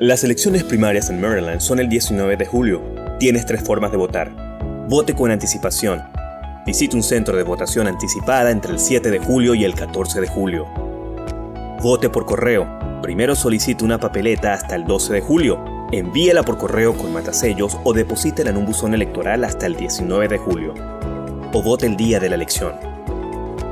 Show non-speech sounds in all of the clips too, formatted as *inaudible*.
Las elecciones primarias en Maryland son el 19 de julio. Tienes tres formas de votar. Vote con anticipación. Visite un centro de votación anticipada entre el 7 de julio y el 14 de julio. Vote por correo. Primero solicite una papeleta hasta el 12 de julio. Envíela por correo con matasellos o deposítela en un buzón electoral hasta el 19 de julio. O vote el día de la elección.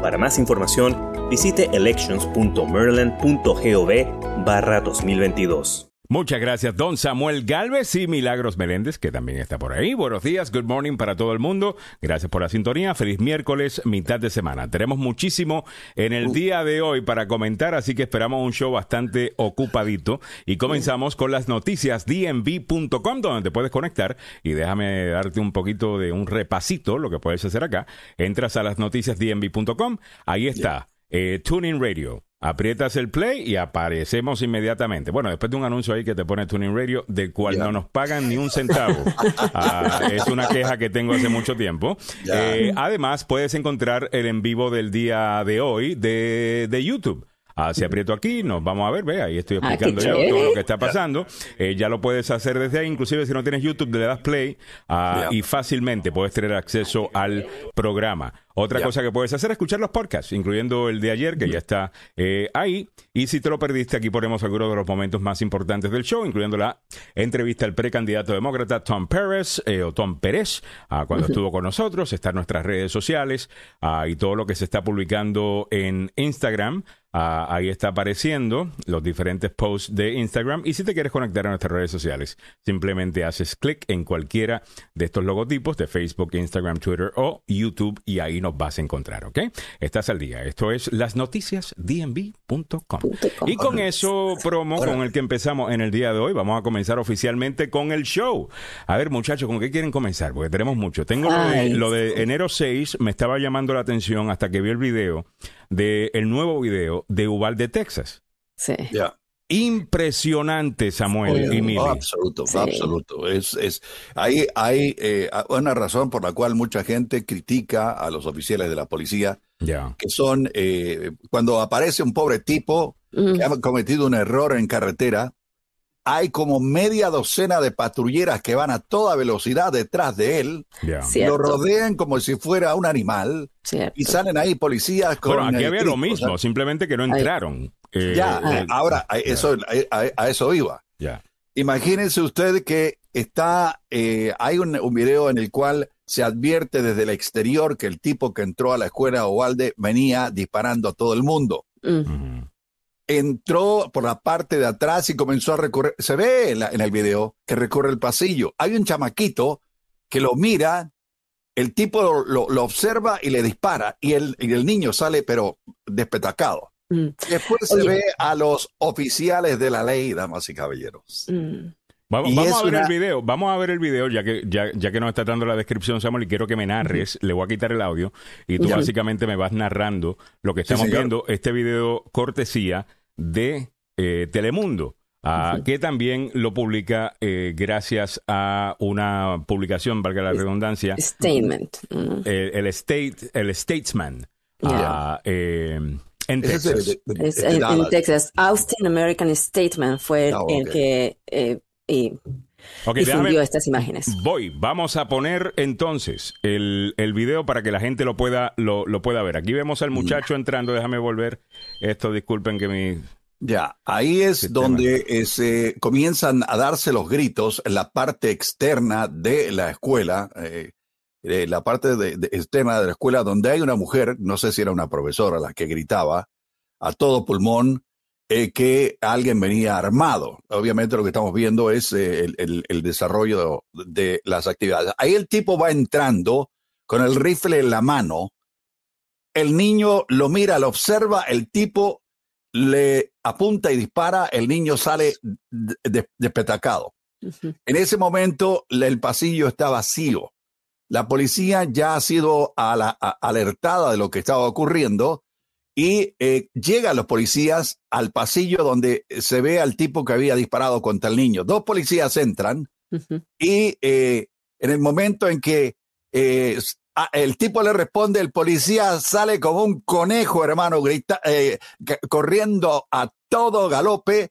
Para más información, visite elections.maryland.gov barra 2022. Muchas gracias, don Samuel Galvez y Milagros Meléndez, que también está por ahí. Buenos días, good morning para todo el mundo. Gracias por la sintonía. Feliz miércoles, mitad de semana. Tenemos muchísimo en el día de hoy para comentar, así que esperamos un show bastante ocupadito. Y comenzamos con las noticias dnb.com, donde te puedes conectar. Y déjame darte un poquito de un repasito, lo que puedes hacer acá. Entras a las noticias dnb.com, ahí está. Eh, Tuning Radio, Aprietas el play y aparecemos inmediatamente. Bueno, después de un anuncio ahí que te pone Tuning Radio, del cual no nos pagan ni un centavo. *laughs* Ah, es una queja que tengo hace mucho tiempo. Eh, además, puedes encontrar el en vivo del día de hoy de, de YouTube. Ah, si aprieto aquí, nos vamos a ver, ve, ahí estoy ah, explicando yo todo lo que está pasando. Eh, ya lo puedes hacer desde ahí, inclusive si no tienes YouTube, le das play ah, y fácilmente puedes tener acceso al programa. Otra cosa que puedes hacer es escuchar los podcasts, incluyendo el de ayer, que ya está eh, ahí. Y si te lo perdiste, aquí ponemos algunos de los momentos más importantes del show, incluyendo la entrevista al precandidato demócrata Tom Pérez, eh, o Tom Pérez, cuando estuvo con nosotros. Está en nuestras redes sociales y todo lo que se está publicando en Instagram. Ah, ahí está apareciendo los diferentes posts de Instagram. Y si te quieres conectar a nuestras redes sociales, simplemente haces clic en cualquiera de estos logotipos de Facebook, Instagram, Twitter o YouTube y ahí nos vas a encontrar, ¿ok? Estás al día. Esto es las noticias. Y con eso, promo con el que empezamos en el día de hoy, vamos a comenzar oficialmente con el show. A ver, muchachos, ¿con qué quieren comenzar? Porque tenemos mucho. Tengo lo de, lo de enero 6, me estaba llamando la atención hasta que vi el video del el nuevo video de Uvalde, Texas. Sí. Impresionante, Samuel y Mili. absoluto, absoluto. Es, es, hay, hay eh, una razón por la cual mucha gente critica a los oficiales de la policía, que son eh, cuando aparece un pobre tipo que ha cometido un error en carretera, hay como media docena de patrulleras que van a toda velocidad detrás de él, lo rodean como si fuera un animal. Y salen ahí policías con... Bueno, aquí había lo mismo, simplemente que no entraron. Eh, ya, eh, ahora, a eso, a, eso iba. Ya. Imagínense usted que está, eh, hay un, video en el cual se advierte desde el exterior que el tipo que entró a la escuela Ovalde venía disparando a todo el mundo. Mm entró por la parte de atrás y comenzó a recorrer. Se ve en, el video que recorre el pasillo. Hay un chamaquito que lo mira, el tipo lo, observa y le dispara, y el, el niño sale, pero despetacado. Mm. Después se ve a los oficiales de la ley, damas y caballeros. Mm. Vamos, a ver el video, vamos a ver el video, ya que, ya, ya, que nos está dando la descripción, Samuel, y quiero que me narres, le voy a quitar el audio, y tú básicamente me vas narrando lo que estamos viendo, este video cortesía de eh, Telemundo. Ah, que también lo publica eh, gracias a una publicación, valga la redundancia. Statement. el, state, el Statesman. Ah, eh, en Texas. en, Texas. Austin American Statesman fue ah, el que y, difundió estas imágenes. Voy, vamos a poner entonces el, el video para que la gente lo pueda, lo, lo pueda ver. Aquí vemos al muchacho entrando, déjame volver esto, disculpen que mi ya, ahí es donde eh, se comienzan a darse los gritos en la parte externa de la escuela, eh, la parte de, externa de la escuela, donde hay una mujer, no sé si era una profesora la que gritaba a todo pulmón eh, que alguien venía armado. Obviamente lo que estamos viendo es el, el, desarrollo de las actividades. Ahí el tipo va entrando con el rifle en la mano, el niño lo mira, lo observa, el tipo le apunta y dispara, el niño sale despetacado. En ese momento el pasillo está vacío. La policía ya ha sido alertada de lo que estaba ocurriendo y eh, llegan los policías al pasillo donde se ve al tipo que había disparado contra el niño. Dos policías entran y eh, en el momento en que eh, el tipo le responde, el policía sale como un conejo, hermano, grita, eh, corriendo a todo galope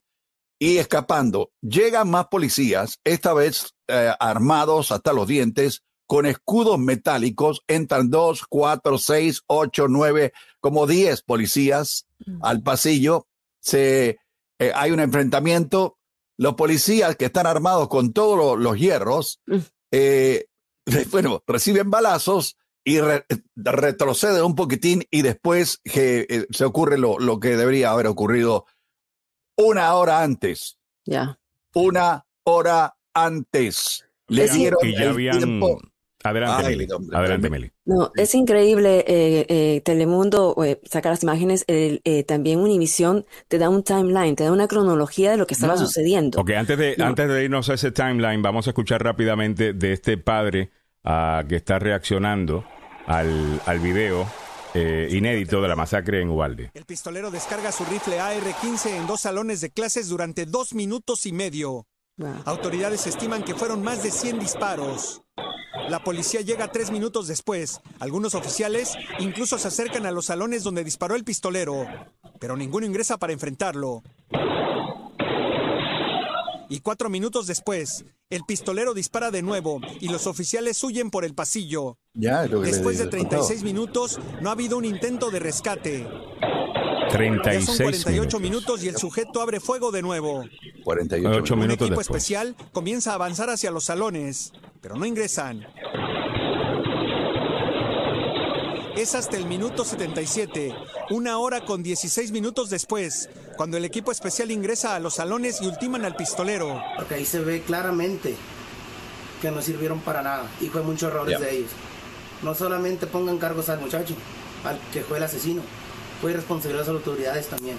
y escapando. Llegan más policías, esta vez eh, armados hasta los dientes, con escudos metálicos. Entran dos, cuatro, seis, ocho, nueve, como diez policías al pasillo. Se, eh, hay un enfrentamiento. Los policías que están armados con todos los, hierros, mm. eh, *laughs* bueno, reciben balazos y retroceden un poquitín y después se ocurre lo, lo que debería haber ocurrido una hora antes. Ya. Una hora antes. Le dieron habían... tiempo. Adelante, Meli. Adelante, Meli. No, es increíble, eh, eh, Telemundo, eh, sacar las imágenes, también Univisión te da un timeline, te da una cronología de lo que estaba sucediendo. Ok, antes de, antes de irnos a ese timeline, vamos a escuchar rápidamente de este padre uh, que está reaccionando al, al video eh, inédito de la masacre en Ubalde. El pistolero descarga su rifle AR-15 en dos salones de clases durante dos minutos y medio. Autoridades estiman que fueron más de 100 disparos. La policía llega tres minutos después. Algunos oficiales incluso se acercan a los salones donde disparó el pistolero, pero ninguno ingresa para enfrentarlo. Y cuatro minutos después, el pistolero dispara de nuevo y los oficiales huyen por el pasillo. Después de 36 minutos, no ha habido un intento de rescate. 36 ya son 48 minutos. y el sujeto abre fuego de nuevo. 48 minutos. Un equipo especial comienza a avanzar hacia los salones, pero no ingresan. Es hasta el minuto 77, una hora con 16 minutos después, cuando el equipo especial ingresa a los salones y ultiman al pistolero. Porque ahí se ve claramente que no sirvieron para nada y fue muchos errores de ellos. No solamente pongan cargos al muchacho, al que fue el asesino, fue responsabilidad de las autoridades también.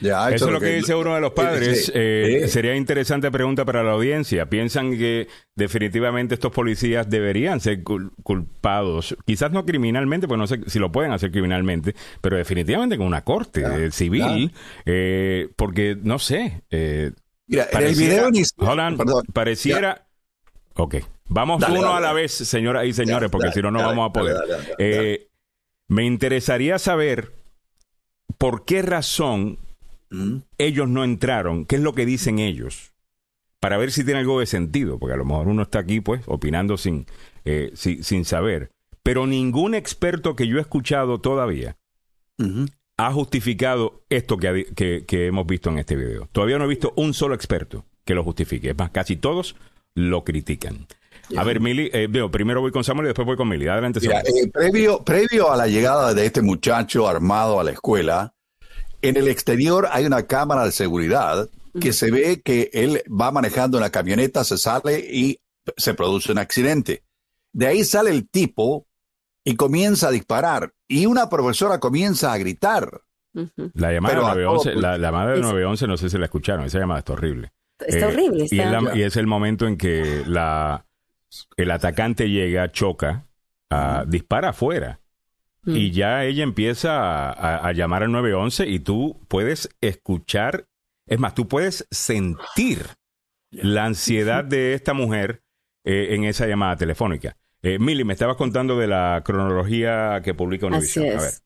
Eso es lo que, dice uno de los padres. Eh, sería interesante pregunta para la audiencia. ¿Piensan que definitivamente estos policías deberían ser culpados? Quizás no criminalmente, pues no sé si lo pueden hacer criminalmente, pero definitivamente con una corte eh, civil, eh, porque no sé. Mira, en el video pareciera. Ok, vamos uno a la vez, señoras y señores, porque si no, no vamos a poder. me interesaría saber por qué razón ellos no entraron, ¿qué es lo que dicen ellos? Para ver si tiene algo de sentido, porque a lo mejor uno está aquí, pues, opinando sin, eh, sin, saber. Pero ningún experto que yo he escuchado todavía ha justificado esto que, que, hemos visto en este video. Todavía no he visto un solo experto que lo justifique. Es más, casi todos lo critican. A ver, Mili, eh, veo, primero voy con Samuel y después voy con Mili. Adelante, Mira, eh, previo, previo a la llegada de este muchacho armado a la escuela, en el exterior hay una cámara de seguridad que se ve que él va manejando una camioneta, se sale y se produce un accidente. De ahí sale el tipo y comienza a disparar y una profesora comienza a gritar. La llamada de 911, la, llamada de 911 no sé si la escucharon, esa llamada está horrible. Está horrible. Eh, y, es el momento en que la, el atacante llega, choca, uh, dispara afuera. Y mm. ya ella empieza a, llamar al 911 y tú puedes escuchar, es más, tú puedes sentir la ansiedad de esta mujer eh, en esa llamada telefónica. Eh, Mili, me estabas contando de la cronología que publica Univision. Así es.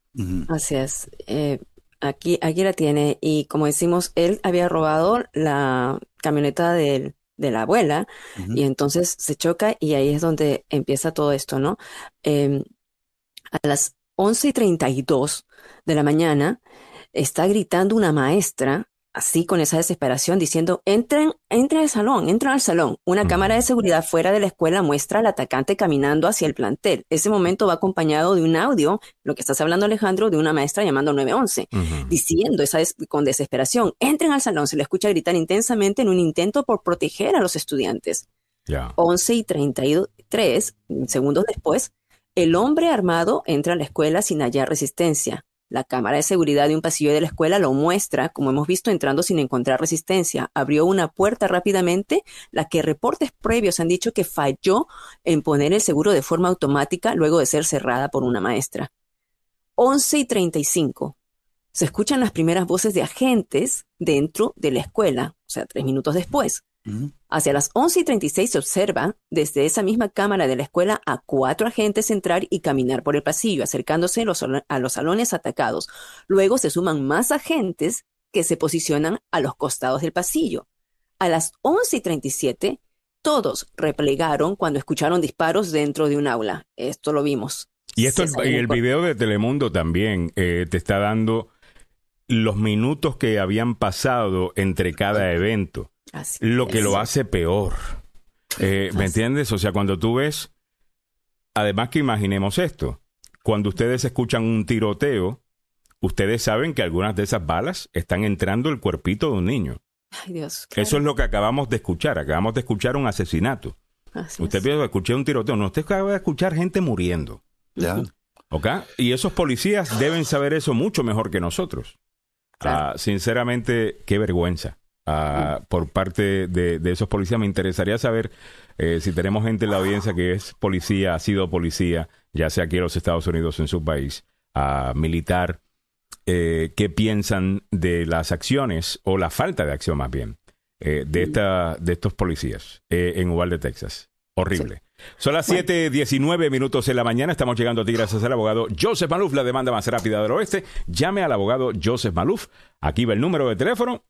Así es. Eh, aquí, aquí la tiene. Y como decimos, él había robado la camioneta de la abuela y entonces se choca y ahí es donde empieza todo esto, ¿no? Em, a las 11 y 32 de la mañana, está gritando una maestra, así con esa desesperación, diciendo, entren, entren al salón, entren al salón. Una cámara de seguridad fuera de la escuela muestra al atacante caminando hacia el plantel. Ese momento va acompañado de un audio, lo que estás hablando Alejandro, de una maestra llamando 911, diciendo esa con desesperación, entren al salón. Se le escucha gritar intensamente en un intento por proteger a los estudiantes. 11 y 33 segundos después, el hombre armado entra a la escuela sin hallar resistencia. La cámara de seguridad de un pasillo de la escuela lo muestra, como hemos visto, entrando sin encontrar resistencia. Abrió una puerta rápidamente, la que reportes previos han dicho que falló en poner el seguro de forma automática luego de ser cerrada por una maestra. 11 y 35. Se escuchan las primeras voces de agentes dentro de la escuela, o sea, tres minutos después. Hacia las 11 y 36 se observa desde esa misma cámara de la escuela a cuatro agentes entrar y caminar por el pasillo, acercándose a los salones atacados. Luego se suman más agentes que se posicionan a los costados del pasillo. A las 11 y 37, todos replegaron cuando escucharon disparos dentro de un aula. Esto lo vimos. Y esto el, el video de Telemundo también eh, te está dando los minutos que habían pasado entre cada evento. Lo que lo hace peor. Eh, ¿Me entiendes? O sea, cuando tú ves, además que imaginemos esto, cuando ustedes escuchan un tiroteo, ustedes saben que algunas de esas balas están entrando el cuerpito de un niño. Ay, Dios. Eso es lo que acabamos de escuchar. Acabamos de escuchar un asesinato. usted piensa, escuché un tiroteo. No, usted acaba de escuchar gente muriendo. Ya. ¿Ok? Y esos policías deben saber eso mucho mejor que nosotros. Ah, sinceramente, qué vergüenza. Ah, por parte de, esos policías. Me interesaría saber eh, si tenemos gente en la audiencia que es policía, ha sido policía, ya sea aquí en los Estados Unidos o en su país, a militar, eh, qué piensan de las acciones o la falta de acción más bien eh, de, esta, de estos policías en Uvalde, Texas. Horrible. Son las 7:19 minutos en la mañana. Estamos llegando a ti gracias al abogado Joseph Maluf, la demanda más rápida del oeste. Llame al abogado Joseph Maluf. Aquí va el número de teléfono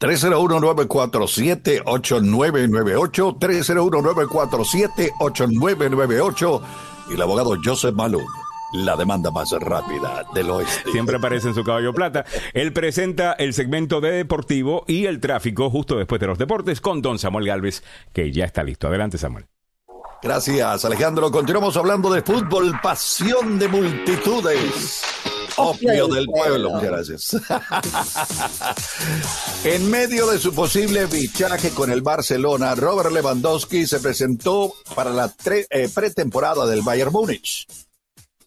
301-947-8998, 301-947-8998 y el abogado Joseph Malou. La demanda más rápida del oeste. Siempre aparece en su caballo plata. Él presenta el segmento de deportivo y el tráfico justo después de los deportes con don Samuel Galvez, que ya está listo. Adelante, Samuel. Gracias, Alejandro. Continuamos hablando de fútbol, pasión de multitudes. Opio del pueblo. Muchas gracias. *laughs* en medio de su posible fichaje con el Barcelona, Robert Lewandowski se presentó para la eh, pretemporada del Bayern Múnich.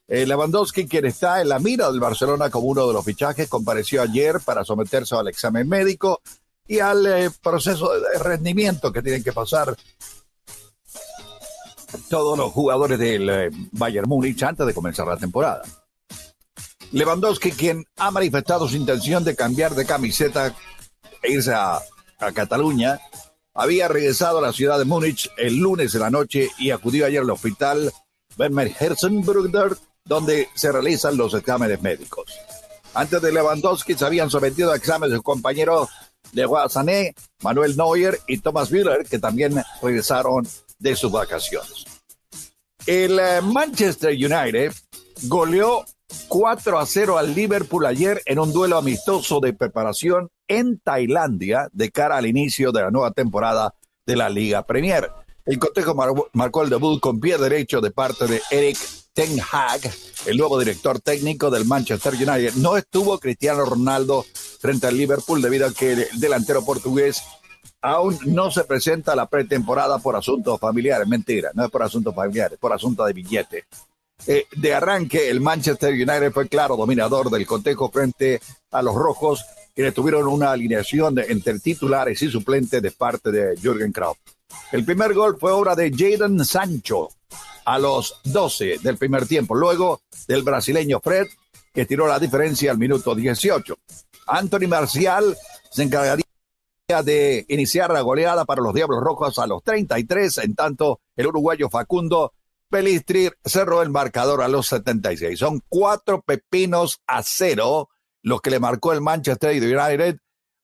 Eh, Lewandowski, quien está en la mira del Barcelona como uno de los fichajes, compareció ayer para someterse al examen médico y al eh, proceso de rendimiento que tienen que pasar todos los jugadores del Bayern Múnich antes de comenzar la temporada. Lewandowski, quien ha manifestado su intención de cambiar de camiseta e irse a, Cataluña, había regresado a la ciudad de Múnich el lunes de la noche y acudió ayer al hospital Werner Herzenbrugger, donde se realizan los exámenes médicos. Antes de Lewandowski se habían sometido a exámenes sus compañeros de Sané, Manuel Neuer y Thomas Müller, que también regresaron de sus vacaciones. El eh, Manchester United goleó 4 a 0 al Liverpool ayer en un duelo amistoso de preparación en Tailandia de cara al inicio de la nueva temporada de la Liga Premier. El cotejo marcó el debut con pie derecho de parte de Eric Ten Hag, el nuevo director técnico del Manchester United. No estuvo Cristiano Ronaldo frente al Liverpool debido a que el delantero portugués aún no se presenta a la pretemporada por asuntos familiares. Mentira, no es por asuntos familiares, por asuntos de billete. Eh, de arranque, el Manchester United fue claro dominador del cotejo frente a los rojos, que tuvieron una alineación entre titulares y suplentes de parte de Jürgen Klopp. El primer gol fue obra de Jadon Sancho a los 12 del primer tiempo, luego del brasileño Fred, que tiró la diferencia al minuto 18. Anthony Marcial se encargaría de iniciar la goleada para los Diablos Rojos a los 33, en tanto el uruguayo Facundo Pelistri cerró el marcador a los 76. Son cuatro pepinos a cero lo que le marcó el Manchester United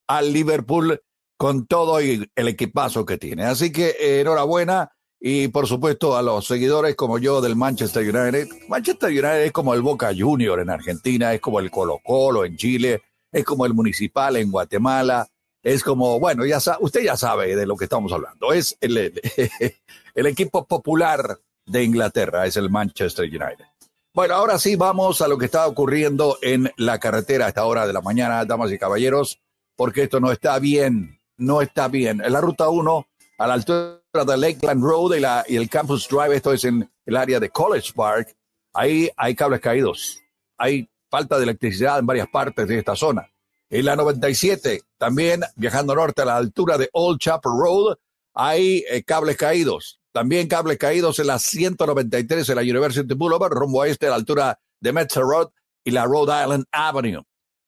al Liverpool con todo el equipazo que tiene. Así que eh, enhorabuena y por supuesto a los seguidores como yo del Manchester United. Manchester United es como el Boca Junior en Argentina, es como el Colo Colo en Chile, es como el Municipal en Guatemala, es como, bueno, ya usted ya sabe de lo que estamos hablando. Es el, *laughs* el equipo popular de Inglaterra, es el Manchester United. Bueno, ahora sí vamos a lo que está ocurriendo en la carretera a esta hora de la mañana, damas y caballeros, porque esto no está bien, no está bien. En la ruta 1, a la altura de Lakeland Road y, la, y el Campus Drive, esto es en el área de College Park, ahí hay cables caídos, hay falta de electricidad en varias partes de esta zona. En la 97, también viajando norte a la altura de Old Chapel Road, hay eh, cables caídos. También cables caídos en la 193 en la University Boulevard, rumbo a este a la altura de Metro Road y la Rhode Island Avenue.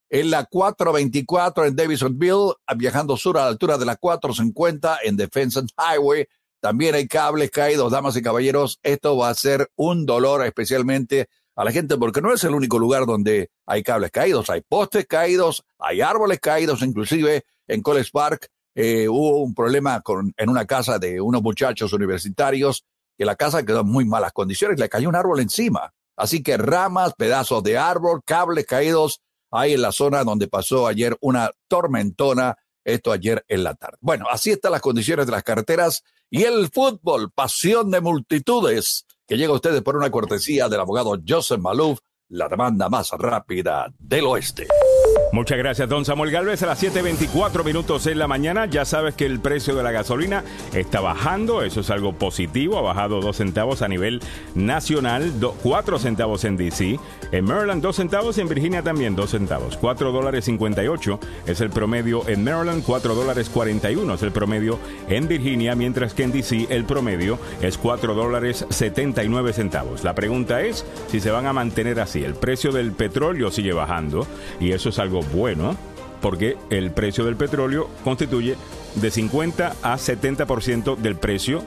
En la 424 en Davisonville, viajando sur a la altura de la 450 en Defense Highway. También hay cables caídos, damas y caballeros. Esto va a ser un dolor especialmente a la gente porque no es el único lugar donde hay cables caídos. Hay postes caídos, hay árboles caídos, inclusive en College Park eh, hubo un problema en una casa de unos muchachos universitarios, que la casa quedó en muy malas condiciones, le cayó un árbol encima. Así que ramas, pedazos de árbol, cables caídos ahí en la zona donde pasó ayer una tormentona, esto ayer en la tarde. Bueno, así están las condiciones de las carreteras y el fútbol, pasión de multitudes, que llega a ustedes por una cortesía del abogado Joseph Malouf, la demanda más rápida del oeste. Muchas gracias, don Samuel Galvez. A las 7.24 minutos en la mañana, ya sabes que el precio de la gasolina está bajando. Eso es algo positivo. Ha bajado 2 centavos a nivel nacional, 4 centavos en DC. En Maryland, 2 centavos en Virginia también 2 centavos. 4 dólares 58 es el promedio en Maryland, 4 dólares 41 es el promedio en Virginia, mientras que en DC el promedio es 4 dólares 79 centavos. La pregunta es si se van a mantener así. El precio del petróleo sigue bajando y eso es algo bueno porque el precio del petróleo constituye de 50 a 70% del precio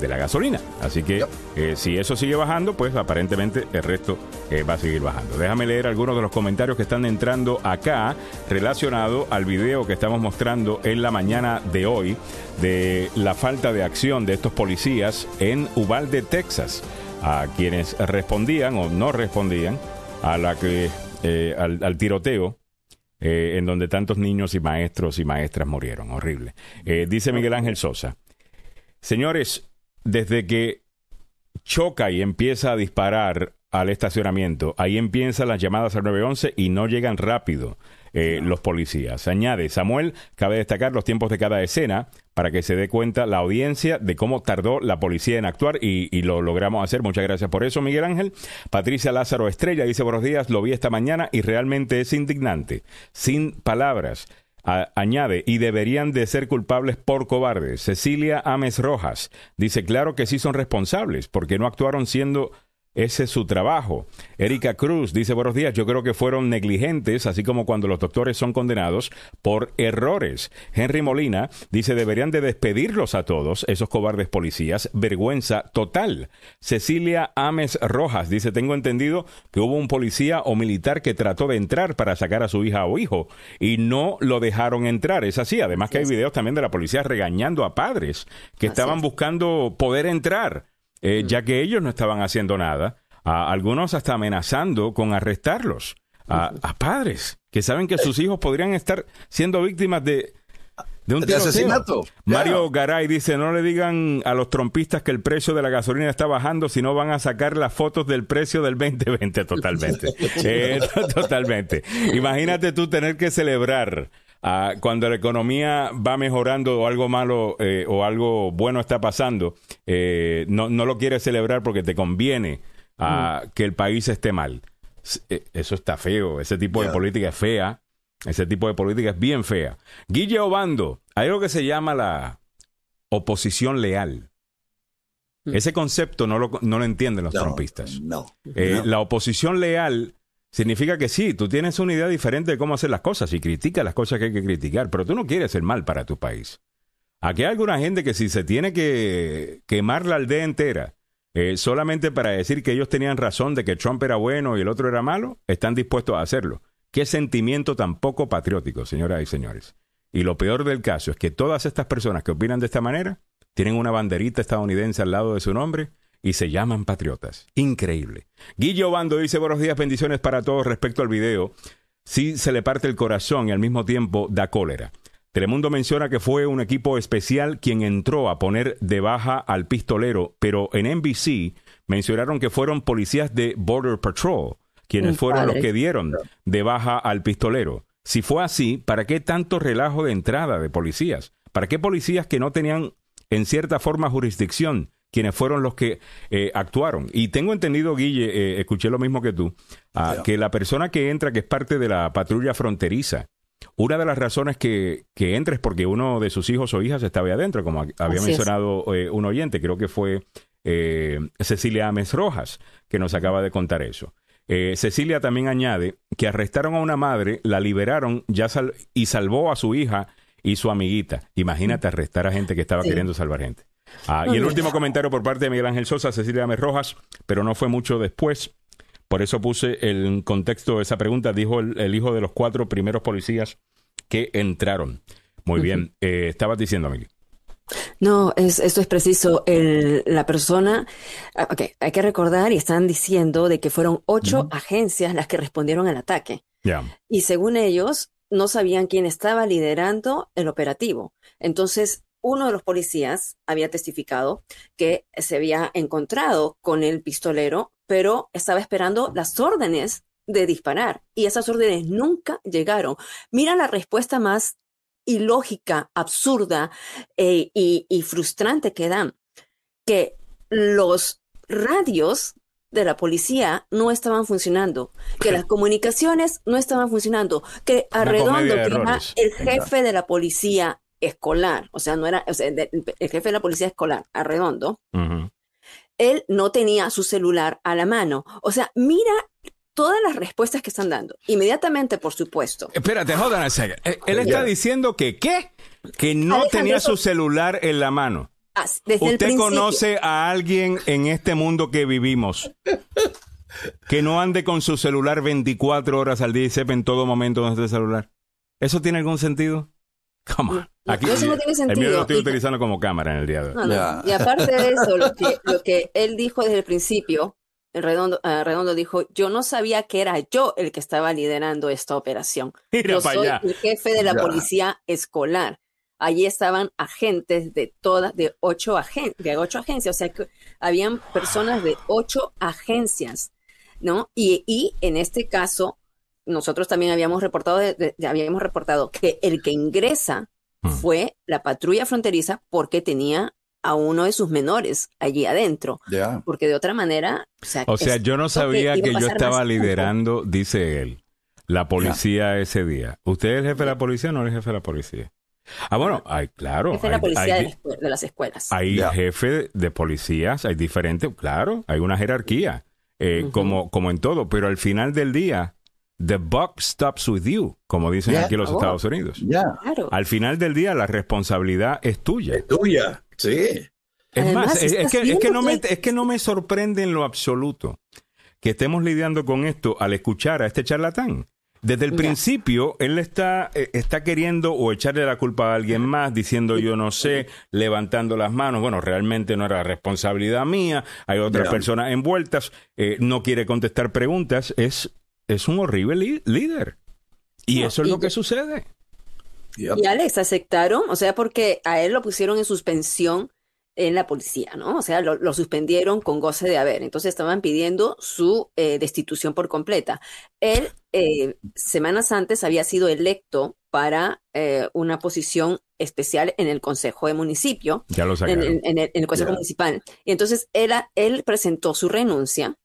de la gasolina. Así que eh, si eso sigue bajando, pues aparentemente el resto eh, va a seguir bajando. Déjame leer algunos de los comentarios que están entrando acá relacionado al video que estamos mostrando en la mañana de hoy de la falta de acción de estos policías en Uvalde, Texas, a quienes respondían o no respondían a la que eh, al tiroteo eh, en donde tantos niños y maestros y maestras murieron. Horrible. Eh, dice Miguel Ángel Sosa. Señores, desde que choca y empieza a disparar al estacionamiento, ahí empiezan las llamadas al 911 y no llegan rápido. Eh, los policías. Añade Samuel, cabe destacar los tiempos de cada escena para que se dé cuenta la audiencia de cómo tardó la policía en actuar y, lo logramos hacer. Muchas gracias por eso, Miguel Ángel. Patricia Lázaro Estrella dice buenos días, lo vi esta mañana y realmente es indignante. Sin palabras. añade, y deberían de ser culpables por cobardes. Cecilia Ames Rojas dice, claro que sí son responsables, porque no actuaron siendo ese es su trabajo. Erika Cruz dice buenos días, yo creo que fueron negligentes, así como cuando los doctores son condenados por errores. Henry Molina dice deberían de despedirlos a todos, esos cobardes policías, vergüenza total. Cecilia Ames Rojas dice tengo entendido que hubo un policía o militar que trató de entrar para sacar a su hija o hijo y no lo dejaron entrar. Es así, además que hay videos también de la policía regañando a padres que estaban buscando poder entrar eh, ya que ellos no estaban haciendo nada, a algunos hasta amenazando con arrestarlos, a, padres que saben que sus hijos podrían estar siendo víctimas de, de un asesinato. Mario Garay dice, no le digan a los trompistas que el precio de la gasolina está bajando, si no van a sacar las fotos del precio del 2020 totalmente. *laughs* Eh, *laughs* totalmente. Imagínate tú tener que celebrar Ah, cuando la economía va mejorando o algo malo eh, o algo bueno está pasando, eh, no, no, lo quieres celebrar porque te conviene a que el país esté mal. Eh, eso está feo, ese tipo de política es fea, ese tipo de política es bien fea. Guille Obando, hay algo que se llama la oposición leal. Mm. Ese concepto no lo, no lo entienden los trompistas. No. La oposición leal significa que sí, tú tienes una idea diferente de cómo hacer las cosas y critica las cosas que hay que criticar, pero tú no quieres el mal para tu país. Aquí hay alguna gente que si se tiene que quemar la aldea entera eh, solamente para decir que ellos tenían razón de que Trump era bueno y el otro era malo, están dispuestos a hacerlo. Qué sentimiento tan poco patriótico, señoras y señores. Y lo peor del caso es que todas estas personas que opinan de esta manera tienen una banderita estadounidense al lado de su nombre y se llaman patriotas. Increíble. Guillo Bando dice buenos días, bendiciones para todos respecto al video. Sí se le parte el corazón y al mismo tiempo da cólera. Telemundo menciona que fue un equipo especial quien entró a poner de baja al pistolero, pero en NBC mencionaron que fueron policías de Border Patrol quienes fueron los que dieron de baja al pistolero. Si fue así, ¿para qué tanto relajo de entrada de policías? ¿Para qué policías que no tenían en cierta forma jurisdicción quienes fueron los que eh, actuaron. Y tengo entendido, Guille, eh, escuché lo mismo que tú, ah, que la persona que entra, que es parte de la patrulla fronteriza, una de las razones que, que entra es porque uno de sus hijos o hijas estaba ahí adentro, como había mencionado eh, un oyente, creo que fue Cecilia Ames Rojas, que nos acaba de contar eso. Cecilia también añade que arrestaron a una madre, la liberaron ya y salvó a su hija y su amiguita. Imagínate arrestar a gente que estaba queriendo salvar gente. Ah, y el último comentario por parte de Miguel Ángel Sosa, Cecilia Ames Rojas, pero no fue mucho después. Por eso puse el contexto de esa pregunta, dijo el, hijo de los cuatro primeros policías que entraron. Muy bien. Eh, estabas diciendo, Mili. No, es, esto es preciso. El, la persona, ah, ok, hay que recordar y están diciendo de que fueron ocho agencias las que respondieron al ataque. Ya. Y según ellos, no sabían quién estaba liderando el operativo. Entonces, uno de los policías había testificado que se había encontrado con el pistolero, pero estaba esperando las órdenes de disparar y esas órdenes nunca llegaron. Mira la respuesta más ilógica, absurda eh, y, frustrante que dan, que los radios de la policía no estaban funcionando, que las comunicaciones no estaban funcionando, que Arredondo, que era el jefe de la policía escolar, o sea, no era el jefe de la policía escolar, Arredondo, él no tenía su celular a la mano. O sea, mira todas las respuestas que están dando. Inmediatamente, por supuesto. Espérate, jodan eh, Él está diciendo que, ¿qué? Que no tenía su celular en la mano. ¿Usted conoce a alguien en este mundo que vivimos que no ande con su celular 24 horas al día y sepa en todo momento dónde está el celular? ¿Eso tiene algún sentido? Come Aquí, eso no tiene sentido. El mío lo estoy utilizando como cámara en el día de hoy. Y aparte de eso, lo que, lo que él dijo desde el principio, Redondo, uh, Redondo dijo, yo no sabía que era yo el que estaba liderando esta operación. *laughs* yo soy el jefe de la policía escolar. Allí estaban agentes de todas, de ocho, agen de ocho agencias, o sea que habían personas de ocho agencias, ¿no? Y, y en este caso, nosotros también habíamos reportado, de, habíamos reportado que el que ingresa hmm. fue la patrulla fronteriza porque tenía a uno de sus menores allí adentro. Porque de otra manera... O sea, yo no sabía que, yo estaba liderando, dice él, la policía ese día. ¿Usted es el jefe de la policía o no es el jefe de la policía? Ah, bueno, hay, claro. Jefe de la policía de, las escuelas. Hay jefe de policías, hay diferentes, claro, hay una jerarquía, eh, como, como en todo, pero al final del día, the buck stops with you, como dicen aquí en los oh. Estados Unidos. Al final del día, la responsabilidad es tuya. Es tuya. Sí. Es más, es, que, no me, es que no me sorprende en lo absoluto que estemos lidiando con esto al escuchar a este charlatán. Desde el principio, él está, eh, está queriendo o echarle la culpa a alguien más, diciendo yo no sé, levantando las manos. Bueno, realmente no era responsabilidad mía, hay otras personas envueltas, eh, no quiere contestar preguntas. Es, es un horrible líder. Y eso es lo que sucede. Y Alex aceptaron, o sea, porque a él lo pusieron en suspensión en la policía, ¿no? O sea, lo, suspendieron con goce de haber. Entonces estaban pidiendo su eh, destitución por completa. Él, eh, semanas antes, había sido electo para eh, una posición especial en el Consejo de Municipio. Ya lo en, en, el, Consejo Municipal. Y entonces él, él presentó su renuncia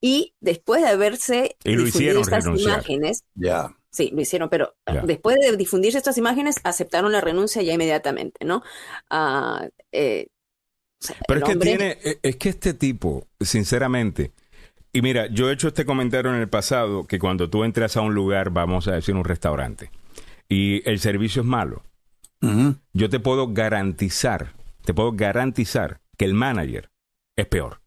y después de haberse y lo hicieron estas imágenes, ya Sí, lo hicieron, pero después de difundirse estas imágenes, aceptaron la renuncia ya inmediatamente, ¿no? Ah, eh, pero es que tiene, e, es que este tipo, sinceramente, y mira, yo he hecho este comentario en el pasado, que cuando tú entras a un lugar, vamos a decir un restaurante, y el servicio es malo, yo te puedo garantizar, te puedo garantizar que el manager es peor.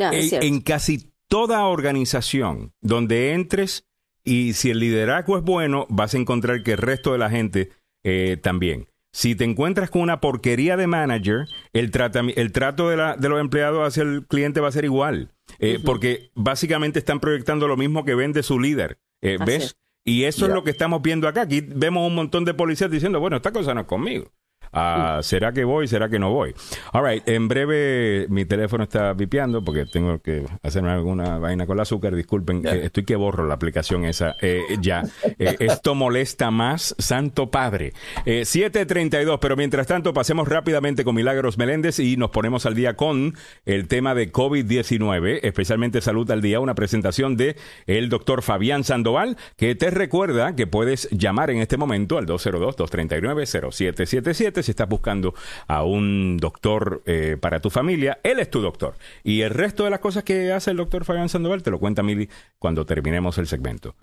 En casi toda organización donde entres y si el liderazgo es bueno, vas a encontrar que el resto de la gente eh, también. Si te encuentras con una porquería de manager, el, el trato de, la, de, los empleados hacia el cliente va a ser igual. Eh, porque básicamente están proyectando lo mismo que vende su líder. Eh, ¿Ves? Y eso es lo que estamos viendo acá. Aquí vemos un montón de policías diciendo, bueno, esta cosa no es conmigo. Ah, ¿Será que voy? ¿Será que no voy? All right, en breve mi teléfono está vipiando porque tengo que hacerme alguna vaina con el azúcar. Disculpen, eh, estoy que borro la aplicación esa eh, ya. *laughs* Eh, esto molesta más, Santo Padre. 7.32, pero mientras tanto pasemos rápidamente con Milagros Meléndez y nos ponemos al día con el tema de COVID-19, especialmente Salud al Día, una presentación de el doctor Fabián Sandoval, que te recuerda que puedes llamar en este momento al 202-239-0777 si estás buscando a un doctor eh, para tu familia, él es tu doctor. Y el resto de las cosas que hace el doctor Fabián Sandoval te lo cuenta Mili cuando terminemos el segmento.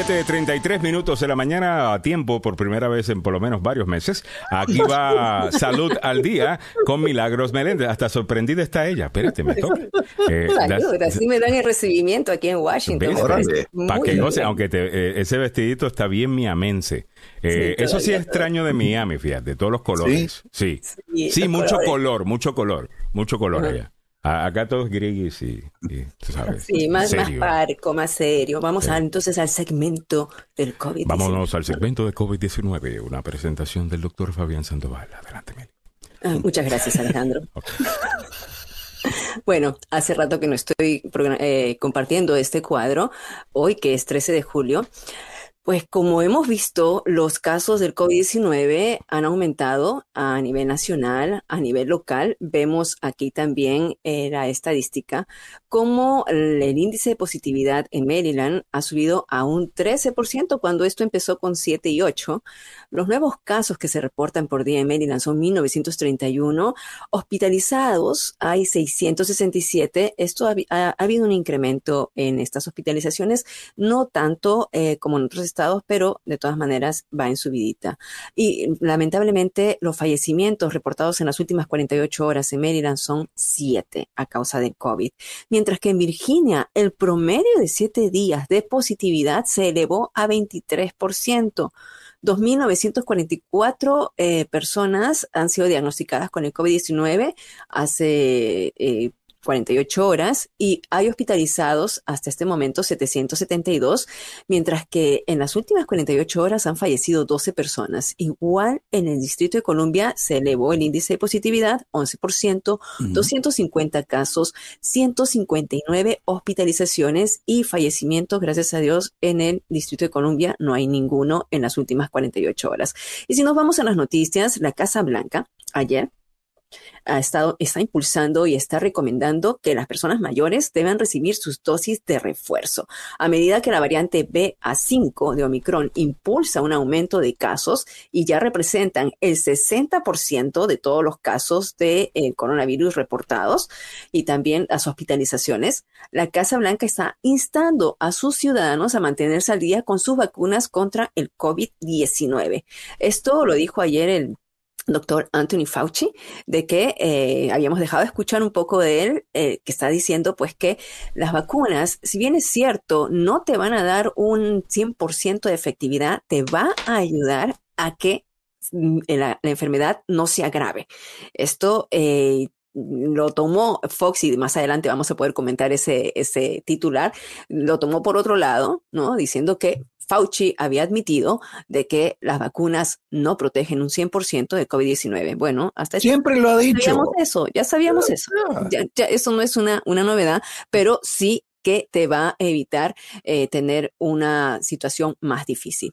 7.33 minutos de la mañana a tiempo, por primera vez en por lo menos varios meses. Aquí va Salud al Día con Milagros Meléndez. Hasta sorprendida está ella. Espérate, me toca. Eh, Salud, así me dan el recibimiento aquí en Washington. Para que goce, aunque eh, ese vestidito está bien miamense. Eh, eso sí es extraño de Miami, fíjate, de todos los colores. Sí, sí, mucho color, mucho color, mucho color allá. Acá todos gris y, tú sabes. Sí, más, más parco, más serio. Vamos entonces al segmento del COVID-19. Vámonos al segmento de COVID-19, una presentación del doctor Fabián Sandoval. Adelante, Meli. Ah, muchas gracias, Alejandro. *laughs* *laughs* Bueno, hace rato que no estoy eh, compartiendo este cuadro, hoy que es 13 de julio. Pues como hemos visto, los casos del COVID-19 han aumentado a nivel nacional, a nivel local. Vemos aquí también eh, la estadística, como el, índice de positividad en Maryland ha subido a un 13% cuando esto empezó con 7 y 8. Los nuevos casos que se reportan por día en Maryland son 1931. Hospitalizados hay 667. Esto ha, habido un incremento en estas hospitalizaciones, no tanto eh, como en otros estados, pero de todas maneras va en subidita. Y lamentablemente los fallecimientos reportados en las últimas 48 horas en Maryland son 7 a causa de COVID. Mientras que en Virginia el promedio de 7 días de positividad se elevó a 23%. 2.944 eh, personas han sido diagnosticadas con el COVID-19 hace eh, 48 horas y hay hospitalizados hasta este momento 772, mientras que en las últimas 48 horas han fallecido 12 personas. Igual en el Distrito de Columbia se elevó el índice de positividad 11%, 250 casos, 159 hospitalizaciones y fallecimientos, gracias a Dios, en el Distrito de Columbia no hay ninguno en las últimas 48 horas. Y si nos vamos a las noticias, la Casa Blanca ayer ha estado, está impulsando y está recomendando que las personas mayores deben recibir sus dosis de refuerzo. A medida que la variante BA5 de Omicron impulsa un aumento de casos y ya representan el 60% de todos los casos de eh, coronavirus reportados y también las hospitalizaciones, la Casa Blanca está instando a sus ciudadanos a mantenerse al día con sus vacunas contra el COVID-19. Esto lo dijo ayer el doctor Anthony Fauci, de que eh, habíamos dejado de escuchar un poco de él, eh, que está diciendo pues que las vacunas, si bien es cierto, no te van a dar un 100% de efectividad, te va a ayudar a que mm, la, enfermedad no se agrave. Esto eh, lo tomó Fox y más adelante vamos a poder comentar ese, ese titular, lo tomó por otro lado, ¿no? Diciendo que Fauci había admitido de que las vacunas no protegen un 100% de COVID-19. Bueno, hasta siempre lo ha dicho. Ya sabíamos eso, ya sabíamos eso. eso no es una, una novedad, pero sí que te va a evitar eh, tener una situación más difícil.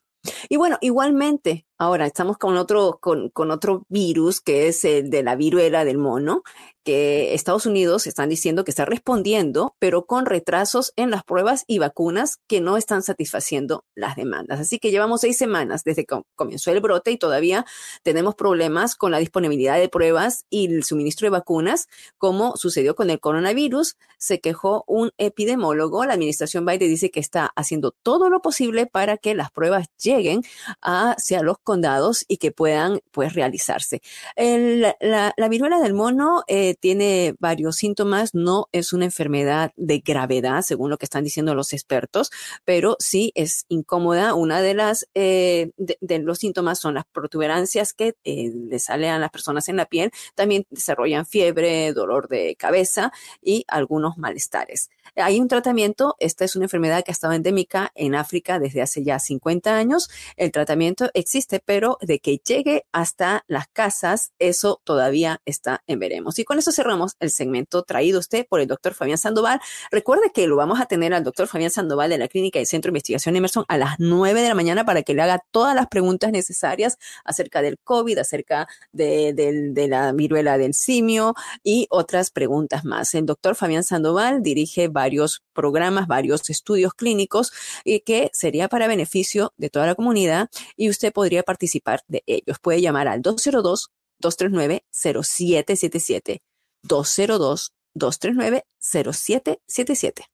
Y bueno, igualmente, Ahora estamos con otro, con, con, otro virus que es el de la viruela del mono, que Estados Unidos están diciendo que está respondiendo, pero con retrasos en las pruebas y vacunas que no están satisfaciendo las demandas. Así que llevamos seis semanas desde que comenzó el brote y todavía tenemos problemas con la disponibilidad de pruebas y el suministro de vacunas, como sucedió con el coronavirus. Se quejó un epidemólogo. La administración Biden dice que está haciendo todo lo posible para que las pruebas lleguen hacia los condados y que puedan pues realizarse. la, viruela del mono eh, tiene varios síntomas, no es una enfermedad de gravedad, según lo que están diciendo los expertos, pero sí es incómoda. Una de las eh, de, los síntomas son las protuberancias que eh, le salen a las personas en la piel, también desarrollan fiebre, dolor de cabeza y algunos malestares. Hay un tratamiento, esta es una enfermedad que ha estado endémica en África desde hace ya 50 años. El tratamiento existe, pero de que llegue hasta las casas, eso todavía está en veremos. Y con eso cerramos el segmento traído usted por el doctor Fabián Sandoval. Recuerde que lo vamos a tener al doctor Fabián Sandoval de la Clínica y Centro de Investigación Emerson a las 9 de la mañana para que le haga todas las preguntas necesarias acerca del COVID, acerca de, de la viruela del simio y otras preguntas más. El doctor Fabián Sandoval dirige varios programas, varios estudios clínicos y que sería para beneficio de toda la comunidad y usted podría participar de ellos. Puede llamar al 202 239 0777 202 239 0777.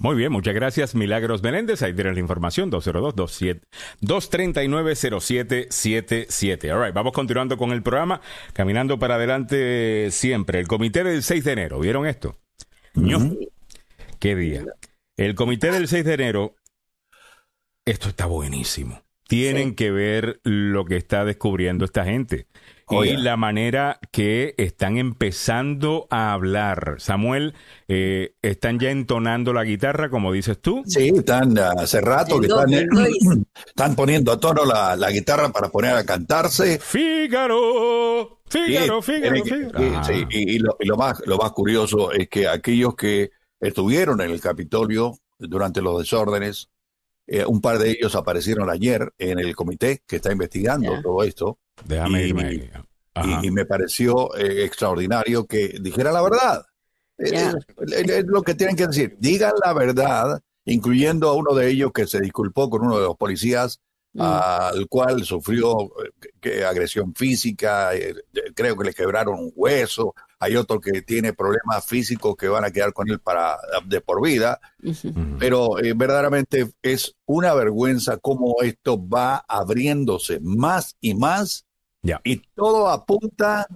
Muy bien, muchas gracias, Milagros Menéndez. Ahí tienes la información, 202-239-0777. All right, vamos continuando con el programa, caminando para adelante siempre. El comité del 6 de enero, ¿vieron esto? ¿Qué día? El comité del 6 de enero, esto está buenísimo. Tienen que ver lo que está descubriendo esta gente y la manera que están empezando a hablar. Samuel, eh, ¿están ya entonando la guitarra, como dices tú? Sí, están hace rato que están, eh, *clears throat* están poniendo a tono la, guitarra para poner a cantarse. Fígaro, Fígaro, Fígaro, Sí, y, lo, más, lo más curioso es que aquellos que estuvieron en el Capitolio durante los desórdenes, eh, un par de ellos aparecieron ayer en el comité que está investigando todo esto. Déjame y, irme Y, me pareció eh, extraordinario que dijera la verdad. Es, lo que tienen que decir. Digan la verdad, incluyendo a uno de ellos que se disculpó con uno de los policías, mm. al cual sufrió eh, que, agresión física, creo que le quebraron un hueso, hay otro que tiene problemas físicos que van a quedar con él para de por vida, pero eh, verdaderamente es una vergüenza cómo esto va abriéndose más y más y todo apunta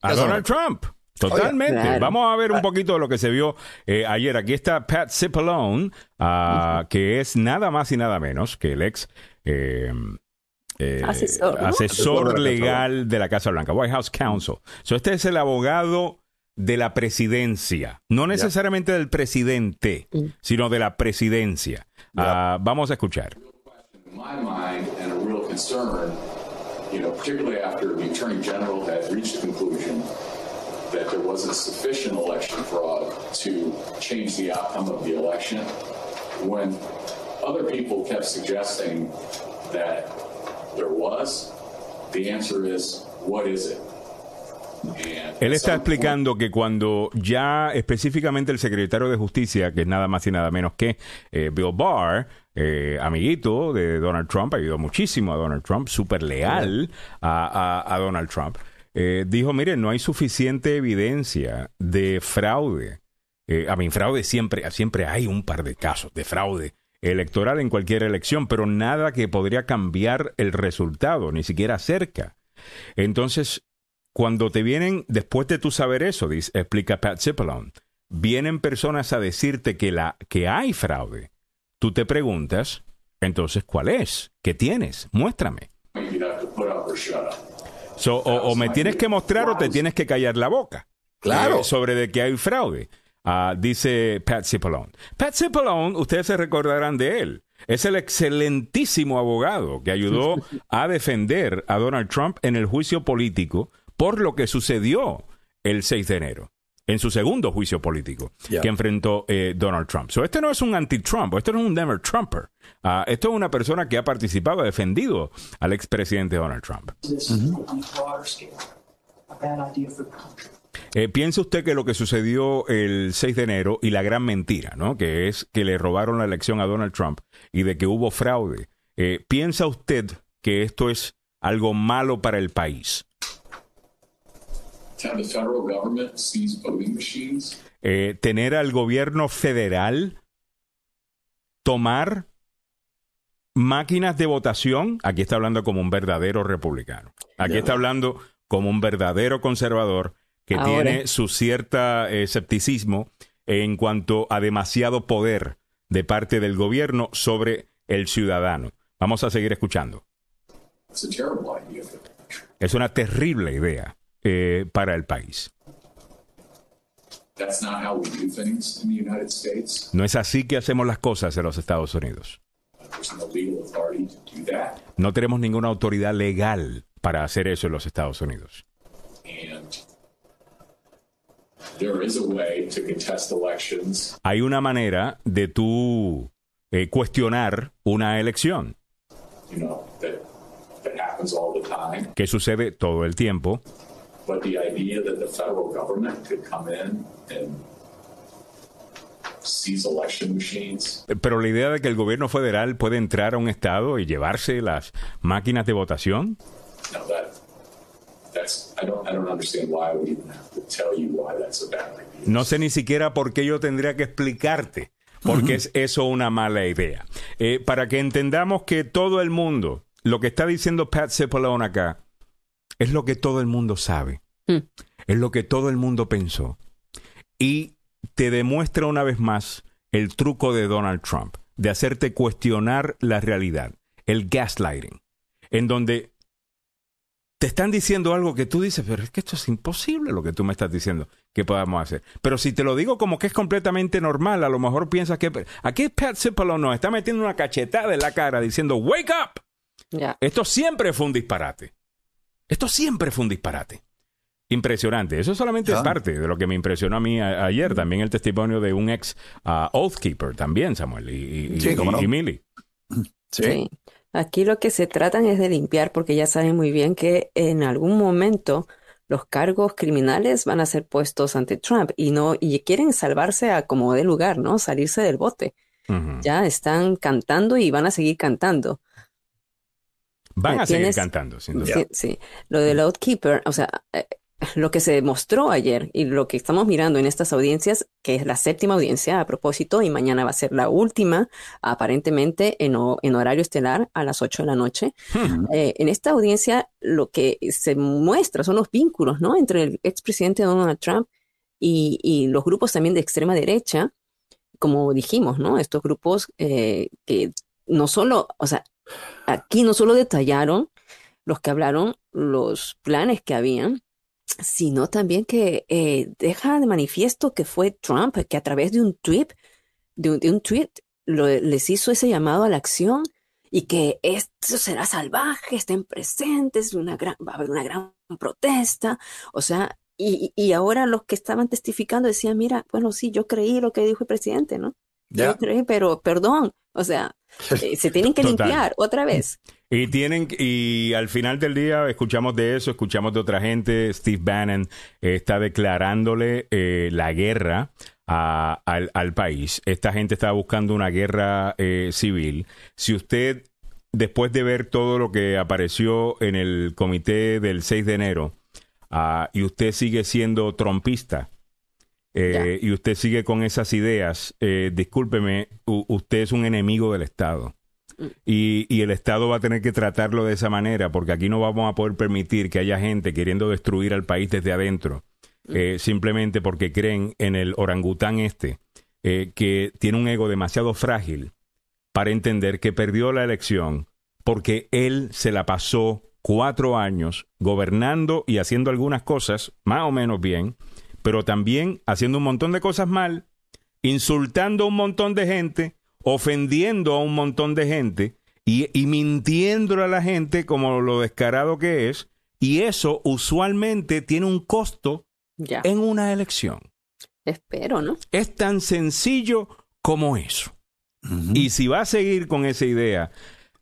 a Donald Trump. Totalmente. Vamos a ver un poquito de lo que se vio eh, ayer. Aquí está Pat Cipollone, ah, que es nada más y nada menos que el ex eh, eh, asesor, legal de la Casa Blanca, White House Counsel. So, este es el abogado de la presidencia, no necesariamente del presidente, mm. sino de la presidencia. Uh, vamos a escuchar. You know, particularly after the Attorney General had reached the conclusion that there wasn't sufficient election fraud to change the outcome of the election, when other people kept suggesting that él está explicando que cuando ya específicamente el secretario de Justicia, que es nada más y nada menos que eh, Bill Barr, eh, amiguito de Donald Trump, ayudó muchísimo a Donald Trump, súper leal a, Donald Trump, eh, dijo, mire, no hay suficiente evidencia de fraude. a mí, fraude siempre, siempre hay un par de casos de fraude electoral en cualquier elección, pero nada que podría cambiar el resultado, ni siquiera cerca. Entonces, cuando te vienen, después de tú saber eso, dice, explica Pat Cipollone, vienen personas a decirte que, la, que hay fraude, tú te preguntas, entonces, ¿cuál es? ¿Qué tienes? Muéstrame. o, me tienes que mostrar o te tienes que callar la boca. Claro. Eh, sobre de que hay fraude. Ah, dice Pat Cipollone. Pat Cipollone, ustedes se recordarán de él. Es el excelentísimo abogado que ayudó a defender a Donald Trump en el juicio político por lo que sucedió el 6 de enero, en su segundo juicio político que enfrentó eh, Donald Trump. So, este no es un anti-Trump, este no es un Never Trumper. Ah, esto es una persona que ha participado, ha defendido al expresidente Donald Trump. Eh, ¿Piensa usted que lo que sucedió el 6 de enero y la gran mentira, ¿no? que es que le robaron la elección a Donald Trump y de que hubo fraude, eh, ¿piensa usted que esto es algo malo para el país? Eh, tener al gobierno federal tomar máquinas de votación, aquí está hablando como un verdadero republicano, aquí está hablando como un verdadero conservador que tiene su cierta eh, escepticismo en cuanto a demasiado poder de parte del gobierno sobre el ciudadano. Vamos a seguir escuchando. Es una terrible idea eh, para el país. No es así que hacemos las cosas en los Estados Unidos. No tenemos ninguna autoridad legal para hacer eso en los Estados Unidos. Hay una manera de tú eh, cuestionar una elección. Que sucede todo el tiempo. Pero la idea de que el gobierno federal puede entrar a un estado y llevarse las máquinas de votación. No sé ni siquiera por qué yo tendría que explicarte porque es eso una mala idea. Eh, para que entendamos que todo el mundo, lo que está diciendo Pat Cipollone acá, es lo que todo el mundo sabe, hmm. es lo que todo el mundo pensó. Y te demuestra una vez más el truco de Donald Trump, de hacerte cuestionar la realidad, el gaslighting, en donde te están diciendo algo que tú dices, pero es que esto es imposible lo que tú me estás diciendo que podamos hacer. Pero si te lo digo como que es completamente normal, a lo mejor piensas que aquí Pat Cipollone nos está metiendo una cachetada en la cara diciendo, wake up. Esto siempre fue un disparate. Esto siempre fue un disparate. Impresionante. Eso solamente es parte de lo que me impresionó a mí ayer. También el testimonio de un ex uh, Oathkeeper, también, Samuel, y, y, Millie. sí. Aquí lo que se tratan es de limpiar porque ya saben muy bien que en algún momento los cargos criminales van a ser puestos ante Trump y no y quieren salvarse a como de lugar, ¿no? Salirse del bote. Ya están cantando y van a seguir cantando. Van a seguir cantando, sin duda. Sí, sí. Lo del Outkeeper, o sea, eh, lo que se demostró ayer y lo que estamos mirando en estas audiencias, que es la séptima audiencia a propósito, y mañana va a ser la última, aparentemente en, horario estelar a las 8 de la noche. Hmm. Eh, en esta audiencia lo que se muestra son los vínculos ¿no? entre el expresidente Donald Trump y, los grupos también de extrema derecha, como dijimos, ¿no? Estos grupos eh, que no solo, o sea, aquí no solo detallaron los que hablaron los planes que habían, sino también que eh, deja de manifiesto que fue Trump que a través de un tweet, de un, tweet, les hizo ese llamado a la acción y que esto será salvaje, estén presentes, una gran, va a haber una gran protesta, o sea, y, y ahora los que estaban testificando decían, mira, bueno, sí, yo creí lo que dijo el presidente, ¿no? Yo creí, pero perdón, o sea, *laughs* eh, se tienen que limpiar otra vez. Y tienen y al final del día escuchamos de eso, escuchamos de otra gente. Steve Bannon está declarándole eh, la guerra al, país. Esta gente está buscando una guerra eh, civil. Si usted, después de ver todo lo que apareció en el comité del 6 de enero, ah, y usted sigue siendo trompista, eh, y usted sigue con esas ideas, discúlpeme, usted es un enemigo del Estado. Y, el Estado va a tener que tratarlo de esa manera, porque aquí no vamos a poder permitir que haya gente queriendo destruir al país desde adentro, eh, simplemente porque creen en el orangután este, eh, que tiene un ego demasiado frágil para entender que perdió la elección porque él se la pasó cuatro años gobernando y haciendo algunas cosas más o menos bien, pero también haciendo un montón de cosas mal, insultando a un montón de gente ofendiendo a un montón de gente y, y mintiéndole a la gente como lo descarado que es, y eso usualmente tiene un costo en una elección. Espero, ¿no? Es tan sencillo como eso. Y si va a seguir con esa idea,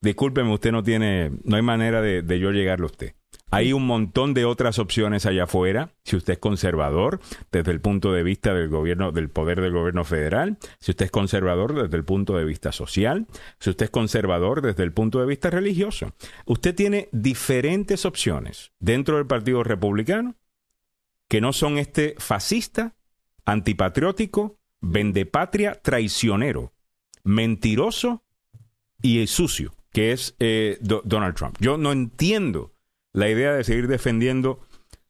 discúlpeme, usted no tiene, no hay manera de, de yo llegarle a usted. Hay un montón de otras opciones allá afuera. Si usted es conservador desde el punto de vista del gobierno, del poder del gobierno federal, si usted es conservador desde el punto de vista social, si usted es conservador desde el punto de vista religioso, usted tiene diferentes opciones dentro del Partido Republicano que no son este fascista, antipatriótico, vendepatria, traicionero, mentiroso y sucio, que es eh, Donald Trump. Yo no entiendo la idea de seguir defendiendo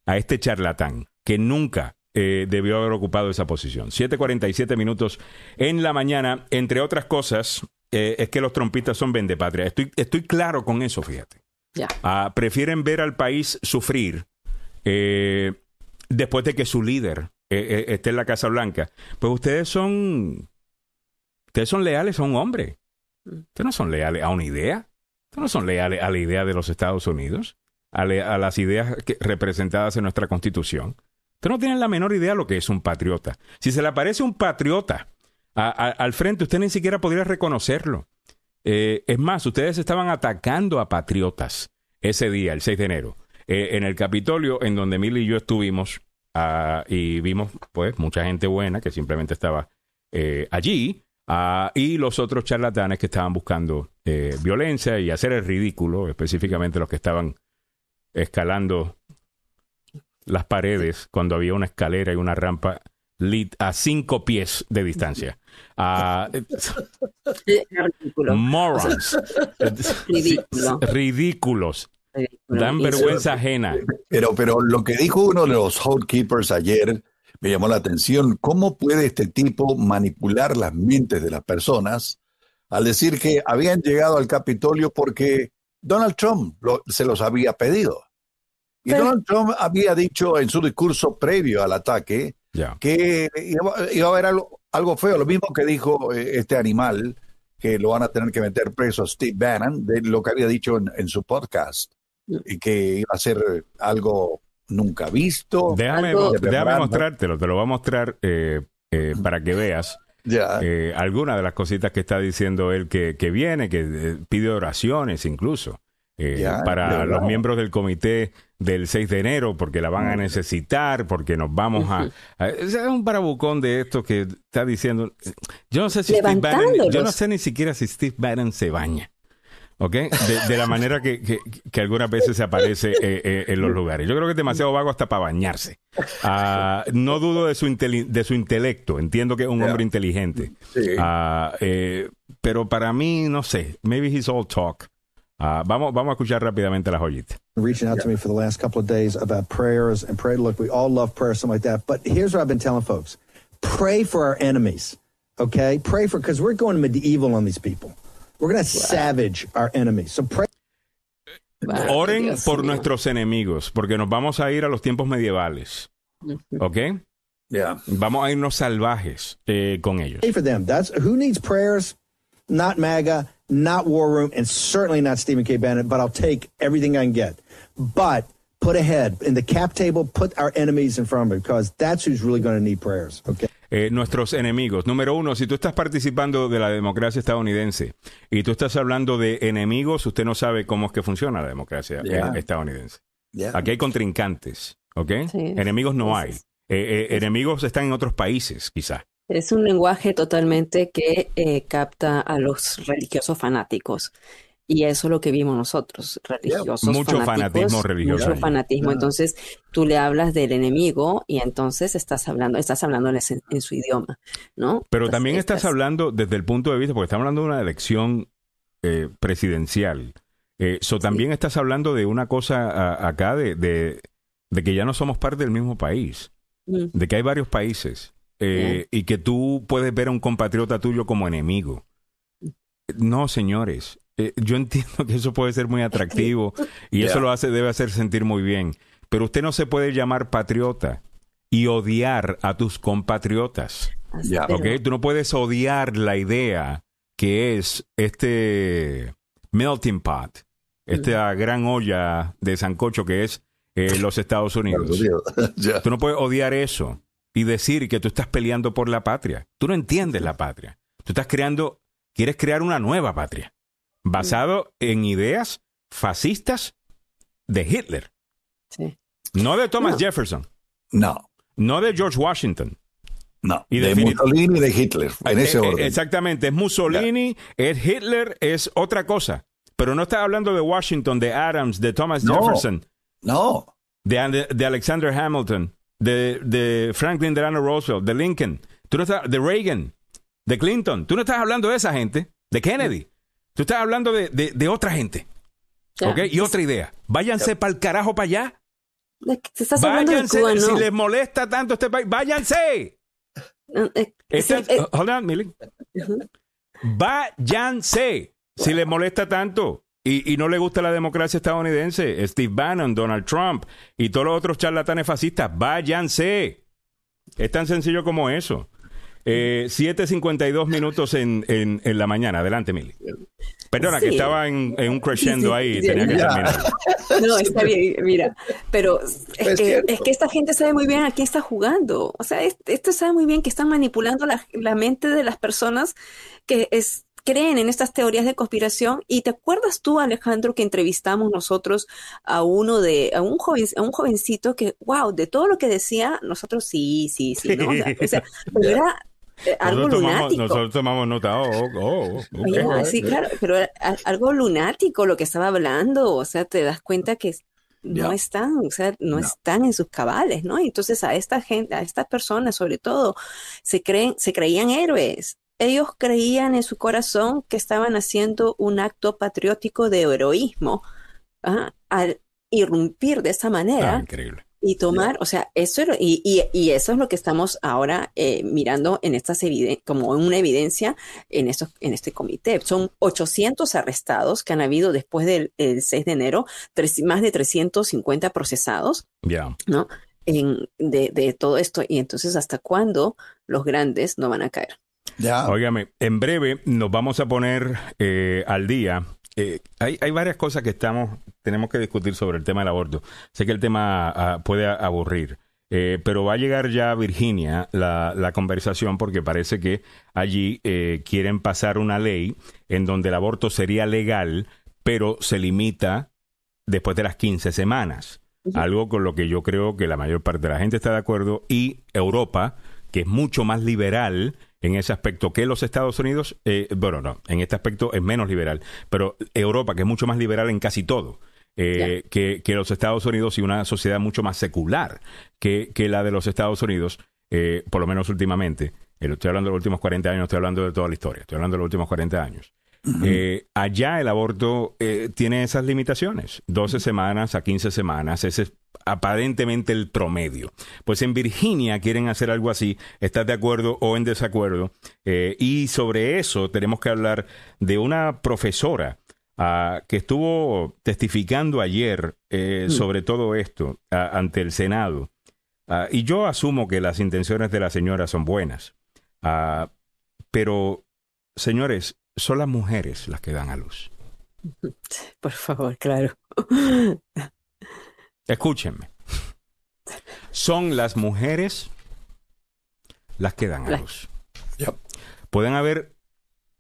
a este charlatán que nunca eh, debió haber ocupado esa posición. 7.47 minutos en la mañana, entre otras cosas, eh, es que los trompistas son vendepatria. Estoy, estoy claro con eso, fíjate. Ah, prefieren ver al país sufrir eh, después de que su líder esté en la Casa Blanca. Pues ustedes son, ustedes son leales a un hombre. Mm. Ustedes no son leales a una idea. Ustedes no son leales a la idea de los Estados Unidos a, las ideas representadas en nuestra Constitución. Usted no tiene la menor idea de lo que es un patriota. Si se le aparece un patriota al frente, usted ni siquiera podría reconocerlo. Eh, es más, ustedes estaban atacando a patriotas ese día, el 6 de enero, eh, en el Capitolio, en donde Mil y yo estuvimos ah, y vimos, pues, mucha gente buena que simplemente estaba eh, allí ah, y los otros charlatanes que estaban buscando violencia y hacer el ridículo, específicamente los que estaban escalando las paredes cuando había una escalera y una rampa a cinco pies de distancia. morons. Ridículos. Dan vergüenza ajena. Pero, pero lo que dijo uno de los housekeepers ayer me llamó la atención. ¿Cómo puede este tipo manipular las mentes de las personas al decir que habían llegado al Capitolio porque Donald Trump se los había pedido? Y Donald Trump había dicho en su discurso previo al ataque que iba, a haber algo, feo, lo mismo que dijo eh, este animal, que lo van a tener que meter preso a Steve Bannon, de lo que había dicho en, su podcast, y que iba a ser algo nunca visto. Déjame, mostrártelo, te lo voy a mostrar eh, eh, para que veas. Algunas de las cositas que está diciendo él que, que viene, que pide oraciones incluso. Eh, para los miembros del comité del 6 de enero, porque la van a necesitar, porque nos vamos a... es un parabucón de esto que está diciendo... Yo no sé si Steve Bannon, yo no sé ni siquiera si Steve Bannon se baña. ¿Ok? De, la manera que, que, algunas veces se aparece eh, eh, en los lugares. Yo creo que es demasiado vago hasta para bañarse. Ah, no dudo de su, de su intelecto. Entiendo que es un hombre inteligente. Ah, pero para mí, no sé. Maybe he's all talk. Uh, vamos, vamos a escuchar rápidamente la joyita. Reaching out to me for the last couple of days about prayers and pray. Look, we all love prayer, something like that. But here's what I've been telling folks: pray for our enemies. Okay, pray for because we're going medieval on these people. We're going to wow. savage our enemies. So pray. Oren por nuestros enemigos, porque nos vamos a ir a los tiempos medievales. ¿Ok? Yeah. Vamos a irnos salvajes eh, con ellos. Pray for them. That's who needs prayers. Not MAGA not War Room, and certainly not Stephen K. Bannon, but I'll take everything I can get. But put ahead in the cap table, put our enemies in front of it, because that's who's really going to need prayers. Okay. Eh, nuestros enemigos. Número uno, si tú estás participando de la democracia estadounidense y tú estás hablando de enemigos, usted no sabe cómo es que funciona la democracia yeah. estadounidense. Yeah. Aquí hay contrincantes, ¿ok? Sí. Enemigos no hay. Eh, eh, enemigos están en otros países, quizás. Es un lenguaje totalmente que eh, capta a los religiosos fanáticos. Y eso es lo que vimos nosotros, religiosos. Mucho fanatismo religioso. Mucho fanatismo. Entonces, tú le hablas del enemigo y entonces estás hablando, estás hablando en, su idioma, ¿no? Pero también estás, hablando desde el punto de vista, porque estamos hablando de una elección eh, presidencial. Eso eh, también estás hablando de una cosa acá de, de, que ya no somos parte del mismo país, mm. de que hay varios países. Eh, y que tú puedes ver a un compatriota tuyo como enemigo. No, señores. Eh, yo entiendo que eso puede ser muy atractivo y eso lo hace, debe hacer sentir muy bien. Pero usted no se puede llamar patriota y odiar a tus compatriotas. ¿Ok? Tú no puedes odiar la idea que es este melting pot, esta gran olla de sancocho que es eh, los Estados Unidos. *laughs* Tú no puedes odiar eso y decir que tú estás peleando por la patria. Tú no entiendes la patria. Tú estás creando, quieres crear una nueva patria, basado en ideas fascistas de Hitler. Sí. No de Thomas Jefferson. No. No de George Washington. No, y de Mussolini y de Hitler, en ese eh, eh, orden. Exactamente, es Mussolini, es Hitler, es otra cosa. Pero no estás hablando de Washington, de Adams, de Thomas Jefferson. No. De, de Alexander Hamilton de, de Franklin Delano Roosevelt, de Lincoln, tú no estás, de Reagan, de Clinton. Tú no estás hablando de esa gente, de Kennedy. Tú estás hablando de, de, otra gente. ¿Ok? Y otra idea. Váyanse para el carajo para allá. Váyanse, si les molesta tanto este país, váyanse. Este, hold on, Millie. Váyanse si les molesta tanto. Y, no le gusta la democracia estadounidense, Steve Bannon, Donald Trump y todos los otros charlatanes fascistas, váyanse. Es tan sencillo como eso. Eh, 7.52 minutos en, en, en, la mañana. Adelante, Mili. Perdona, que estaba en, un crescendo ahí tenía que terminar. *laughs* No, está bien, mira. Pero es que, es que, esta gente sabe muy bien a quién está jugando. O sea, esto sabe muy bien que están manipulando la, la mente de las personas que es creen en estas teorías de conspiración. Y te acuerdas tú, Alejandro, que entrevistamos nosotros a uno de, a un joven, a un jovencito que, wow, de todo lo que decía, nosotros sí, sí, sí, ¿no? O sea, *laughs* pero era eh, algo nosotros lunático. Tomamos, nosotros tomamos nota. Oh, oh, oh sí, claro, pero algo lunático lo que estaba hablando. O sea, te das cuenta que no están, o sea, no, están en sus cabales, ¿no? Entonces a esta gente, a estas personas sobre todo, se creen, se creían héroes. Ellos creían en su corazón que estaban haciendo un acto patriótico de heroísmo ¿ah? al irrumpir de esa manera. Ah, increíble y tomar, o sea, eso y, y, eso es lo que estamos ahora eh, mirando en estas como una evidencia en, estos, en este comité. Son 800 arrestados que han habido después del 6 de enero, más de 350 procesados, Ya. ¿no? En, de, de, todo esto. Y entonces, ¿hasta cuándo los grandes no van a caer? Ya. Óigame, en breve nos vamos a poner eh, al día eh, hay, hay, varias cosas que estamos, tenemos que discutir sobre el tema del aborto. Sé que el tema ah, puede aburrir, eh, pero va a llegar ya a Virginia la, la conversación porque parece que allí eh, quieren pasar una ley en donde el aborto sería legal, pero se limita después de las 15 semanas. Algo con lo que yo creo que la mayor parte de la gente está de acuerdo y Europa, que es mucho más liberal, en ese aspecto que los Estados Unidos, eh, bueno, no, en este aspecto es menos liberal, pero Europa, que es mucho más liberal en casi todo. Eh, que, que, los Estados Unidos y una sociedad mucho más secular que, que la de los Estados Unidos, eh, por lo menos últimamente. estoy hablando de los últimos 40 años, estoy hablando de toda la historia, estoy hablando de los últimos 40 años. Allá el aborto tiene esas limitaciones, 12 semanas a 15 semanas, ese es aparentemente el promedio. Pues en Virginia quieren hacer algo así, ¿estás de acuerdo o en desacuerdo? Eh, y sobre eso tenemos que hablar de una profesora ah, que estuvo testificando ayer eh, mm. sobre todo esto ah, ante el Senado. Ah, y yo asumo que las intenciones de la señora son buenas. pero, señores, son las mujeres las que dan a luz. *laughs* Por favor, claro. Escúchenme. Son las mujeres las que dan a luz. Pueden haber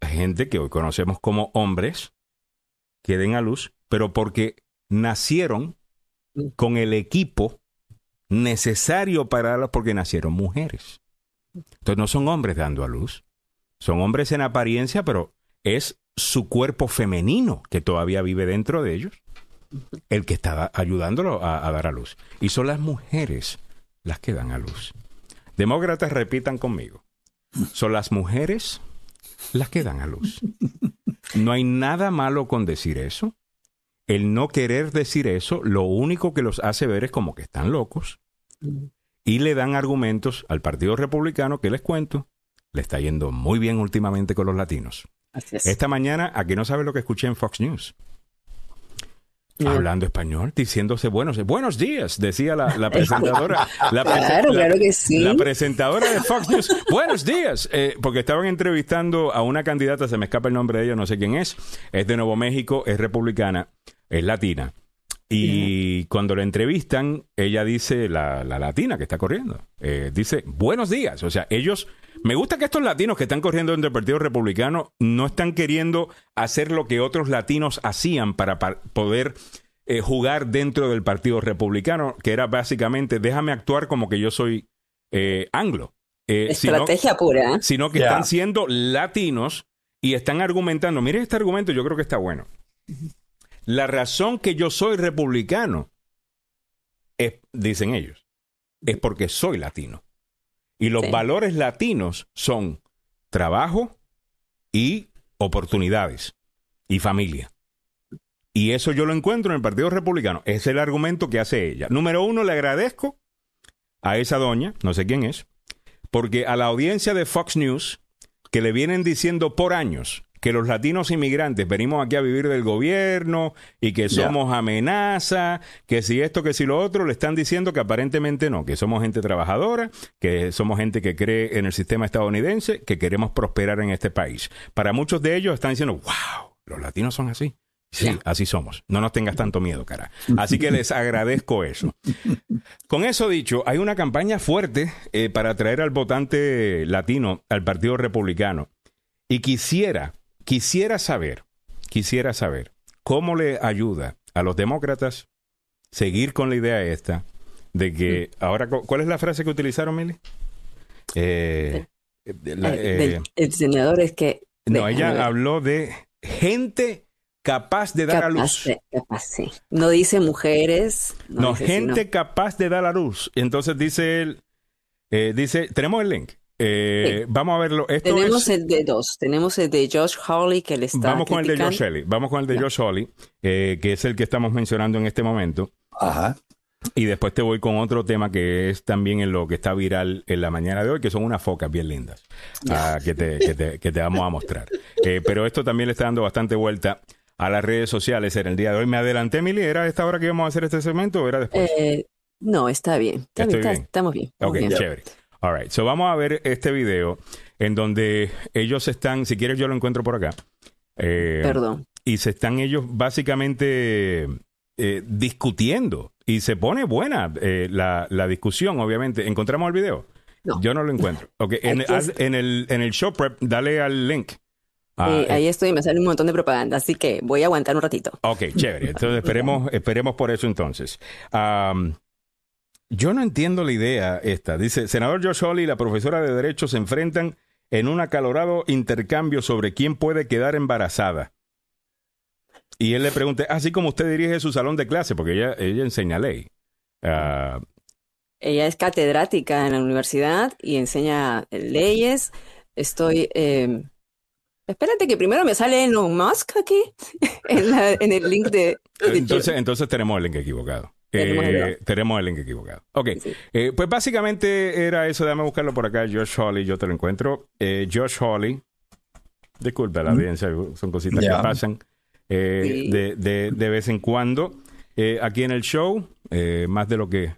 gente que hoy conocemos como hombres que den a luz, pero porque nacieron mm. con el equipo necesario para porque nacieron mujeres. Entonces no son hombres dando a luz, son hombres en apariencia, pero es su cuerpo femenino que todavía vive dentro de ellos el que está ayudándolo a, dar a luz. Y son las mujeres las que dan a luz. Demócratas repitan conmigo. Son las mujeres las que dan a luz. No hay nada malo con decir eso. El no querer decir eso, lo único que los hace ver es como que están locos. Y le dan argumentos al Partido Republicano que les cuento, le está yendo muy bien últimamente con los latinos. Esta mañana, aquí no sabe lo que escuché en Fox News hablando español, diciéndose buenos, buenos días, decía la, *laughs* presentadora. La, claro, claro que sí. La presentadora de Fox News, buenos días, eh, porque estaban entrevistando a una candidata, se me escapa el nombre de ella, no sé quién es, es de Nuevo México, es republicana, es latina. Y cuando la entrevistan, ella dice, la, la latina que está corriendo, eh, dice, buenos días. O sea, ellos, me gusta que estos latinos que están corriendo dentro del Partido Republicano no están queriendo hacer lo que otros latinos hacían para, poder eh, jugar dentro del Partido Republicano, que era básicamente, déjame actuar como que yo soy eh, anglo. Estrategia pura. Sino que están siendo latinos y están argumentando, mire este argumento, yo creo que está bueno. La razón que yo soy republicano es, dicen ellos, es porque soy latino. Y los valores latinos son trabajo y oportunidades y familia. Y eso yo lo encuentro en el Partido Republicano. Es el argumento que hace ella. Número uno, le agradezco a esa doña, no sé quién es, porque a la audiencia de Fox News, que le vienen diciendo por años que los latinos inmigrantes venimos aquí a vivir del gobierno y que somos amenaza, que si esto, que si lo otro, le están diciendo que aparentemente no, que somos gente trabajadora, que somos gente que cree en el sistema estadounidense, que queremos prosperar en este país. Para muchos de ellos están diciendo, wow, los latinos son así. Sí, así somos. No nos tengas tanto miedo, cara. Así que *laughs* les agradezco eso. Con eso dicho, hay una campaña fuerte eh, para atraer al votante latino al Partido Republicano. Y quisiera Quisiera saber, quisiera saber cómo le ayuda a los demócratas seguir con la idea esta de que ahora, ¿cuál es la frase que utilizaron, Mili? Eh, eh, eh, el senador es que... No, ella habló de gente capaz de dar a luz. capaz, sí. No dice mujeres. No, gente capaz de dar a luz. Entonces dice él, eh, dice, tenemos el link. Eh, vamos a verlo. tenemos el de dos. Tenemos el de Josh Hawley que le está. Vamos con el de Josh Hawley. Vamos con el de Josh Hawley, eh, que es el que estamos mencionando en este momento. Ajá. Y después te voy con otro tema que es también en lo que está viral en la mañana de hoy, que son unas focas bien lindas ah, que, te, que, te, vamos a mostrar. *laughs* Eh, pero esto también le está dando bastante vuelta a las redes sociales en el día de hoy. Me adelanté, Emily, ¿era esta hora que íbamos a hacer este segmento o era después? Eh, no, está bien. estamos bien. ok, chévere. All right. So vamos a ver este video en donde ellos están, si quieres yo lo encuentro por acá. Eh, Perdón. Y se están ellos básicamente eh, discutiendo y se pone buena eh, la, discusión, obviamente. ¿Encontramos el video? Yo no lo encuentro. Okay. En, en, el, en el show prep, dale al link. Ah, ahí estoy, me sale un montón de propaganda, así que voy a aguantar un ratito. Ok, chévere. Entonces esperemos, *laughs* esperemos por eso entonces. Yo no entiendo la idea esta. Dice, senador Josh Hawley y la profesora de Derecho se enfrentan en un acalorado intercambio sobre quién puede quedar embarazada. Y él le pregunta, así como usted dirige su salón de clase, porque ella, ella enseña ley. Ah, ella es catedrática en la universidad y enseña leyes. Estoy... Eh, espérate que primero me sale Elon Musk aquí *laughs* en, el link de... entonces, entonces tenemos el link equivocado. Eh, tenemos el link equivocado. Ok, eh, pues básicamente era eso. Déjame buscarlo por acá. Josh Hawley, yo te lo encuentro. Josh Hawley. Disculpe la audiencia, son cositas que pasan. Eh, de, de, de, vez en cuando. Eh, aquí en el show, eh, más de lo que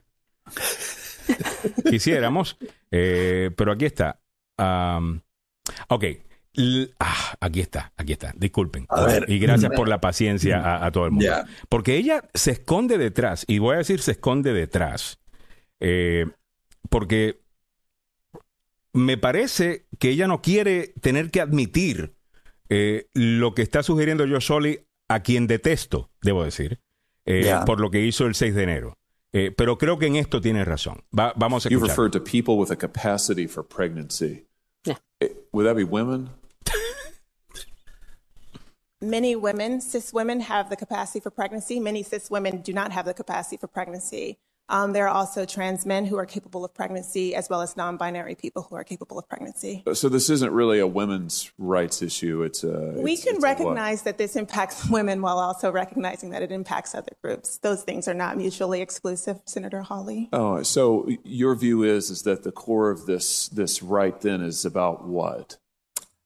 *laughs* quisiéramos. pero aquí está. ok. Ah, aquí está, aquí está. Disculpen. y gracias por la paciencia a, todo el mundo. Porque ella se esconde detrás, y voy a decir se esconde detrás, porque me parece que ella no quiere tener que admitir eh, lo que está sugiriendo Josh Hawley, a quien detesto, debo decir, eh, por lo que hizo el 6 de enero. Eh, pero creo que en esto tiene razón. Va, vamos a escuchar. You referred to people with a capacity for pregnancy. Yeah. Would that be women? Many women, cis women, have the capacity for pregnancy. Many cis women do not have the capacity for pregnancy. Um, there are also trans men who are capable of pregnancy, as well as non-binary people who are capable of pregnancy. So this isn't really a women's rights issue. It's a. We it's, can it's recognize that this impacts *laughs* women while also recognizing that it impacts other groups. Those things are not mutually exclusive, Senator Hawley. Oh, so your view is is that the core of this this right then is about what?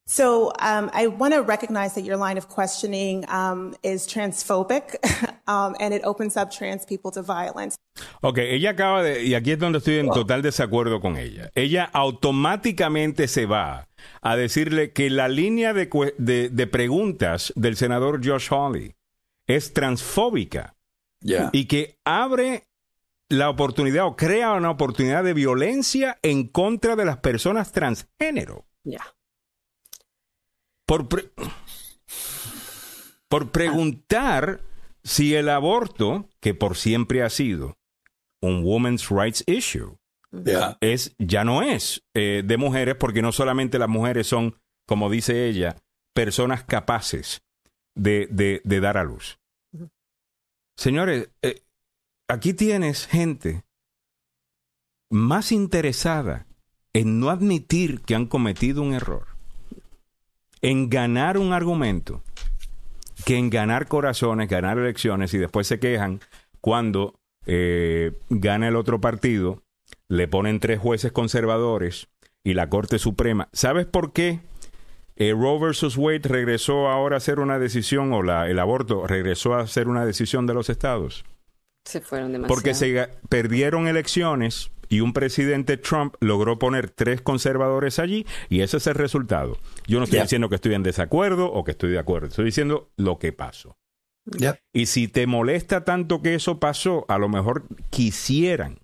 So um, I want to recognize that your line of questioning um, is transphobic *laughs* um, and it opens up trans people to violence. Ok, ella acaba de, y aquí es donde estoy en total desacuerdo con ella. Ella automáticamente se va a decirle que la línea de, de, de preguntas del senador Josh Hawley es transfóbica yeah. y que abre la oportunidad o crea una oportunidad de violencia en contra de las personas transgénero. Yeah. Por, por preguntar si el aborto, que por siempre ha sido un women's rights issue, es, ya no es eh, de mujeres, porque no solamente las mujeres son, como dice ella, personas capaces de, de, dar a luz. Señores, eh, aquí tienes gente más interesada en no admitir que han cometido un error en ganar un argumento que en ganar corazones, ganar elecciones y después se quejan cuando eh, gana el otro partido, le ponen tres jueces conservadores y la Corte Suprema. ¿Sabes por qué eh, Roe versus Wade regresó ahora a ser una decisión, o la, el aborto regresó a ser una decisión de los estados? Se fueron demasiado. Porque se perdieron elecciones y un presidente Trump logró poner tres conservadores allí y ese es el resultado. Yo no estoy diciendo que estoy en desacuerdo o que estoy de acuerdo, estoy diciendo lo que pasó. Y si te molesta tanto que eso pasó, a lo mejor quisieran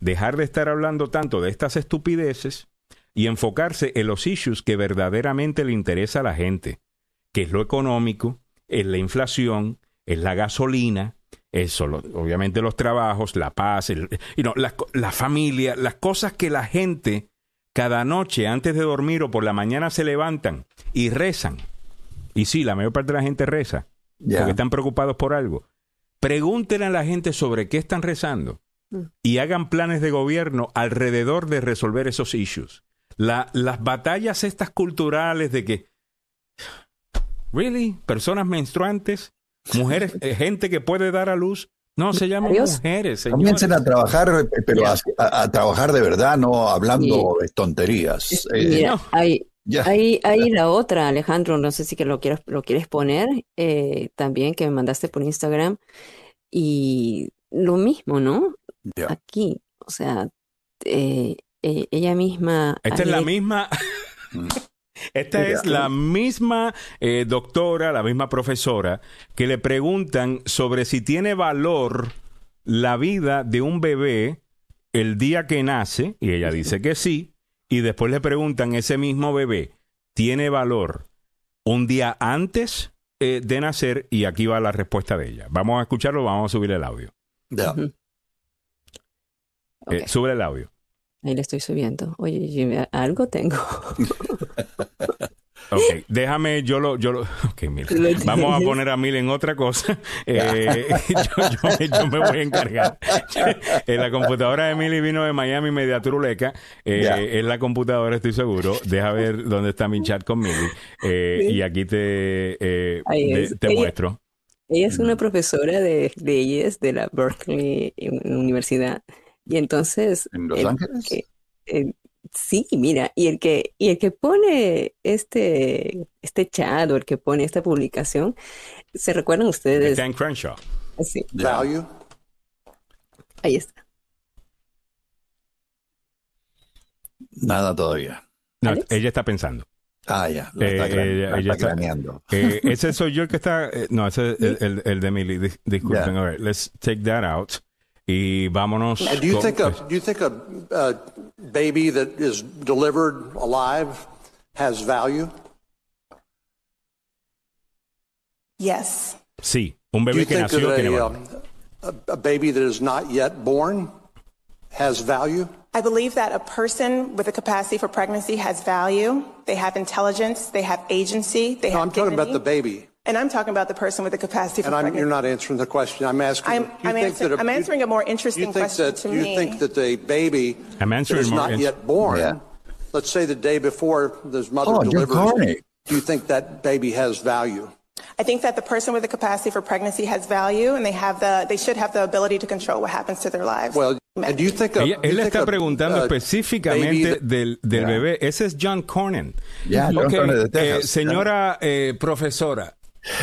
dejar de estar hablando tanto de estas estupideces y enfocarse en los issues que verdaderamente le interesa a la gente, que es lo económico, es la inflación, es la gasolina, eso, obviamente los trabajos, la paz, el, la, la familia, las cosas que la gente cada noche antes de dormir o por la mañana se levantan y rezan. Y sí, la mayor parte de la gente reza. porque están preocupados por algo. Pregúntenle a la gente sobre qué están rezando mm. y hagan planes de gobierno alrededor de resolver esos issues. La, las batallas estas culturales de que, ¿really? Personas menstruantes, mujeres, eh, gente que puede dar a luz, no, se llaman mujeres. Comiencen a trabajar, pero a, trabajar de verdad, no hablando de tonterías. Eh, hay, Ahí, la otra, Alejandro, no sé si que lo quieres, lo quieres poner, eh, también que me mandaste por Instagram. Y lo mismo, ¿no? Aquí, o sea, eh, ella misma. Esta es la misma. Esta es la misma eh, doctora, la misma profesora, que le preguntan sobre si tiene valor la vida de un bebé el día que nace, y ella dice que sí, y después le preguntan, ¿ese mismo bebé tiene valor un día antes eh, de nacer? Y aquí va la respuesta de ella. Vamos a escucharlo, vamos a subir el audio. Eh, sube el audio. Ahí le estoy subiendo. Oye, algo tengo. *laughs* Ok, déjame, yo lo, yo lo, *laughs* ok, Vamos a poner a Mil en otra cosa. *laughs* Eh, yo, me voy a encargar. Eh, la computadora de Mili vino de Miami Media Truleca. Eh, es la computadora, estoy seguro. Deja ver dónde está mi chat con Mili. Y aquí te, te muestro. Ella es una profesora de leyes de la Berkeley Universidad. Y entonces... ¿En Los Ángeles? Sí, mira, y el que, y el que pone este, este chat o el que pone esta publicación, ¿se recuerdan ustedes? Dan Crenshaw. Sí. Value. Ahí está. Nada todavía. No, ella está pensando. Ah, ya. Lo está, eh, ella, está, eh, ese soy yo el que está. Eh, no, ese es el, el, de Millie. Disculpen. A ver, let's take that out. Y vámonos. And do you think a do you think a, a baby that is delivered alive has value? Yes. Sí, un bebé que nació tiene valor. Um, a, a baby that is not yet born has value. I believe that a person with a capacity for pregnancy has value. They have intelligence. They have agency. They no, have I'm talking about the baby. And I'm talking about the person with the capacity for and pregnancy. you're not answering the question. I'm asking. I'm, I'm, answer, a, I'm answering a more interesting question that, to you me. You think that the baby I'm answering is not yet born, yeah. let's say the day before this mother oh, delivers, do you think that baby has value? I think that the person with the capacity for pregnancy has value, and they have the they should have the ability to control what happens to their lives. Well, and do you think a, Ella, él está preguntando uh, específicamente del, del yeah. bebé. Ese es John Cornyn. Yeah, okay. John Cornyn de eh, señora eh, profesora,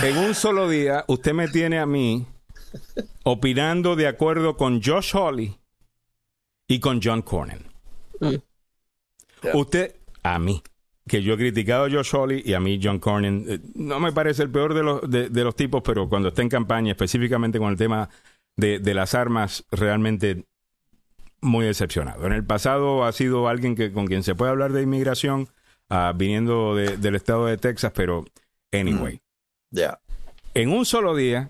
En un solo día, usted me tiene a mí opinando de acuerdo con Josh Hawley y con John Cornyn. Mm. Usted, a mí, que yo he criticado a Josh Hawley y a mí John Cornyn, eh, no me parece el peor de los, de, los tipos, pero cuando está en campaña, específicamente con el tema de, las armas, realmente muy decepcionado. En el pasado ha sido alguien que con quien se puede hablar de inmigración, uh, viniendo del estado de Texas, pero anyway. En un solo día,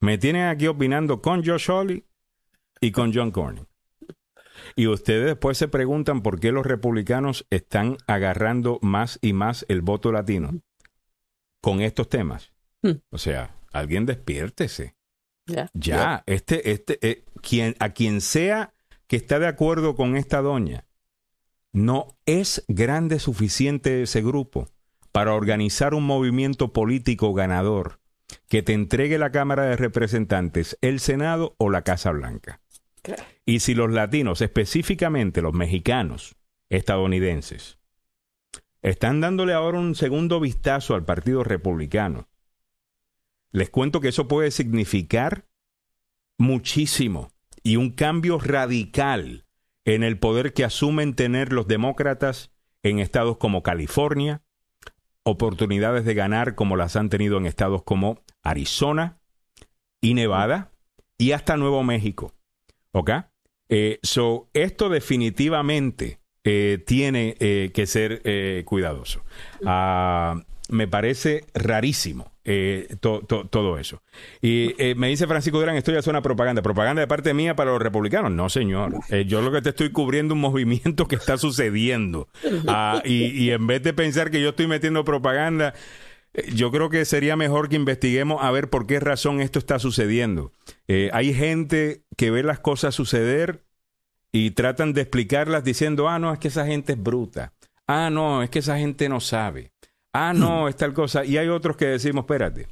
me tienen aquí opinando con Josh Hawley y con John Cornyn. Y ustedes después se preguntan por qué los republicanos están agarrando más y más el voto latino con estos temas. Hmm. O sea, alguien despiértese. Ya, este, este, eh, quien, a quien sea que está de acuerdo con esta doña, no es grande suficiente ese grupo para organizar un movimiento político ganador que te entregue la Cámara de Representantes, el Senado o la Casa Blanca. Y si los latinos, específicamente los mexicanos, estadounidenses, están dándole ahora un segundo vistazo al Partido Republicano, les cuento que eso puede significar muchísimo y un cambio radical en el poder que asumen tener los demócratas en estados como California, oportunidades de ganar como las han tenido en estados como Arizona y Nevada y hasta Nuevo México. ¿Ok? Eh, so, esto definitivamente eh, tiene eh, que ser cuidadoso. Ah, me parece rarísimo eh, todo eso. Y eh, me dice Francisco Durán, esto ya una propaganda. ¿Propaganda de parte mía para los republicanos? No, señor. Eh, yo lo que te estoy cubriendo un movimiento que está sucediendo. Ah, y, en vez de pensar que yo estoy metiendo propaganda, eh, yo creo que sería mejor que investiguemos a ver por qué razón esto está sucediendo. Hay gente que ve las cosas suceder y tratan de explicarlas diciendo, ah, no, es que esa gente es bruta. Ah, no, es que esa gente no sabe. Ah, no, es tal cosa. Y hay otros que decimos, espérate,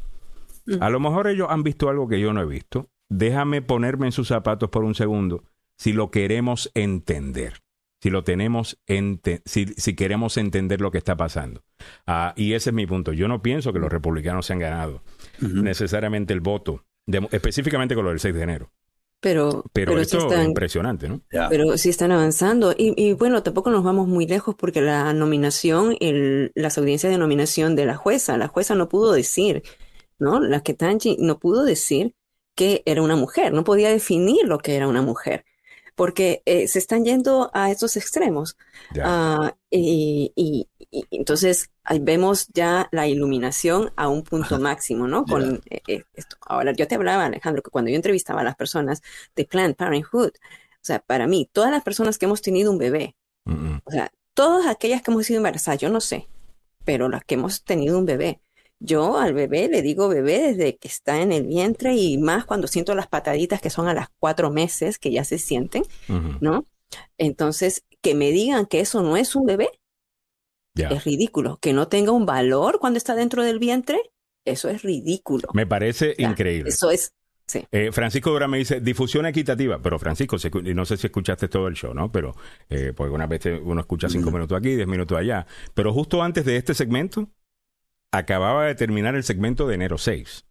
a lo mejor ellos han visto algo que yo no he visto. Déjame ponerme en sus zapatos por un segundo si lo queremos entender si lo tenemos, si, si, queremos entender lo que está pasando. Ah, y ese es mi punto. Yo no pienso que los republicanos se han ganado necesariamente el voto, específicamente con lo del 6 de enero. Pero, pero, esto es impresionante, ¿no? Pero sí están avanzando. Y, bueno, tampoco nos vamos muy lejos porque la nominación, el, las audiencias de nominación de la jueza, la jueza no pudo decir, ¿no? La que Tanchi no pudo decir que era una mujer, no podía definir lo que era una mujer porque eh, se están yendo a estos extremos. Ah, y, entonces ahí vemos ya la iluminación a un punto máximo, ¿no? Con eh, eh, esto. Ahora, yo te hablaba, Alejandro, que cuando yo entrevistaba a las personas de Planned Parenthood, o sea, para mí, todas las personas que hemos tenido un bebé, o sea, todas aquellas que hemos sido embarazadas, yo no sé, pero las que hemos tenido un bebé, yo al bebé le digo bebé desde que está en el vientre y más cuando siento las pataditas que son a las cuatro meses que ya se sienten, ¿no? Entonces, que me digan que eso no es un bebé, es ridículo. Que no tenga un valor cuando está dentro del vientre, eso es ridículo. Me parece increíble. Eso es Sí. Eh, Francisco Dura me dice difusión equitativa, pero Francisco, no sé si escuchaste todo el show, ¿no? Pero eh, porque una vez uno escucha cinco minutos aquí, diez minutos allá. Pero justo antes de este segmento, acababa de terminar el segmento de enero 6,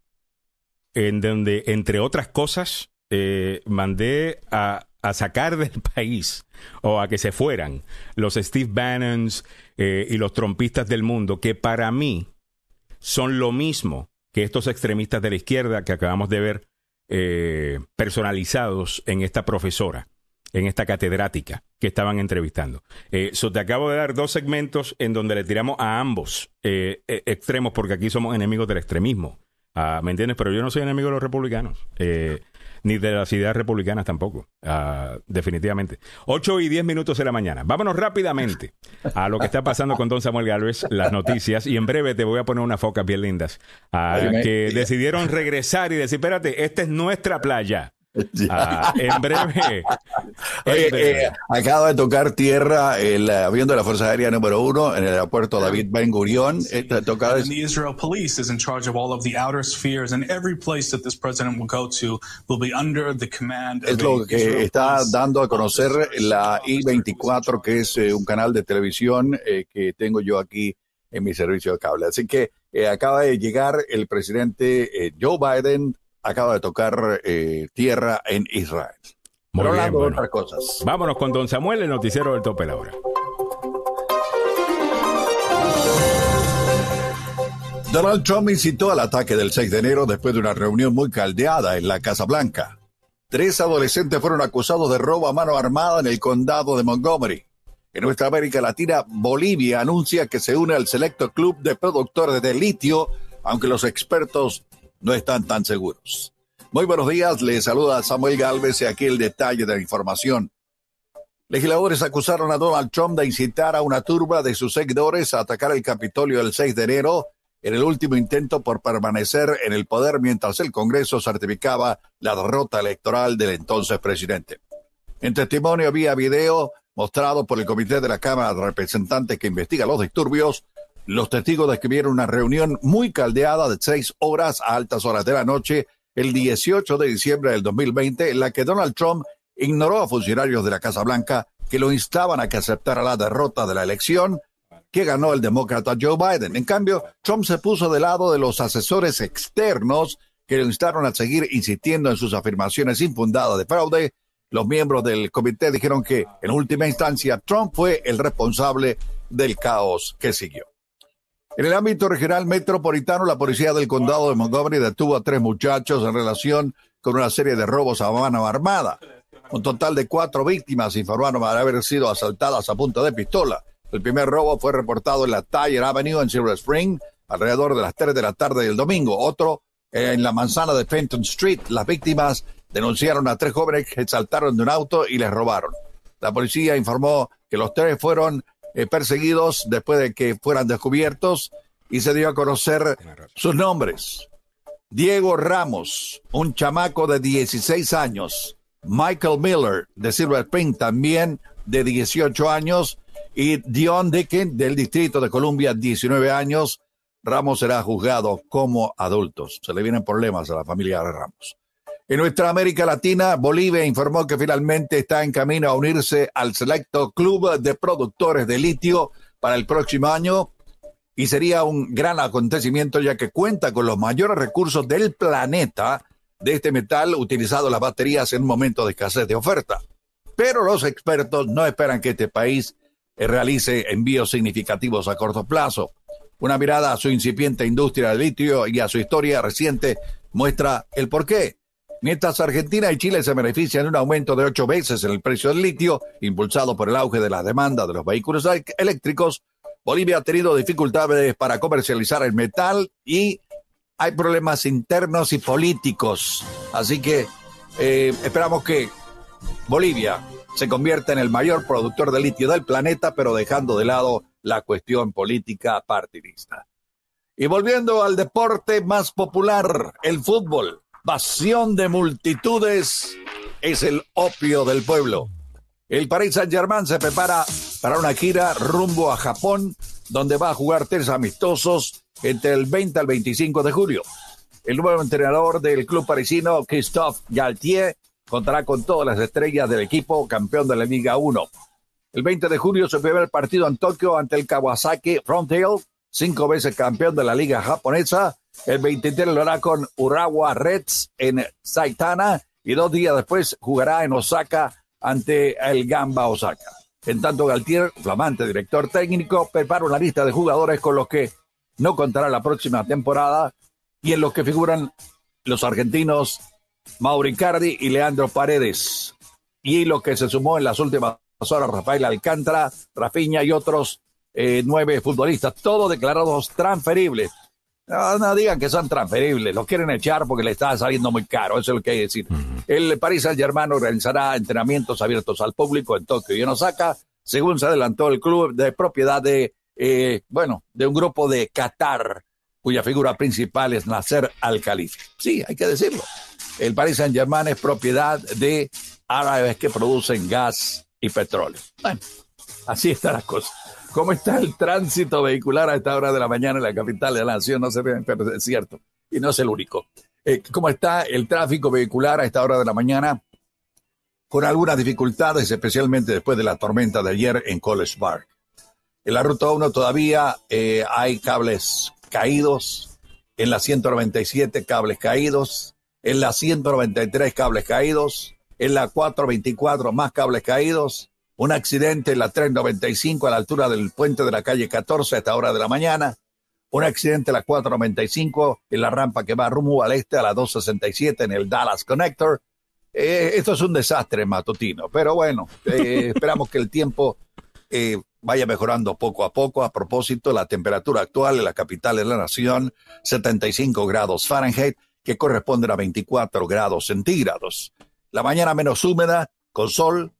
en donde, entre otras cosas, eh, mandé a, sacar *laughs* del país o a que se fueran los Steve Bannons eh, y los trompistas del mundo, que para mí son lo mismo que estos extremistas de la izquierda que acabamos de ver eh, personalizados en esta profesora en esta catedrática que estaban entrevistando. Eh, te acabo de dar dos segmentos en donde le tiramos a ambos eh, e, extremos, porque aquí somos enemigos del extremismo. Ah, ¿Me entiendes? Pero yo no soy enemigo de los republicanos. Eh, ni de las ideas republicanas tampoco, ah, definitivamente. Ocho y diez minutos de la mañana. Vámonos rápidamente a lo que está pasando con don Samuel Galvez, las noticias, y en breve te voy a poner unas focas bien lindas, ah, que decidieron regresar y decir, espérate, esta es nuestra playa. *laughs* Ah, en breve. Eh, acaba de tocar tierra el avión de la Fuerza Aérea número uno en el aeropuerto David Ben Gurion. Eh, toca the Israel police is in charge of all of the outer spheres and every place that this president will go to will be under the command Es lo que está dando a conocer la I-24, que es eh, un canal de televisión que tengo yo aquí en mi servicio de cable. Así que acaba de llegar el presidente Joe Biden acaba de tocar eh, tierra en Israel. Muy bien, otras cosas. Vámonos con don Samuel, el noticiero del tope la hora. Donald Trump incitó al ataque del 6 de enero después de una reunión muy caldeada en la Casa Blanca. Tres adolescentes fueron acusados de robo a mano armada en el condado de Montgomery. En nuestra América Latina, Bolivia anuncia que se une al selecto club de productores de litio, aunque los expertos no están tan seguros. Muy buenos días, les saluda Samuel Galvez y aquí el detalle de la información. Legisladores acusaron a Donald Trump de incitar a una turba de sus seguidores a atacar el Capitolio el 6 de enero en el último intento por permanecer en el poder mientras el Congreso certificaba la derrota electoral del entonces presidente. En testimonio vía video mostrado por el Comité de la Cámara de Representantes que investiga los disturbios, los testigos describieron una reunión muy caldeada de seis horas a altas horas de la noche el 18 de diciembre del 2020 en la que Donald Trump ignoró a funcionarios de la Casa Blanca que lo instaban a que aceptara la derrota de la elección que ganó el demócrata Joe Biden. En cambio, Trump se puso de lado de los asesores externos que lo instaron a seguir insistiendo en sus afirmaciones infundadas de fraude. Los miembros del comité dijeron que, en última instancia, Trump fue el responsable del caos que siguió. En el ámbito regional metropolitano, la policía del condado de Montgomery detuvo a tres muchachos en relación con una serie de robos a mano armada. Un total de cuatro víctimas informaron haber sido asaltadas a punta de pistola. El primer robo fue reportado en la Tyler Avenue en Silver Spring alrededor de las 3 de la tarde del domingo. Otro en la manzana de Fenton Street. Las víctimas denunciaron a tres jóvenes que saltaron de un auto y les robaron. La policía informó que los tres fueron eh, perseguidos después de que fueran descubiertos y se dio a conocer sus nombres. Diego Ramos, un chamaco de 16 años. Michael Miller, de Silver Spring, también de 18 años. Y Dion Dicken, del Distrito de Columbia, 19 años. Ramos será juzgado como adultos. Se le vienen problemas a la familia de Ramos. En nuestra América Latina, Bolivia informó que finalmente está en camino a unirse al selecto club de productores de litio para el próximo año y sería un gran acontecimiento ya que cuenta con los mayores recursos del planeta de este metal utilizado en las baterías en un momento de escasez de oferta. Pero los expertos no esperan que este país realice envíos significativos a corto plazo. Una mirada a su incipiente industria de litio y a su historia reciente muestra el porqué. Mientras Argentina y Chile se benefician de un aumento de ocho veces en el precio del litio, impulsado por el auge de la demanda de los vehículos eléctricos, Bolivia ha tenido dificultades para comercializar el metal y hay problemas internos y políticos. Así que eh, esperamos que Bolivia se convierta en el mayor productor de litio del planeta, pero dejando de lado la cuestión política partidista. Y volviendo al deporte más popular, el fútbol pasión de multitudes es el opio del pueblo. El Paris Saint-Germain se prepara para una gira rumbo a Japón, donde va a jugar tres amistosos entre el 20 al 25 de julio. El nuevo entrenador del club parisino, Christophe Galtier, contará con todas las estrellas del equipo campeón de la Liga 1. El 20 de julio se el partido en Tokio ante el Kawasaki Frontale, cinco veces campeón de la Liga japonesa, el 23 lo hará con Urawa Reds en Saitana y dos días después jugará en Osaka ante el Gamba Osaka. En tanto, Galtier, flamante director técnico, prepara una lista de jugadores con los que no contará la próxima temporada y en los que figuran los argentinos Mauricardi y Leandro Paredes. Y lo que se sumó en las últimas horas, Rafael Alcántara, Rafiña y otros eh, nueve futbolistas, todos declarados transferibles. No, digan que son transferibles, los quieren echar porque le está saliendo muy caro, eso es lo que hay que decir. El Paris Saint-Germain organizará entrenamientos abiertos al público en Tokio y en Osaka, según se adelantó el club de propiedad de, eh, bueno, de un grupo de Qatar, cuya figura principal es Nasser Al-Khalifa. Sí, hay que decirlo. El Paris Saint-Germain es propiedad de árabes que producen gas y petróleo. Bueno, así están las cosas. ¿Cómo está el tránsito vehicular a esta hora de la mañana en la capital de la nación? No se ve, pero es cierto. Y no es el único. Eh, ¿Cómo está el tráfico vehicular a esta hora de la mañana? Con algunas dificultades, especialmente después de la tormenta de ayer en College Park. En la ruta 1 todavía eh, hay cables caídos. En la 197 cables caídos. En la 193 cables caídos. En la 424 más cables caídos un accidente en la 395 a la altura del puente de la calle 14 a esta hora de la mañana, un accidente en la 495 en la rampa que va rumbo al este a la 267 en el Dallas Connector. Eh, esto es un desastre matutino, pero bueno, eh, esperamos que el tiempo eh, vaya mejorando poco a poco. A propósito, la temperatura actual en la capital de la nación, 75 grados Fahrenheit, que corresponden a 24 grados centígrados. La mañana menos húmeda, con sol,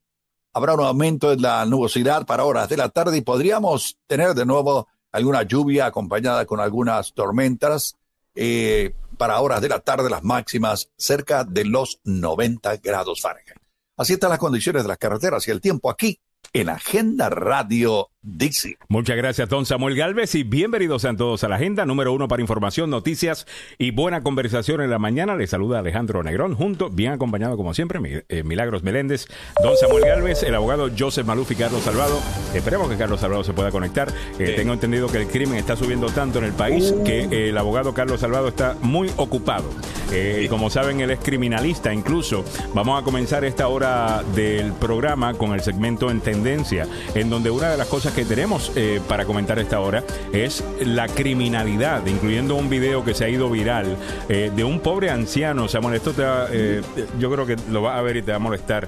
habrá un aumento en la nubosidad para horas de la tarde y podríamos tener de nuevo alguna lluvia acompañada con algunas tormentas eh, para horas de la tarde, las máximas cerca de los 90 grados Fahrenheit. Así están las condiciones de las carreteras y el tiempo aquí en Agenda Radio Dixie. Muchas gracias, don Samuel Galvez, y bienvenidos a todos a la agenda número uno para información, noticias y buena conversación en la mañana. Les saluda Alejandro Negrón, junto, bien acompañado como siempre, eh, Milagros Meléndez, don Samuel Galvez, el abogado Joseph Maluf y Carlos Salvado. Esperemos que Carlos Salvado se pueda conectar. Eh, tengo entendido que el crimen está subiendo tanto en el país uh. que el abogado Carlos Salvado está muy ocupado. Eh, como saben, él es criminalista incluso. Vamos a comenzar esta hora del programa con el segmento en tendencia, en donde una de las cosas que tenemos eh, para comentar esta hora es la criminalidad, incluyendo un video que se ha ido viral eh, de un pobre anciano. Samuel, esto te eh, yo creo que lo vas a ver y te va a molestar.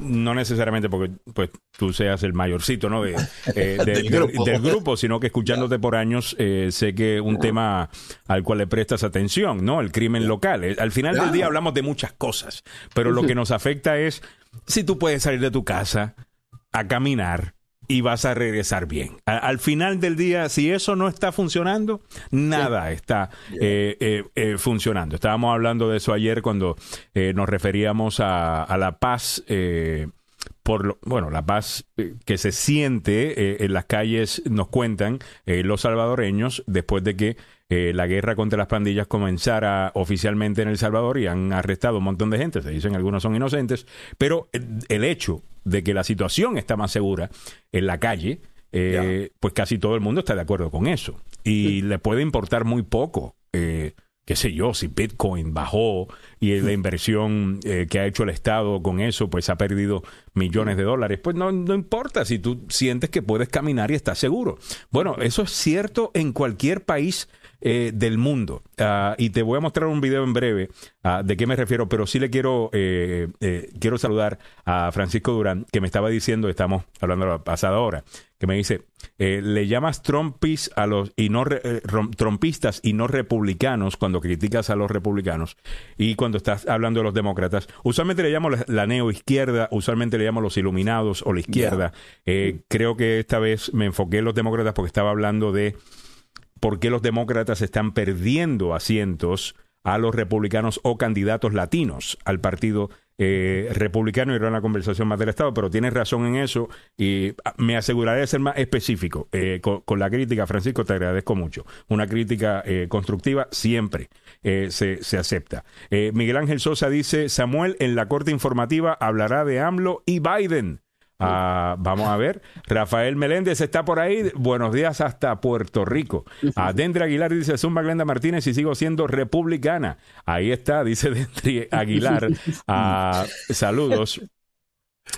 No necesariamente porque pues tú seas el mayorcito ¿no? de, *laughs* del, grupo. sino que escuchándote por años sé que un tema al cual le prestas atención, ¿no? El crimen local. Al final del día hablamos de muchas cosas, pero lo que nos afecta es si tú puedes salir de tu casa a caminar y vas a regresar bien. al final del día, si eso no está funcionando, nada está eh, eh, eh, funcionando. Estábamos hablando de eso ayer cuando nos referíamos a, a la paz por bueno, la paz eh, que se siente eh, en las calles, nos cuentan eh, los salvadoreños, después de que la guerra contra las pandillas comenzara oficialmente en El Salvador y han arrestado un montón de gente, se dicen algunos son inocentes, pero el hecho de que la situación está más segura en la calle, pues casi todo el mundo está de acuerdo con eso. Y le puede importar muy poco qué sé yo, si Bitcoin bajó y la inversión eh, que ha hecho el Estado con eso, pues ha perdido millones de dólares, pues no, no importa si tú sientes que puedes caminar y estás seguro. Bueno, eso es cierto en cualquier país eh, del mundo. Ah, y te voy a mostrar un video en breve ah, de qué me refiero, pero sí le quiero, eh, eh, quiero saludar a Francisco Durán, que me estaba diciendo, estamos hablando de la pasada hora, que me dice, le llamas trompis a los y no trompistas y no republicanos cuando criticas a los republicanos y cuando estás hablando de los demócratas. Usualmente le llamo la, neoizquierda, usualmente le llamo los iluminados o la izquierda. creo que esta vez me enfoqué en los demócratas porque estaba hablando de por qué los demócratas están perdiendo asientos a los republicanos o candidatos latinos al partido eh, republicano y era una conversación más del Estado, pero tienes razón en eso y ah, me aseguraré de ser más específico eh, con, la crítica, Francisco, te agradezco mucho. Una crítica eh, constructiva siempre se, se, acepta. Miguel Ángel Sosa dice, Samuel en la corte informativa hablará de AMLO y Biden. Ah, vamos a ver. Rafael Meléndez está por ahí. Buenos días hasta Puerto Rico. A Dendri Aguilar dice Zumba Glenda Martínez y sigo siendo republicana. Ahí está, dice Dendri Aguilar. *laughs* Ah, saludos.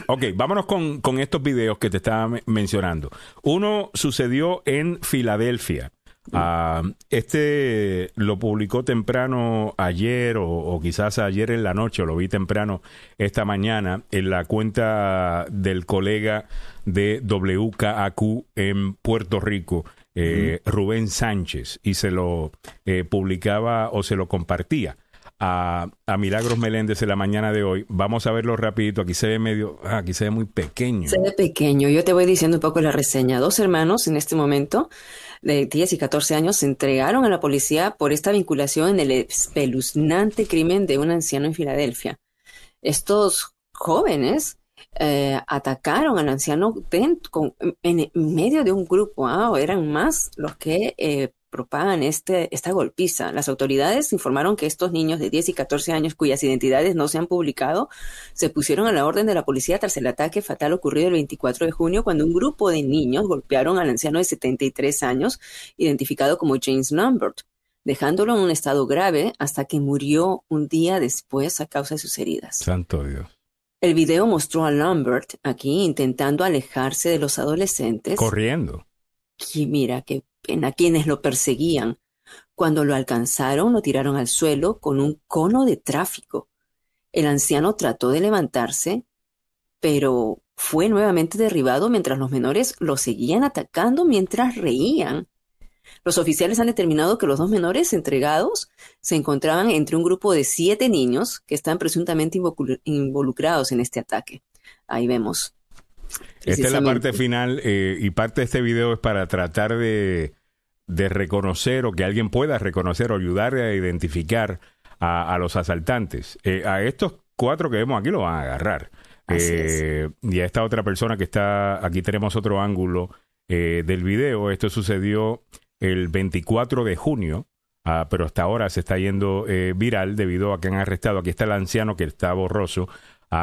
Ok, vámonos con, con estos videos que te estaba mencionando. Uno sucedió en Filadelfia. Ah, este lo publicó temprano ayer o, quizás ayer en la noche, o lo vi temprano esta mañana en la cuenta del colega de WKAQ en Puerto Rico, eh, Rubén Sánchez, y se lo eh, publicaba o se lo compartía. A, a, Milagros Meléndez en la mañana de hoy. Vamos a verlo rapidito. Aquí se ve medio, ah, aquí se ve muy pequeño. Se ve pequeño. Yo te voy diciendo un poco la reseña. Dos hermanos en este momento de 10 y 14 años se entregaron a la policía por esta vinculación en el espeluznante crimen de un anciano en Filadelfia. Estos jóvenes eh, atacaron al anciano en, medio de un grupo, ah, eran más los que eh, propagan este, esta golpiza. Las autoridades informaron que estos niños de 10 y 14 años cuyas identidades no se han publicado se pusieron a la orden de la policía tras el ataque fatal ocurrido el 24 de junio cuando un grupo de niños golpearon al anciano de 73 años identificado como James Lambert, dejándolo en un estado grave hasta que murió un día después a causa de sus heridas. Santo Dios. El video mostró a Lambert aquí intentando alejarse de los adolescentes. Corriendo. Y mira, qué a quienes lo perseguían. Cuando lo alcanzaron, lo tiraron al suelo con un cono de tráfico. El anciano trató de levantarse, pero fue nuevamente derribado mientras los menores lo seguían atacando mientras reían. Los oficiales han determinado que los dos menores entregados se encontraban entre un grupo de siete niños que están presuntamente involucrados en este ataque. Ahí vemos esta es la parte final eh, y parte de este video es para tratar de, reconocer o que alguien pueda reconocer o ayudar a identificar a, los asaltantes. Eh, a estos cuatro que vemos aquí lo van a agarrar. Eh, y a esta otra persona que está, aquí tenemos otro ángulo del video. Esto sucedió el 24 de junio. Ah, pero hasta ahora se está yendo viral debido a que han arrestado. Aquí está el anciano que está borroso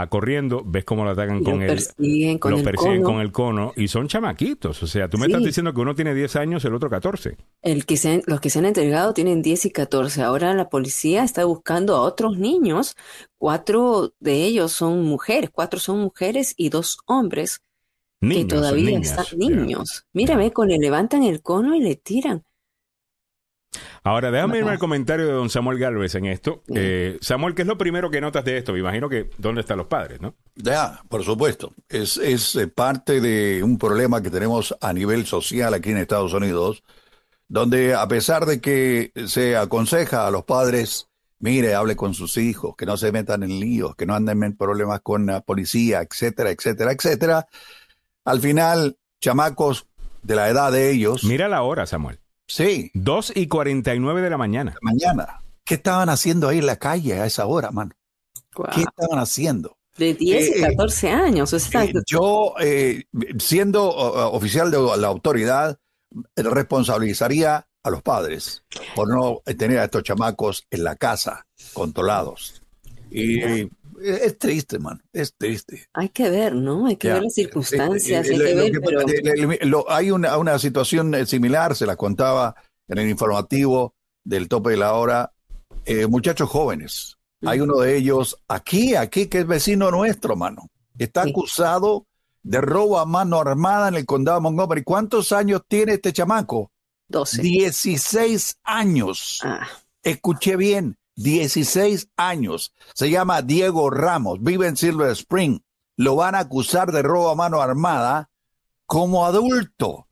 corriendo, ves cómo lo atacan con el, con lo el persiguen cono. con el cono y son chamaquitos. O sea, tú me estás diciendo que uno tiene 10 años, el otro 14. El que se, los que se han entregado tienen 10 y 14. Ahora la policía está buscando a otros niños. Cuatro de ellos son mujeres, cuatro son mujeres y dos hombres que todavía están niños. Mírame, con le levantan el cono y le tiran. Ahora, déjame irme al comentario de don Samuel Galvez en esto. Eh, Samuel, ¿qué es lo primero que notas de esto? Me imagino que dónde están los padres, ¿no? Ya, por supuesto. Es, es eh, parte de un problema que tenemos a nivel social aquí en Estados Unidos, donde a pesar de que se aconseja a los padres, mire, hable con sus hijos, que no se metan en líos, que no anden en problemas con la policía, etcétera, etcétera, etcétera, al final chamacos de la edad de ellos. Mira la hora, Samuel. Sí. 2 y 49 de la mañana. Mañana. ¿Qué estaban haciendo ahí en la calle a esa hora, mano? ¿Qué estaban haciendo? De 10 y 14 eh, años. Eh, yo, eh, siendo oficial de la autoridad, responsabilizaría a los padres por no tener a estos chamacos en la casa, controlados. Y es triste, man, es triste. Hay que ver, ¿no? Hay que ver las circunstancias, hay que ver, pero... hay una, una situación similar, se la contaba en el informativo del tope de la hora, muchachos jóvenes, hay uno de ellos aquí, aquí, que es vecino nuestro, mano. Está acusado de robo a mano armada en el condado de Montgomery. ¿Cuántos años tiene este chamaco? 12. 16 años. Ah. Escuché bien, 16 años. Se llama Diego Ramos, vive en Silver Spring. Lo van a acusar de robo a mano armada como adulto.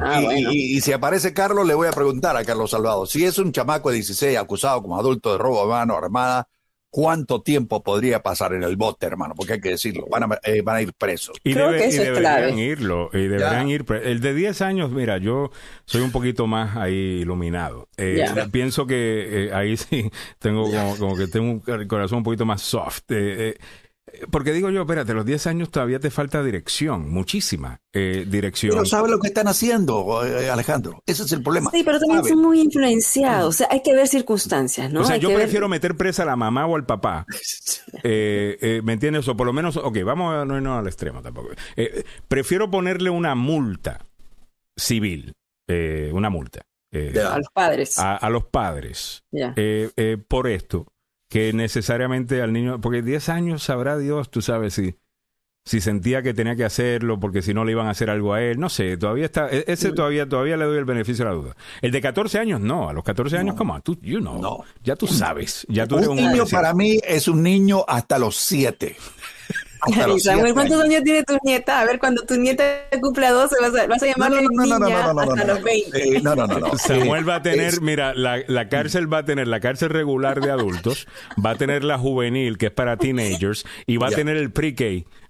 Ah, y, si aparece Carlos, le voy a preguntar a Carlos Salvado, si es un chamaco de 16 acusado como adulto de robo a mano armada, ¿cuánto tiempo podría pasar en el bote, hermano? Porque hay que decirlo, van a, eh, van a ir presos. Y, deberían irlo, y deberían ir. El de 10 años, mira, yo soy un poquito más ahí iluminado. Eh, pienso que eh, ahí sí *laughs* tengo como, que tengo un corazón un poquito más soft. Porque digo yo, espérate, los 10 años todavía te falta dirección, muchísima eh, dirección. Pero sabes lo que están haciendo, eh, Alejandro. Ese es el problema. Sí, pero también son muy influenciados. O sea, hay que ver circunstancias, ¿no? O sea, yo prefiero meter presa a la mamá o al papá. *laughs* Eh, ¿Me entiendes? O por lo menos, ok, vamos a no irnos al extremo tampoco. prefiero ponerle una multa civil, una multa. a los padres. A, los padres. por esto que necesariamente al niño, porque 10 años sabrá Dios, tú sabes si, si sentía que tenía que hacerlo, porque si no le iban a hacer algo a él, no sé, todavía está, e-, ese todavía, todavía le doy el beneficio de la duda. El de 14 años, no, a los 14 años, como tú, you know, no. ya tú sabes, ya tú un niño para mí es un niño hasta los 7. Samuel, ¿cuántos años tiene tu nieta? A ver, cuando tu nieta cumpla 12, vas a, vas a llamarle no, no, niña hasta los 20. no, no, no, *laughs* Samuel va a tener, mira, la, la, cárcel va a tener la cárcel regular de adultos, va a tener la juvenil, que es para teenagers, y va a tener el pre-K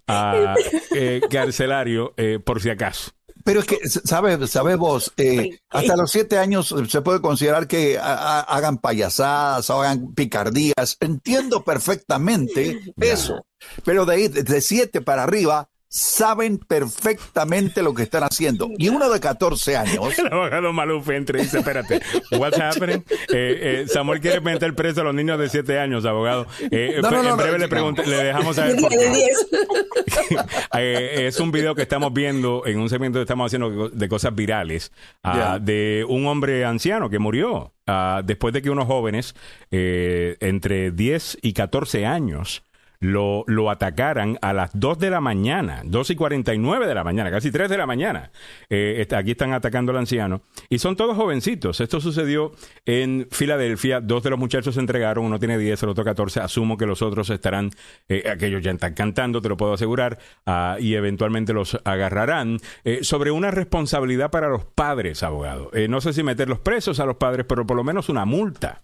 uh, eh, carcelario, eh, por si acaso. Pero es que, ¿sabes, sabes vos? Eh, hasta los siete años se puede considerar que hagan payasadas o hagan picardías. Entiendo perfectamente eso. Pero de ahí, de siete para arriba, saben perfectamente lo que están haciendo. Y uno de 14 años. *laughs* El abogado Maluf entra y dice: Espérate, what's happening? Eh, eh, Samuel quiere meter preso a los niños de 7 años, abogado. Eh, en breve le, pregunté, le dejamos *laughs* saber. Por *laughs* es un video que estamos viendo en un segmento que estamos haciendo de cosas virales ah, de un hombre anciano que murió ah, después de que unos jóvenes entre 10 y 14 años lo, lo atacaran a las 2 de la mañana, 2 y 49 de la mañana, casi 3 de la mañana. Eh, aquí están atacando al anciano. Y son todos jovencitos. Esto sucedió en Filadelfia. Dos de los muchachos se entregaron, uno tiene 10, el otro 14. Asumo que los otros estarán, eh, aquellos ya están cantando, te lo puedo asegurar, ah, y eventualmente los agarrarán. Eh, sobre una responsabilidad para los padres, abogado. no sé si meter los presos a los padres, pero por lo menos una multa.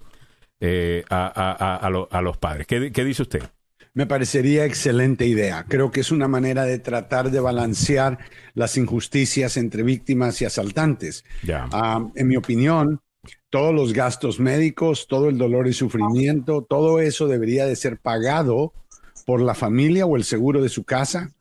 a, a, los padres. ¿Qué, ¿Qué dice usted? Me parecería excelente idea. Creo que es una manera de tratar de balancear las injusticias entre víctimas y asaltantes. Ah, en mi opinión, todos los gastos médicos, todo el dolor y sufrimiento, todo eso debería de ser pagado por la familia o el seguro de su casa.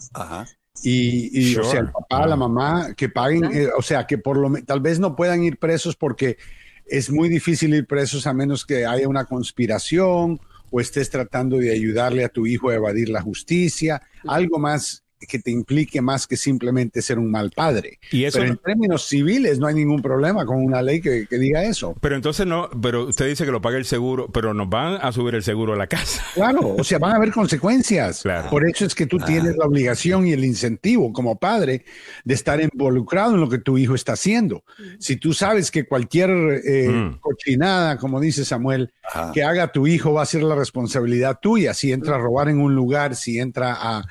Y, o sea, el papá, la mamá, que paguen, eh, o sea, que por lo tal vez no puedan ir presos porque es muy difícil ir presos a menos que haya una conspiración o estés tratando de ayudarle a tu hijo a evadir la justicia, algo más que te implique más que simplemente ser un mal padre. ¿Y eso pero en términos civiles no hay ningún problema con una ley que, diga eso. Pero entonces no, pero usted dice que lo pague el seguro, pero nos van a subir el seguro a la casa. *laughs* Claro, o sea, van a haber consecuencias. Por eso es que tú tienes la obligación y el incentivo como padre de estar involucrado en lo que tu hijo está haciendo. Si tú sabes que cualquier eh, mm. cochinada, como dice Samuel, que haga tu hijo va a ser la responsabilidad tuya. Si entra a robar en un lugar, si entra a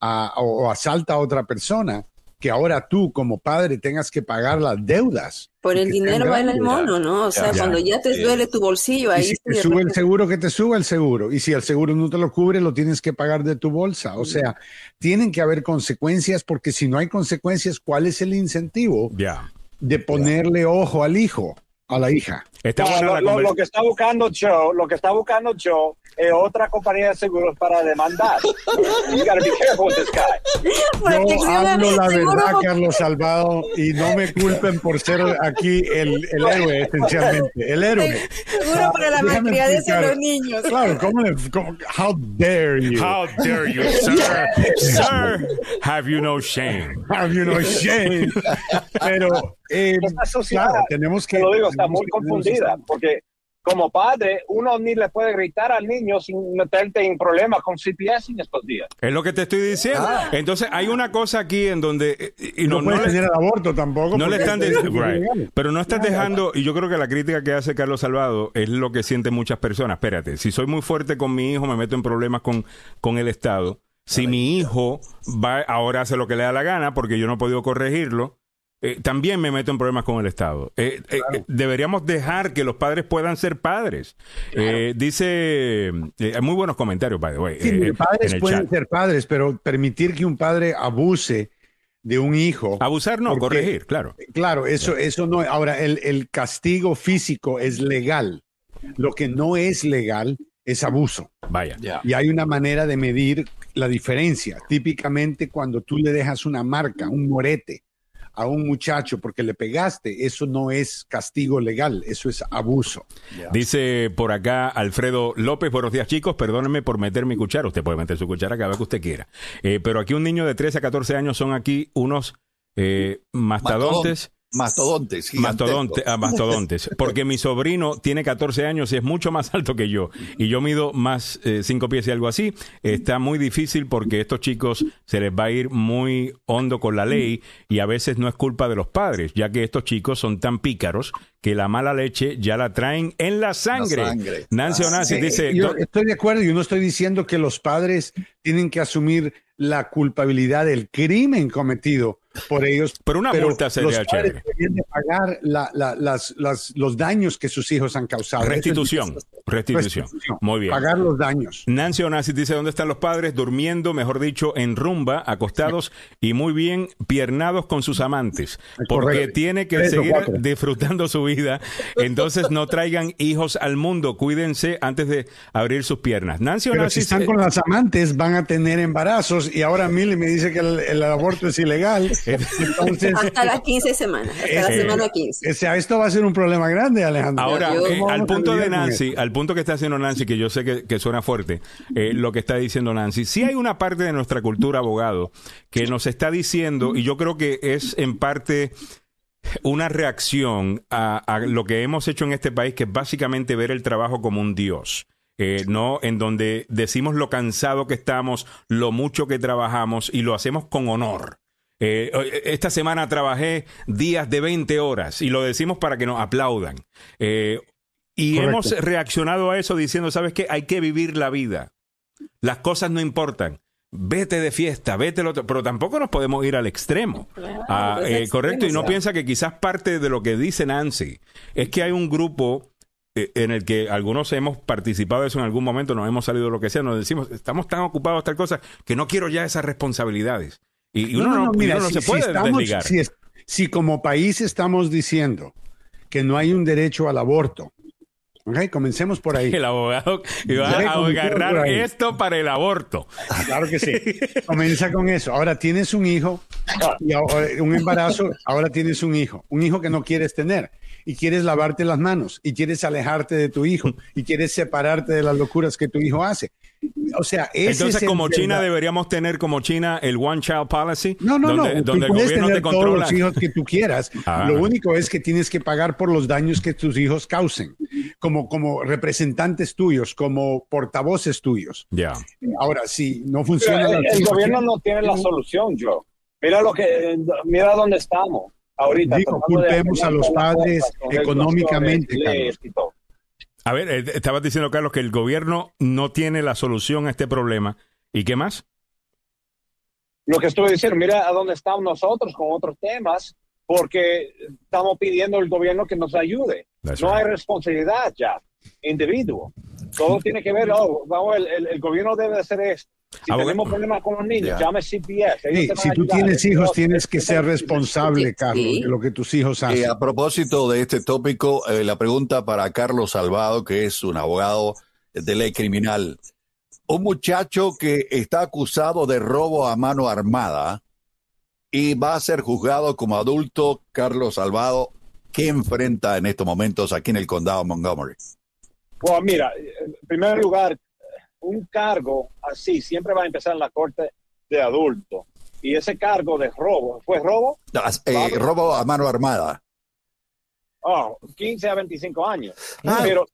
o, asalta a otra persona, que ahora tú como padre tengas que pagar las deudas. Por el dinero va el mono, ¿no? O sea, cuando ya te duele tu bolsillo, ahí... si te sube el seguro, que te suba el seguro. Y si el seguro no te lo cubre, lo tienes que pagar de tu bolsa. O sea, tienen que haber consecuencias porque si no hay consecuencias, ¿cuál es el incentivo de ponerle ojo al hijo? a la hija. lo, que está buscando Joe, lo que está buscando Joe es otra compañía de seguros para demandar. you gotta be careful with this guy. Yo hablo la verdad, Carlos Salvado, y no me culpen por ser aquí el, el héroe, esencialmente. El héroe. Seguro para la malcriadez de los niños. Claro, ¿cómo le, cómo, how dare you? How dare you, sir? *laughs* sir, have you no shame? Have you no shame? *laughs* Pero eh, sociedad, claro, tenemos que. lo digo, está muy confundida, porque como padre, uno ni le puede gritar al niño sin meterte en problemas con CPS en estos días. Es lo que te estoy diciendo. Ah. Entonces, hay una cosa aquí en donde. Eh, y no, no, puedes tener el aborto tampoco. No le están right. Pero no estás dejando. Y yo creo que la crítica que hace Carlos Salvado es lo que sienten muchas personas. Espérate, si soy muy fuerte con mi hijo, me meto en problemas con, con el Estado. Si mi hijo va ahora hace lo que le da la gana porque yo no he podido corregirlo, eh, también me meto en problemas con el Estado. Eh, eh, deberíamos dejar que los padres puedan ser padres. dice, hay muy buenos comentarios, by the way. Sí, padres pueden ser padres, pero permitir que un padre abuse de un hijo. Abusar no, corregir, claro. Claro, eso, eso no. Ahora, el, el castigo físico es legal. Lo que no es legal es abuso. Vaya. Y hay una manera de medir la diferencia. Típicamente cuando tú le dejas una marca, un morete, a un muchacho porque le pegaste, eso no es castigo legal, eso es abuso. Dice por acá Alfredo López, buenos días chicos, perdónenme por meter mi cuchara, usted puede meter su cuchara cada vez que usted quiera, eh, pero aquí un niño de 13 a 14 años son aquí unos eh, mastodontes Mastodontes, Mastodonte, ah, mastodontes. *laughs* Porque mi sobrino tiene 14 años y es mucho más alto que yo. Y yo mido más 5 eh, pies y algo así. Está muy difícil porque estos chicos se les va a ir muy hondo con la ley y a veces no es culpa de los padres, ya que estos chicos son tan pícaros que la mala leche ya la traen en la sangre. Nancy ah, Onassi dice... Yo estoy de acuerdo, yo no estoy diciendo que los padres tienen que asumir la culpabilidad del crimen cometido por ellos. Pero una multa sería chévere. de pagar los daños que sus hijos han causado. Restitución, restitución. Muy bien. Pagar los daños. Nancy Onassis dice, ¿dónde están los padres? Durmiendo, mejor dicho, en rumba, acostados y muy bien piernados con sus amantes. Porque tiene que seguir disfrutando su vida. Entonces no traigan hijos al mundo. Cuídense antes de abrir sus piernas. Nancy Onassis... si están con las amantes, van a tener embarazos y ahora Milly me dice que el aborto es ilegal. Hasta las 15 semanas, hasta la semana 15. O sea, esto va a ser un problema grande, Alejandro. Ahora, eh, al punto de Nancy, al punto que está haciendo Nancy, que yo sé que, suena fuerte, eh, lo que está diciendo Nancy, sí hay una parte de nuestra cultura, abogado, que nos está diciendo, y yo creo que es en parte una reacción a, lo que hemos hecho en este país, que es básicamente ver el trabajo como un dios. Eh, no en donde decimos lo cansado que estamos, lo mucho que trabajamos y lo hacemos con honor. Eh, esta semana trabajé días de 20 horas y lo decimos para que nos aplaudan. Eh, y hemos reaccionado a eso diciendo, ¿sabes qué? Hay que vivir la vida. Las cosas no importan. Vete de fiesta, vete lo otro, pero tampoco nos podemos ir al extremo. Ah, eh, correcto, y no piensa que quizás parte de lo que dice Nancy es que hay un grupo en el que algunos hemos participado de eso en algún momento, nos hemos salido lo que sea, nos decimos, estamos tan ocupados tal cosa que no quiero ya esas responsabilidades. Y uno no, se puede desligar. Si, como país estamos diciendo que no hay un derecho al aborto, Okay, comencemos por ahí. *laughs* El abogado iba a agarrar esto para el aborto. Claro que sí. *laughs* Comienza con eso. Ahora tienes un hijo, y un embarazo, ahora tienes un hijo, un hijo que no quieres tener y quieres lavarte las manos y quieres alejarte de tu hijo y quieres separarte de las locuras que tu hijo hace. O sea, entonces como China deberíamos tener como China el one child policy, no, no, no, donde el gobierno tener te controla. todos los hijos que tú quieras. *laughs* Ah. Lo único es que tienes que pagar por los daños que tus hijos causen, como como representantes tuyos, como portavoces tuyos. Ya. Ahora, si no funciona, el, gobierno no tiene la solución, Joe. Mira lo que, mira dónde estamos ahorita. Digo, culpemos a los padres económicamente. A ver, eh, estabas diciendo, Carlos, que el gobierno no tiene la solución a este problema. ¿Y qué más? lo que estoy diciendo, mira a dónde estamos nosotros con otros temas, porque estamos pidiendo al gobierno que nos ayude. no hay responsabilidad ya, individuo. Todo tiene que ver, oh, vamos, el, gobierno debe hacer esto. Si tenemos problemas con los niños, llame CPS. si tú tienes hijos, tienes que ser responsable, Carlos, de lo que tus hijos hacen. Y a propósito de este tópico, eh, la pregunta para Carlos Salvado, que es un abogado de ley criminal. Un muchacho que está acusado de robo a mano armada y va a ser juzgado como adulto, Carlos Salvado, ¿qué enfrenta en estos momentos aquí en el condado de Montgomery? Bueno, mira, en primer lugar, un cargo así siempre va a empezar en la corte de adulto. Y ese cargo de robo, ¿fue robo? Eh, robo a mano armada. Oh, 15 a 25 años. Ah, pero,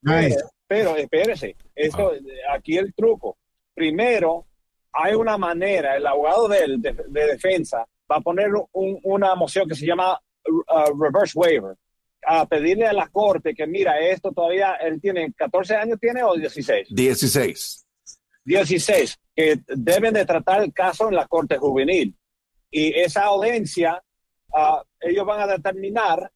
pero, espérese, esto, ah. aquí el truco. Primero, hay una manera, el abogado de, de, defensa va a poner una moción que se llama uh, reverse waiver, a pedirle a la corte que mira, esto todavía, él tiene 14 años, ¿tiene o 16? 16. 16, que deben de tratar el caso en la corte juvenil. Y esa audiencia, uh, ellos van a determinar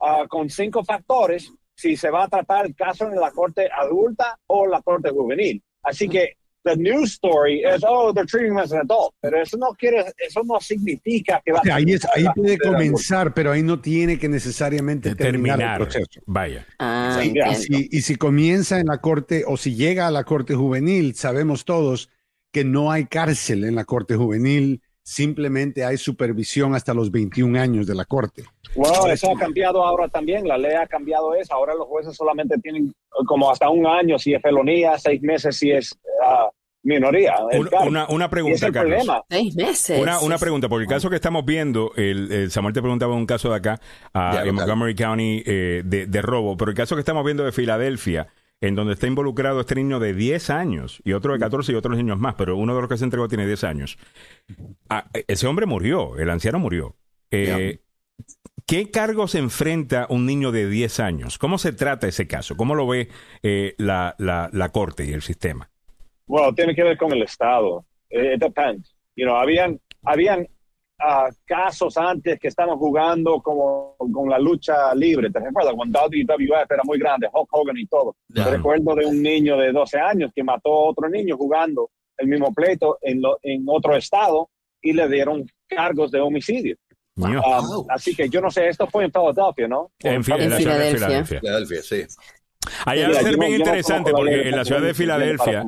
uh, con cinco factores si se va a tratar el caso en la corte adulta o la corte juvenil. Así que the news story es, oh, they're treating him as an adult. Pero eso no quiere, eso no significa que va a ahí, ahí puede comenzar, pero ahí no tiene que necesariamente terminar, el proceso. Vaya. Ah, y, si, y si comienza en la corte o si llega a la corte juvenil, sabemos todos que no hay cárcel en la corte juvenil, simplemente hay supervisión hasta los 21 años de la corte. Bueno, eso ha cambiado ahora también, la ley ha cambiado eso, ahora los jueces solamente tienen como hasta un año si es felonía, seis meses si es uh, minoría. Una, una, pregunta, Carlos. Seis meses. Una, una, pregunta, porque el caso que estamos viendo, el, Samuel te preguntaba un caso de acá, en Montgomery County, eh, de, de, robo, pero el caso que estamos viendo de Filadelfia, en donde está involucrado este niño de 10 años y otro de 14 y otros niños más, pero uno de los que se entregó tiene 10 años. Ah, ese hombre murió, el anciano murió. Eh, ¿Qué cargos enfrenta un niño de 10 años? ¿Cómo se trata ese caso? ¿Cómo lo ve eh, la, la, la, corte y el sistema? Bueno, tiene que ver con el Estado. Eh, it depends. You know, habían, habían uh, casos antes que estaban jugando como con la lucha libre. ¿Te recuerdas? Cuando WWF era muy grande, Hulk Hogan y todo. recuerdo de un niño de 12 años que mató a otro niño jugando el mismo pleito en, lo, en otro estado y le dieron cargos de homicidio. Um, así que yo no sé, esto fue en Filadelfia, ¿no? En, Filadelfia. Filadelfia, sí. Ahí va a ser bien interesante porque en la ciudad de Filadelfia.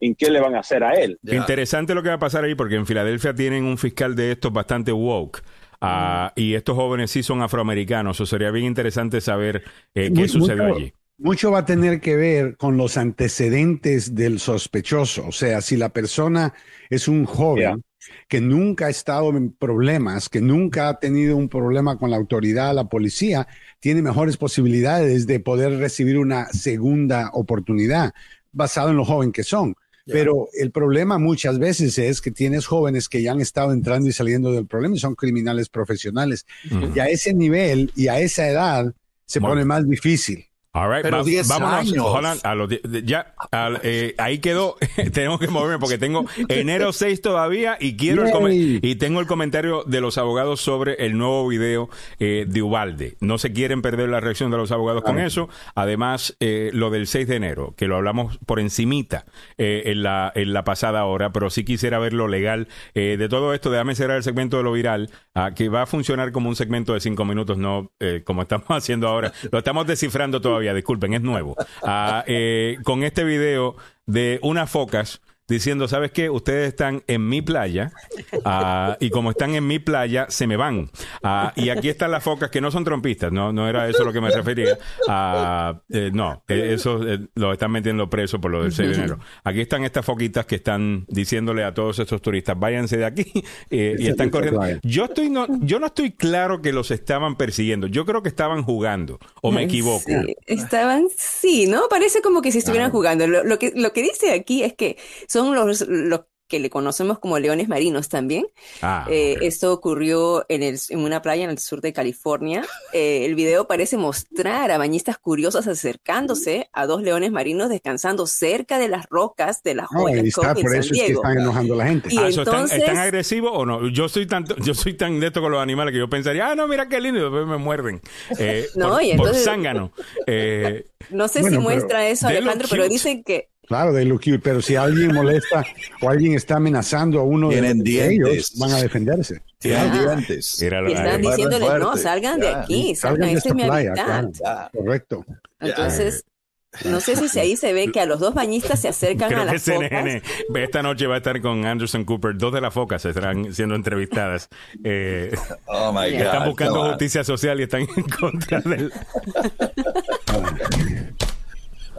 ¿En qué le van a hacer a él? Interesante lo que va a pasar ahí porque en Filadelfia tienen un fiscal de estos bastante woke. Ah, y estos jóvenes sí son afroamericanos. O sería bien interesante saber eh, qué sucedió allí. Mucho va a tener que ver con los antecedentes del sospechoso. O sea, si la persona es un joven que nunca ha estado en problemas, que nunca ha tenido un problema con la autoridad, la policía, tiene mejores posibilidades de poder recibir una segunda oportunidad basado en lo joven que son. Pero el problema muchas veces es que tienes jóvenes que ya han estado entrando y saliendo del problema y son criminales profesionales. Y a ese nivel y a esa edad se pone más difícil. Pero 10 años. a los, ya, eh, ahí quedó. *laughs* tenemos que moverme porque tengo enero 6 todavía y quiero el y tengo el comentario de los abogados sobre el nuevo video eh, de Ubalde. No se quieren perder la reacción de los abogados con eso. Además, eh, lo del 6 de enero, que lo hablamos por encimita en, la, en la pasada hora, pero sí quisiera ver lo legal de todo esto. Déjame cerrar el segmento de lo viral, ah, que va a funcionar como un segmento de 5 minutos, no como estamos *laughs* haciendo ahora. Lo estamos descifrando todavía disculpen, es nuevo. Ah, eh, con este video de unas focas diciendo, ¿sabes qué? Ustedes están en mi playa ah, y como están en mi playa, se me van. Ah, y aquí están las focas que no son trompistas, no, no era eso lo que me refería. Ah, eh, no, eh, eso eh, lo están metiendo preso por lo del 6 de enero. Aquí están estas foquitas que están diciéndole a todos estos turistas, váyanse de aquí *laughs* y están corriendo. Yo, estoy no, yo no estoy claro que los estaban persiguiendo, yo creo que estaban jugando, o me equivoco. estaban, sí, ¿no? Parece como que si estuvieran jugando. Lo, que, lo que dice aquí es que son los, los que le conocemos como leones marinos también. Ah, eh, esto ocurrió en, el, en, una playa en el sur de California. Eh, el video parece mostrar a bañistas curiosos acercándose a dos leones marinos descansando cerca de las rocas de la joya oh, por eso es que están enojando a la gente. Ah, ¿están, agresivos o no? Yo soy tan, *laughs* yo soy tan neto con los animales que yo pensaría, ah, no, mira qué lindo, y después me muerden. Eh, *laughs* no, por, y entonces, zángano. no sé si muestra eso, Alejandro, pero dicen que Claro, de lo pero si alguien molesta o alguien está amenazando a uno de, ellos, van a defenderse. Tienen dientes. y están diciéndoles, no, salgan de aquí, salgan, de esta playa. Correcto. Entonces, no sé si ahí se ve que a los dos bañistas se acercan a las CNN esta noche va a estar con Anderson Cooper. Dos de las focas estarán siendo entrevistadas. Eh, oh my God, están buscando justicia social y están en contra del... *laughs*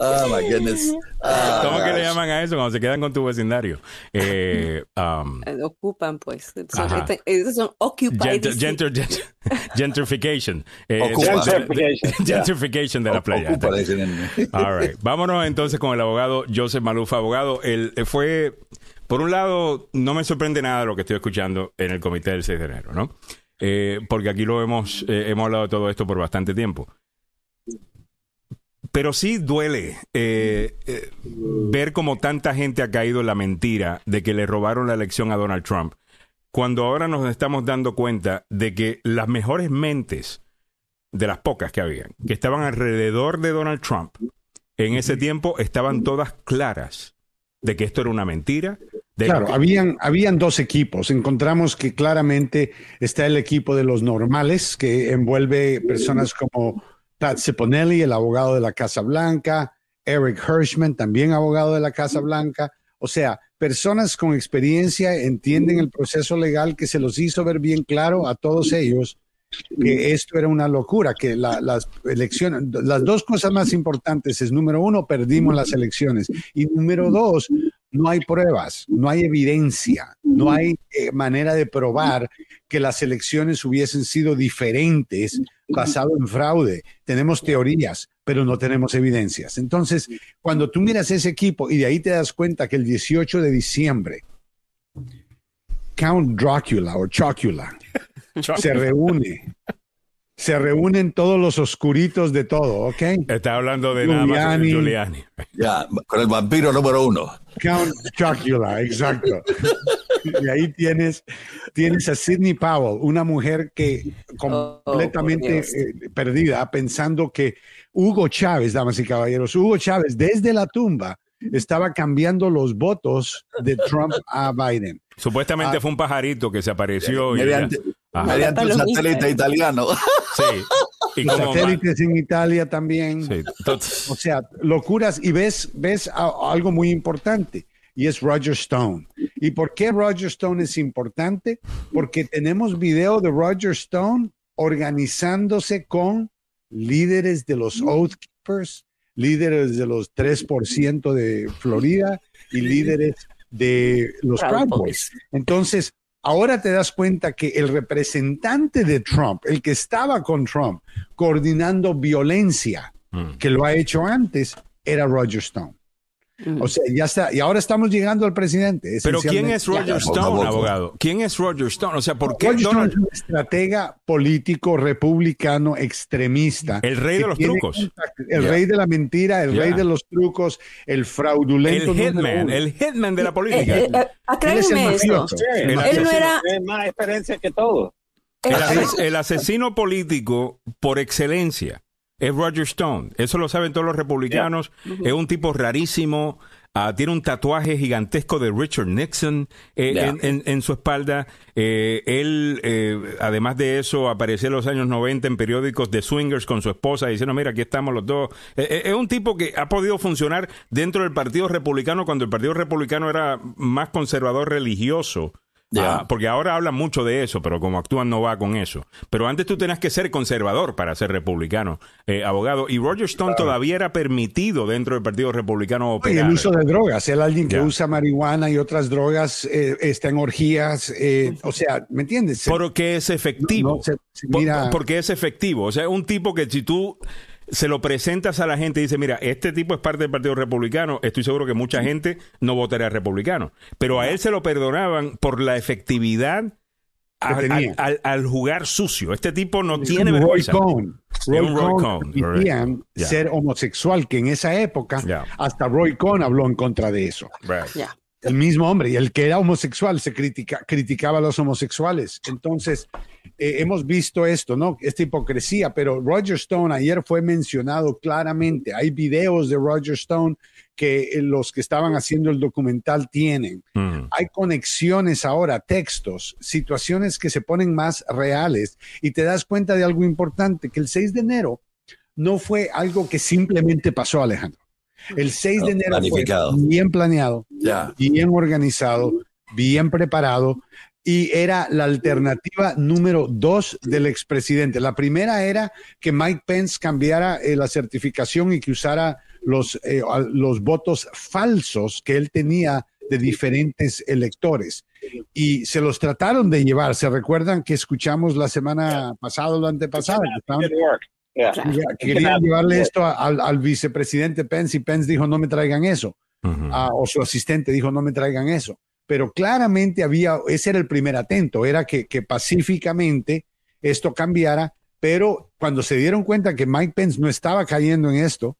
Oh my goodness. Oh, *laughs* ¿Cómo que le llaman a eso cuando se quedan con tu vecindario? Eh, *laughs* um, eh, Ocupan, pues. Son, esos son occupied. *laughs* gentrification. Eh, gentrification. de la playa. All right. Vámonos entonces con el abogado Joseph Malufa. Abogado, él fue, por un lado, no me sorprende nada lo que estoy escuchando en el comité del 6 de enero, ¿no? porque aquí lo hemos, hemos hablado de todo esto por bastante tiempo. Pero sí duele eh, eh, ver cómo tanta gente ha caído en la mentira de que le robaron la elección a Donald Trump, cuando ahora nos estamos dando cuenta de que las mejores mentes, de las pocas que habían, que estaban alrededor de Donald Trump, en ese tiempo estaban todas claras de que esto era una mentira. claro, habían, habían dos equipos. Encontramos que claramente está el equipo de los normales, que envuelve personas como Pat Ciponelli, el abogado de la Casa Blanca, Eric Hirschman, también abogado de la Casa Blanca. O sea, personas con experiencia entienden el proceso legal que se los hizo ver bien claro a todos ellos que esto era una locura, que las elecciones, las dos cosas más importantes es, número uno, perdimos las elecciones y número dos, no hay pruebas, no hay evidencia, no hay eh, manera de probar que las elecciones hubiesen sido diferentes basado en fraude. Tenemos teorías, pero no tenemos evidencias. Entonces, cuando tú miras ese equipo y de ahí te das cuenta que el 18 de diciembre, Count Dracula o Chocula *laughs* se reúne. Se reúnen todos los oscuritos de todo, ¿ok? Está hablando de Giuliani, nada más Giuliani. Ya, con el vampiro número uno. Count Chocula, exacto. y ahí tienes, tienes a Sidney Powell, una mujer que oh, completamente eh, perdida, pensando que Hugo Chávez, damas y caballeros, Hugo Chávez desde la tumba estaba cambiando los votos de Trump a Biden. Supuestamente ah. fue un pajarito que se apareció. Mediante, mediante un satélite italiano. *laughs* Sí. Y, satélites en Italia también. Sí. O sea, locuras. Y ves, ves algo muy importante y es Roger Stone. ¿Y por qué Roger Stone es importante? Porque tenemos video de Roger Stone organizándose con líderes de los Oath Keepers, líderes de los 3% de Florida y líderes de los Proud Boys. Entonces, ahora te das cuenta que el representante de Trump, el que estaba con Trump coordinando violencia, mm. que lo ha hecho antes, era Roger Stone. O sea, ya está. Y ahora estamos llegando al presidente. Pero ¿quién es Roger Stone, abogado? ¿Quién es Roger Stone? O sea, ¿por qué Roger Stone es un estratega político republicano extremista? El rey de los trucos. El rey de la mentira, el rey de los trucos, el fraudulento. El hitman, el hitman de la política. Eh, eh, eh eso. Él no era... más experiencia que todo. el asesino político por excelencia es Roger Stone. Eso lo saben todos los republicanos. Es un tipo rarísimo. Ah, tiene un tatuaje gigantesco de Richard Nixon eh, en, su espalda. Eh, él, eh, además de eso, apareció en los años 90 en periódicos de swingers con su esposa diciendo, mira, aquí estamos los dos. es un tipo que ha podido funcionar dentro del Partido Republicano cuando el Partido Republicano era más conservador religioso Ah, porque ahora hablan mucho de eso, pero como actúan no va con eso. Pero antes tú tenías que ser conservador para ser republicano, eh, abogado. Y Roger Stone todavía era permitido dentro del Partido Republicano operar. Y el uso de drogas. Él alguien que usa marihuana y otras drogas, eh, está en orgías. Eh, o sea, ¿me entiendes? Porque es efectivo. porque es efectivo. O sea, un tipo que si tú se lo presentas a la gente y dices, mira, este tipo es parte del Partido Republicano, estoy seguro que mucha gente no votaría republicano. Pero a él se lo perdonaban por la efectividad al, jugar sucio. Este tipo no tiene vergüenza. Roy Cohn ser homosexual, que en esa época hasta Roy Cohn habló en contra de eso. El mismo hombre, y el que era homosexual se critica, criticaba a los homosexuales. Entonces, eh, hemos visto esto, ¿no? Esta hipocresía, pero Roger Stone ayer fue mencionado claramente. Hay videos de Roger Stone que eh, los que estaban haciendo el documental tienen. Mm. Hay conexiones ahora, textos, situaciones que se ponen más reales y te das cuenta de algo importante, que el 6 de enero no fue algo que simplemente pasó, Alejandro. El 6 de enero fue bien planeado, bien organizado, bien preparado y era la alternativa número dos del expresidente. La primera era que Mike Pence cambiara eh, la certificación y que usara los, eh, los votos falsos que él tenía de diferentes electores. Y se los trataron de llevar. ¿Se recuerdan que escuchamos la semana pasada o la antepasada? Querían llevarle esto al, vicepresidente Pence y Pence dijo no me traigan eso. Ah, o su asistente dijo no me traigan eso. Pero claramente había, ese era el primer atento, era que, que pacíficamente esto cambiara, pero cuando se dieron cuenta que Mike Pence no estaba cayendo en esto,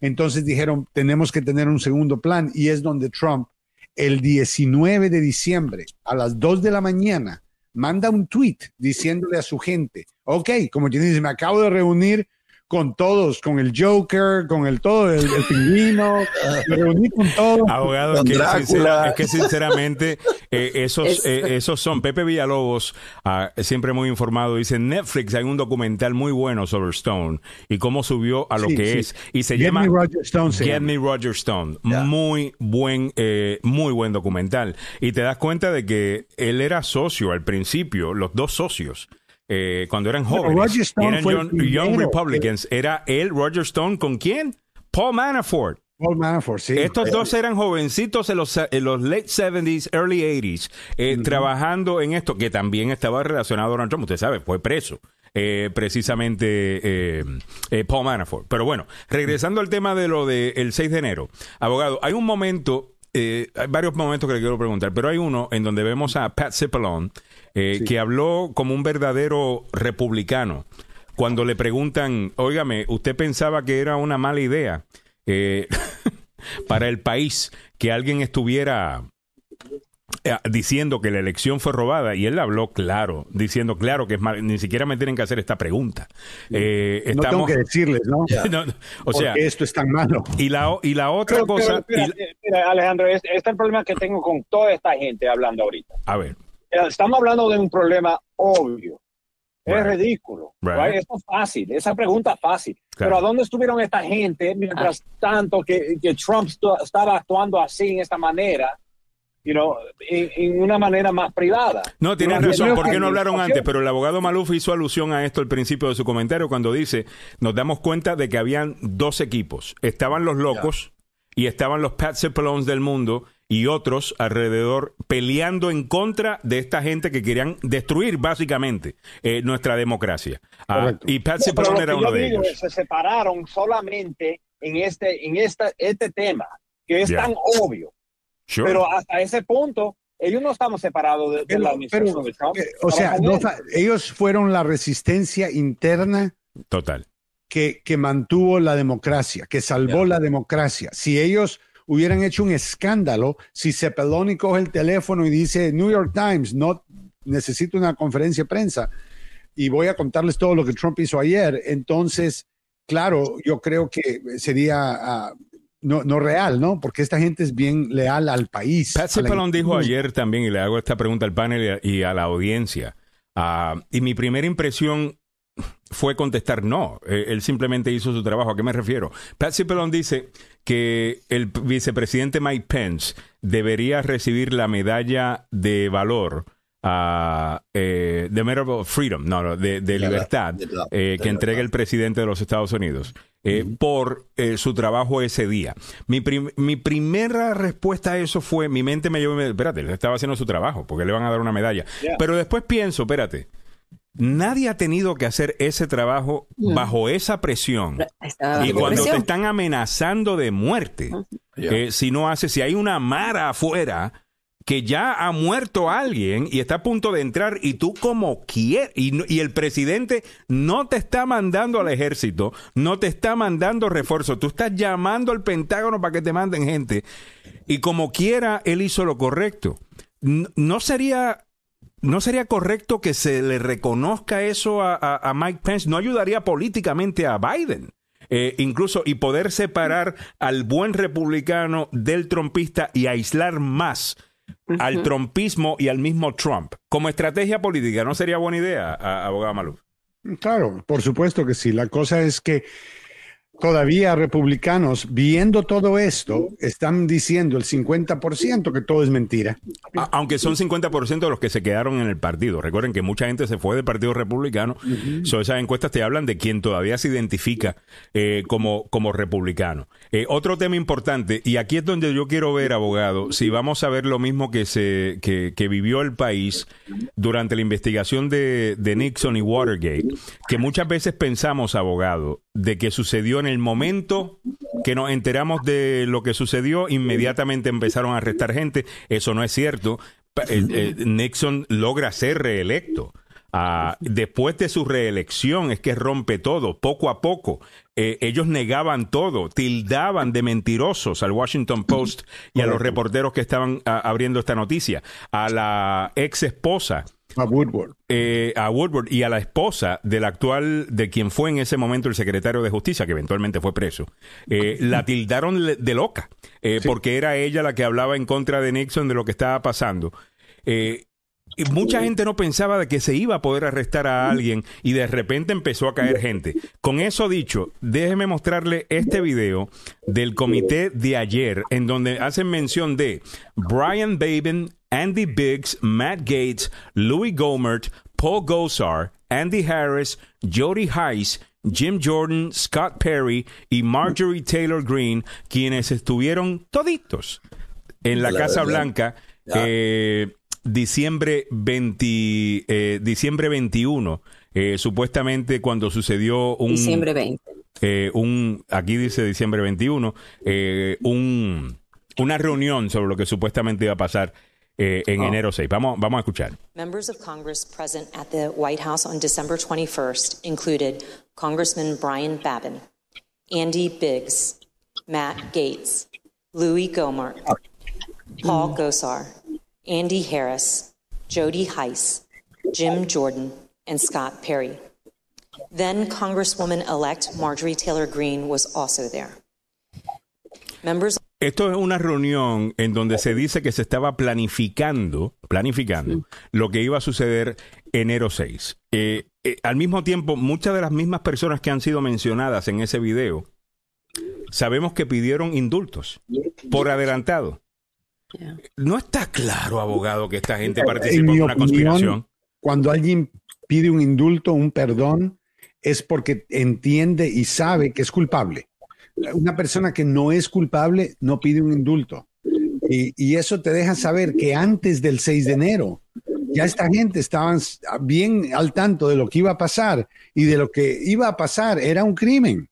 entonces dijeron, tenemos que tener un segundo plan y es donde Trump, el 19 de diciembre, a las 2 de la mañana, manda un tweet diciéndole a su gente, ok, como quien dice, me acabo de reunir con todos, con el Joker, con el todo, el, pingüino, me reuní con todos. Abogado, es que, sinceramente, eh, esos, eh, esos son, Pepe Villalobos, ah, siempre muy informado, dice, Netflix hay un documental muy bueno sobre Stone y cómo subió a lo que es. Y se llama Roger Stone. Get Me Roger Stone. Muy buen, eh, muy buen documental. Y te das cuenta de que él era socio al principio, los dos socios eh, cuando eran jóvenes, eran young, Republicans, era él, Roger Stone, ¿con quién? Paul Manafort. Paul Manafort, sí. Estos dos eran jovencitos en los, los late 70s, early 80s, eh, trabajando en esto, que también estaba relacionado a Donald Trump. Usted sabe, fue preso. Eh, precisamente Paul Manafort. Pero bueno, regresando al tema de lo del 6 de enero. Abogado, hay un momento, hay varios momentos que le quiero preguntar, pero hay uno en donde vemos a Pat Cipollone eh, que habló como un verdadero republicano. Cuando le preguntan, óigame, ¿usted pensaba que era una mala idea eh, *laughs* para el país que alguien estuviera eh, diciendo que la elección fue robada y él habló claro, diciendo claro que es mal, ni siquiera me tienen que hacer esta pregunta. Eh, no tengo que decirles, *laughs* ¿no? o sea, esto es tan malo. Y la, y la otra cosa... Alejandro, este es el problema que tengo con toda esta gente hablando ahorita. A ver. Eh, estamos hablando de un problema obvio. Es ridículo. Esto es fácil, esa pregunta es fácil. Pero ¿a dónde estuvieron esta gente mientras ah. tanto que, que Trump estaba actuando así, en esta manera? You know, en, una manera más privada. No, tienes razón, ¿por qué no hablaron antes? Pero el abogado Maluf hizo alusión a esto al principio de su comentario cuando dice, nos damos cuenta de que habían dos equipos, estaban los locos y estaban los Pat Cepalones del mundo y otros alrededor peleando en contra de esta gente que querían destruir básicamente eh, nuestra democracia. Ah, y Patsy no, era uno de ellos. Se separaron solamente en este, en esta, este tema, que es tan obvio. Pero hasta ese punto, ellos no estamos separados de, la administración de Trump. Eh, o sea, ellos fueron la resistencia interna. Total. Que, que mantuvo la democracia, que salvó la democracia. Si ellos hubieran hecho un escándalo si Cepeloni coge el teléfono y dice, New York Times, no necesito una conferencia de prensa y voy a contarles todo lo que Trump hizo ayer. Entonces, claro, yo creo que sería ah, no, real, ¿no? Porque esta gente es bien leal al país. Pat Cepelon dijo ayer también, y le hago esta pregunta al panel y a, la audiencia, ah, y mi primera impresión fue contestar no. Eh, él simplemente hizo su trabajo. ¿A qué me refiero? Pat Cipollone dice que el vicepresidente Mike Pence debería recibir la medalla de valor a eh, de Medal of Freedom, no, de, libertad eh, que entrega el presidente de los Estados Unidos por su trabajo ese día. Mi, mi, primera respuesta a eso fue, mi mente me llevó, espérate, él estaba haciendo su trabajo, porque le van a dar una medalla. Pero después pienso, espérate, Nadie ha tenido que hacer ese trabajo bajo esa presión. y cuando te están amenazando de muerte, eh, si no hace, si hay una mara afuera que ya ha muerto alguien y está a punto de entrar y tú como quieres, y, el presidente no te está mandando al ejército, no te está mandando refuerzos, tú estás llamando al Pentágono para que te manden gente y como quiera él hizo lo correcto. No sería ¿No sería correcto que se le reconozca eso a, Mike Pence? ¿No ayudaría políticamente a Biden? Eh, incluso y poder separar al buen republicano del trompista y aislar más al trompismo y al mismo Trump. Como estrategia política, ¿no sería buena idea, abogado Maluf? Claro, por supuesto que sí. La cosa es que todavía republicanos, viendo todo esto, están diciendo el 50% que todo es mentira. Aunque son 50% de los que se quedaron en el partido. Recuerden que mucha gente se fue del Partido Republicano. esas encuestas te hablan de quien todavía se identifica eh, como, como republicano. Eh, otro tema importante, y aquí es donde yo quiero ver, abogado, si vamos a ver lo mismo que, se, que, que vivió el país durante la investigación de, de Nixon y Watergate, que muchas veces pensamos, abogado, de que sucedió en el momento que nos enteramos de lo que sucedió, inmediatamente empezaron a arrestar gente. Eso no es cierto. Eh, eh, Nixon logra ser reelecto. Ah, después de su reelección es que rompe todo, poco a poco. Eh, ellos negaban todo, tildaban de mentirosos al Washington Post y a los reporteros que estaban ah, abriendo esta noticia. A la ex esposa a Woodward. Eh, a Woodward y a la esposa del actual, de quien fue en ese momento el secretario de Justicia, que eventualmente fue preso, eh, la tildaron de loca, eh, porque era ella la que hablaba en contra de Nixon de lo que estaba pasando. Mucha gente no pensaba de que se iba a poder arrestar a alguien y de repente empezó a caer gente. Con eso dicho, déjeme mostrarle este video del comité de ayer en donde hacen mención de Brian Baben, Andy Biggs, Matt Gates, Louis Gomert, Paul Gosar, Andy Harris, Jody Heiss, Jim Jordan, Scott Perry y Marjorie Taylor Greene, quienes estuvieron toditos en la, Casa Blanca eh, diciembre, 20, eh, diciembre 21, eh, supuestamente cuando sucedió un... Diciembre 20. Eh, un, aquí dice diciembre 21, eh, un, una reunión sobre lo que supuestamente iba a pasar eh, en oh. enero 6. Vamos, vamos a escuchar. Members of Congress present at the White House on December 21st included Congressman Brian Babin, Andy Biggs, Matt Gates, Louis Gohmert, Paul Gosar, Andy Harris, Jody Heiss, Jim Jordan, and Scott Perry. Then Congresswoman elect Marjorie Taylor Greene was also there. Members esto es una reunión en donde se dice que se estaba planificando, planificando lo que iba a suceder enero 6. Eh, eh, al mismo tiempo, muchas de las mismas personas que han sido mencionadas en ese video, sabemos que pidieron indultos por adelantado. No está claro, abogado, que esta gente participó en, una conspiración. Cuando alguien pide un indulto, un perdón, es porque entiende y sabe que es culpable una persona que no es culpable no pide un indulto. Y, eso te deja saber que antes del 6 de enero, ya esta gente estaba bien al tanto de lo que iba a pasar y de lo que iba a pasar era un crimen.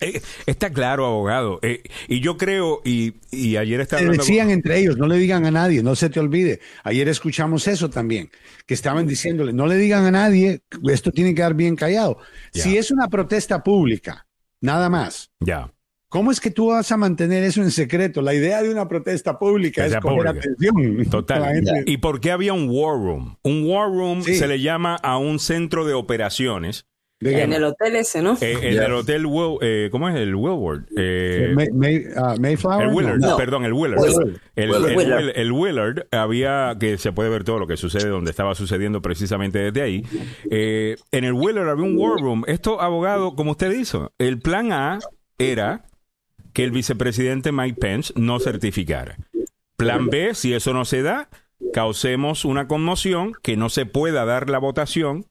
Eh, está claro, abogado. Eh, y yo creo, y, ayer estaba... decían entre ellos, no le digan a nadie, no se te olvide. Ayer escuchamos eso también, que estaban diciéndole, no le digan a nadie, esto tiene que quedar bien callado. Si es una protesta pública, Nada más. Ya. ¿Cómo es que tú vas a mantener eso en secreto? La idea de una protesta pública es coger atención. Total. *laughs* ¿Y por qué había un war room? Un war room se le llama a un centro de operaciones. En el hotel ese, ¿no? Eh, en el hotel, eh, ¿cómo es? El Willward. Eh, ah, Mayflower. El Willard, perdón, el Willard. El, Willard. El, Willard había, que se puede ver todo lo que sucede donde estaba sucediendo precisamente desde ahí. en el Willard había un war room. Esto, abogado, como usted hizo, el plan A era que el vicepresidente Mike Pence no certificara. Plan B, si eso no se da, causemos una conmoción, que no se pueda dar la votación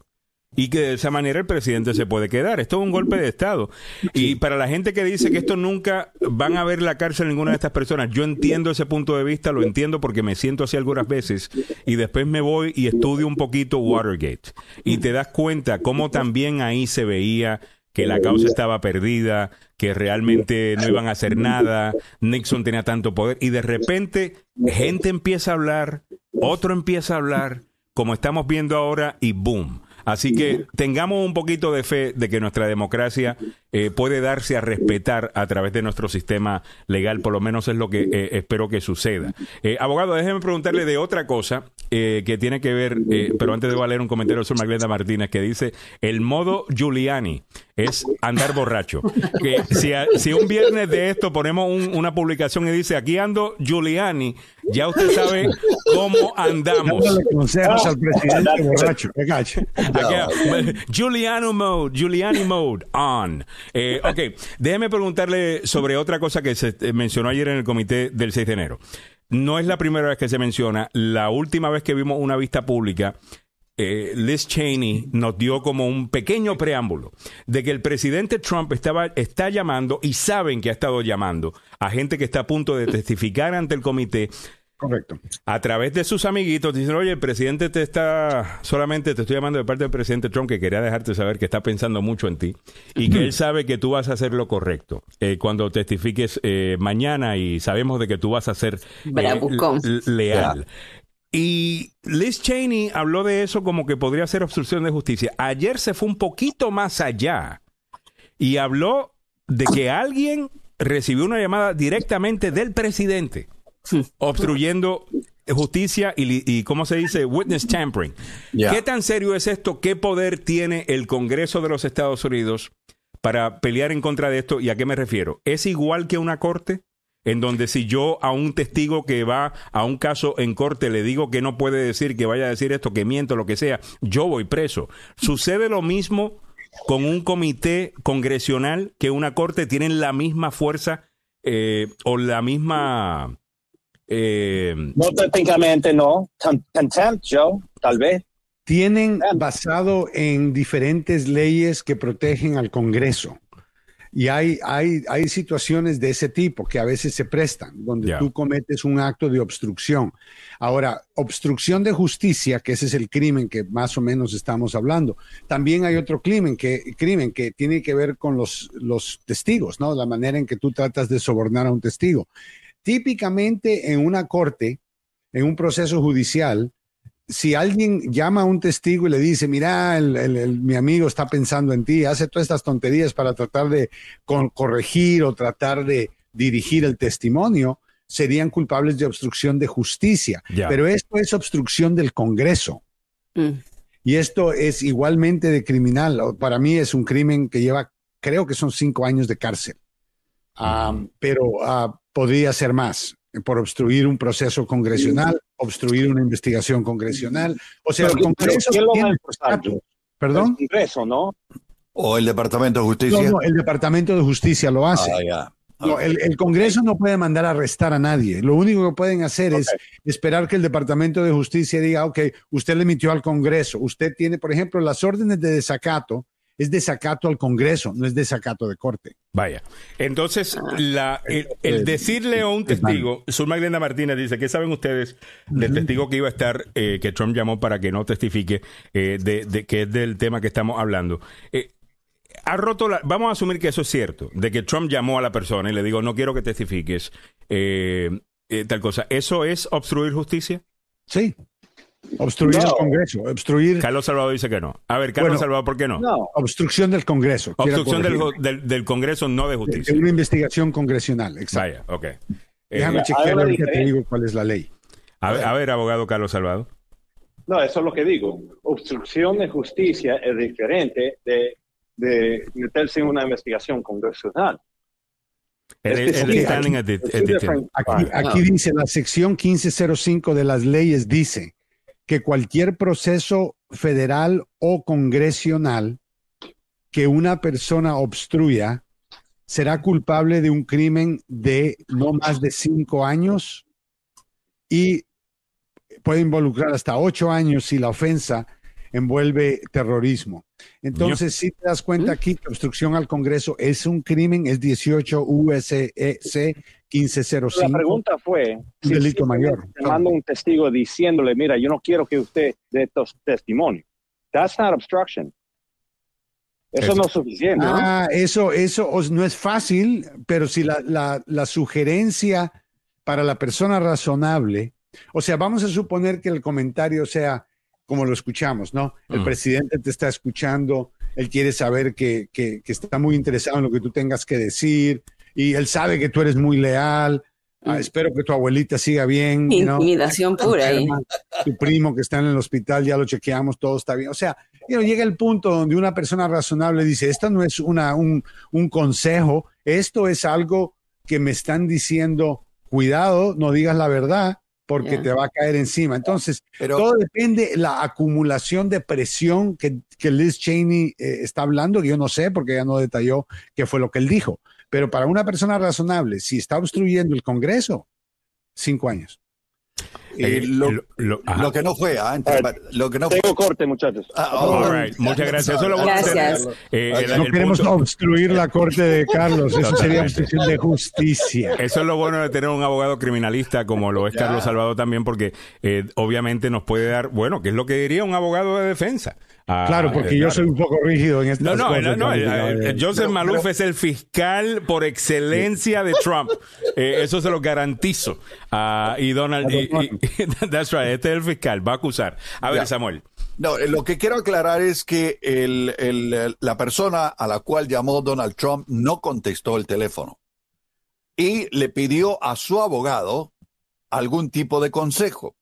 y que de esa manera el presidente se puede quedar. Esto es un golpe de Estado. Y para la gente que dice que esto nunca van a ver la cárcel ninguna de estas personas, yo entiendo ese punto de vista, lo entiendo porque me siento así algunas veces y después me voy y estudio un poquito Watergate y te das cuenta cómo también ahí se veía que la causa estaba perdida, que realmente no iban a hacer nada, Nixon tenía tanto poder y de repente gente empieza a hablar, otro empieza a hablar, como estamos viendo ahora y boom Así que tengamos un poquito de fe de que nuestra democracia eh, puede darse a respetar a través de nuestro sistema legal, por lo menos es lo que eh, espero que suceda. Eh, abogado, déjeme preguntarle de otra cosa que tiene que ver, pero antes debo leer un comentario sobre Magdalena Martínez que dice, el modo Giuliani es andar borracho. Que si, un viernes de esto ponemos una publicación y dice, aquí ando Giuliani, ya usted sabe cómo andamos. al presidente borracho. Giuliano mode, Giuliani mode, on. Eh, ok, déjeme preguntarle sobre otra cosa que se eh, mencionó ayer en el comité del 6 de enero. No es la primera vez que se menciona. La última vez que vimos una vista pública, eh, Liz Cheney nos dio como un pequeño preámbulo de que el presidente Trump estaba, está llamando y saben que ha estado llamando a gente que está a punto de testificar ante el comité Correcto. A través de sus amiguitos dicen, oye, el presidente te está, solamente te estoy llamando de parte del presidente Trump que quería dejarte saber que está pensando mucho en ti y que él *clears throat* sabe que tú vas a hacer lo correcto eh, cuando testifiques eh, mañana y sabemos de que tú vas a ser eh, leal. Y Liz Cheney habló de eso como que podría ser obstrucción de justicia. Ayer se fue un poquito más allá y habló de que alguien recibió una llamada directamente del presidente obstruyendo justicia y, ¿cómo se dice? Witness tampering. ¿Qué tan serio es esto? ¿Qué poder tiene el Congreso de los Estados Unidos para pelear en contra de esto? ¿Y a qué me refiero? ¿Es igual que una corte? En donde si yo a un testigo que va a un caso en corte le digo que no puede decir, que vaya a decir esto, que miento, lo que sea, yo voy preso. ¿Sucede lo mismo con un comité congresional que una corte? ¿Tienen la misma fuerza eh, o la misma eh, no técnicamente no. Contempt, Joe, tal vez. Tienen basado en diferentes leyes que protegen al Congreso. Y hay, hay, hay situaciones de ese tipo que a veces se prestan, donde tú cometes un acto de obstrucción. Ahora, obstrucción de justicia, que ese es el crimen que más o menos estamos hablando. También hay otro crimen que, crimen que tiene que ver con los, los testigos, ¿no? La manera en que tú tratas de sobornar a un testigo. Típicamente en una corte, en un proceso judicial, si alguien llama a un testigo y le dice, mira, mi amigo está pensando en ti, hace todas estas tonterías para tratar de corregir o tratar de dirigir el testimonio, serían culpables de obstrucción de justicia. Pero esto es obstrucción del Congreso. Mm. Y esto es igualmente de criminal. Para mí es un crimen que lleva, creo que son cinco años de cárcel. Mm. pero uh, podría ser más por obstruir un proceso congresional, obstruir una investigación congresional. O sea, el Congreso tiene ¿Perdón? El Congreso, ¿no? ¿O el Departamento de Justicia? No, no, el Departamento de Justicia lo hace. Ah, el, Congreso no puede mandar a arrestar a nadie. Lo único que pueden hacer es esperar que el Departamento de Justicia diga, ok, usted le emitió al Congreso. Usted tiene, por ejemplo, las órdenes de desacato es desacato al Congreso, no es desacato de corte. Vaya. Entonces, la, el, decirle a un testigo, Sur Magdalena Martínez dice, ¿qué saben ustedes del testigo que iba a estar, eh, que Trump llamó para que no testifique, eh, de, que es del tema que estamos hablando? Eh, ha roto la, vamos a asumir que eso es cierto, de que Trump llamó a la persona y le digo, no quiero que testifiques, tal cosa. ¿Eso es obstruir justicia? Sí. Obstruir el Congreso, obstruir. Carlos Salvador dice que no. A ver, Carlos Salvador, ¿por qué no? Obstrucción del Congreso. Obstrucción del, del, Congreso, no de justicia. una investigación congresional, exacto. Vaya, ok. Déjame eh, chequear ahorita te digo cuál es la ley. A ver, abogado Carlos Salvador. No, eso es lo que digo. Obstrucción de justicia es diferente de, de meterse en una investigación congresional. aquí dice la sección 1505 de las leyes dice que cualquier proceso federal o congresional que una persona obstruya será culpable de un crimen de no más de cinco años y puede involucrar hasta ocho años si la ofensa envuelve terrorismo. Entonces, si te das cuenta aquí que obstrucción al Congreso es un crimen, es 18 USC 1505. La pregunta fue, un delito mayor. Mando un testigo diciéndole, mira, yo no quiero que usted dé estos testimonios. That's not obstruction. Eso, no es suficiente. Ah, eso, eso no es fácil, pero si la, la, la sugerencia para la persona razonable, o sea, vamos a suponer que el comentario sea como lo escuchamos, ¿no? El presidente te está escuchando, él quiere saber que, que, que, está muy interesado en lo que tú tengas que decir y él sabe que tú eres muy leal. Ah, espero que tu abuelita siga bien. Intimidación pura. ahí. Tu primo que está en el hospital, ya lo chequeamos, todo está bien. O sea, llega el punto donde una persona razonable dice, esto no es una, un, un consejo, esto es algo que me están diciendo, cuidado, no digas la verdad, porque te va a caer encima. Entonces, todo depende de la acumulación de presión que, que Liz Cheney eh, está hablando, que yo no sé porque ella no detalló qué fue lo que él dijo. Pero para una persona razonable, si está obstruyendo el Congreso, cinco años. Eh, lo, lo, que no fue, ¿ah? lo que no Tengo corte, muchachos. Ah, oh, Muchas gracias. Eso lo gracias. Eh, el, no queremos punto... obstruir la corte de Carlos. Eso sería obstrucción de justicia. Eso es lo bueno de tener un abogado criminalista como lo es ya. Carlos Salvador también, porque eh, obviamente nos puede dar, bueno, ¿qué es lo que diría un abogado de defensa? Ah, claro, porque yo soy un poco rígido en este No, no, no, no, eh, Joseph no, Maluf pero... es el fiscal por excelencia de Trump. *laughs* Eh, eso se lo garantizo. Uh, y Donald, y, y, *laughs* that's right, este es el fiscal, va a acusar. A ver, Samuel. No, eh, lo que quiero aclarar es que el, el, la persona a la cual llamó Donald Trump no contestó el teléfono y le pidió a su abogado algún tipo de consejo.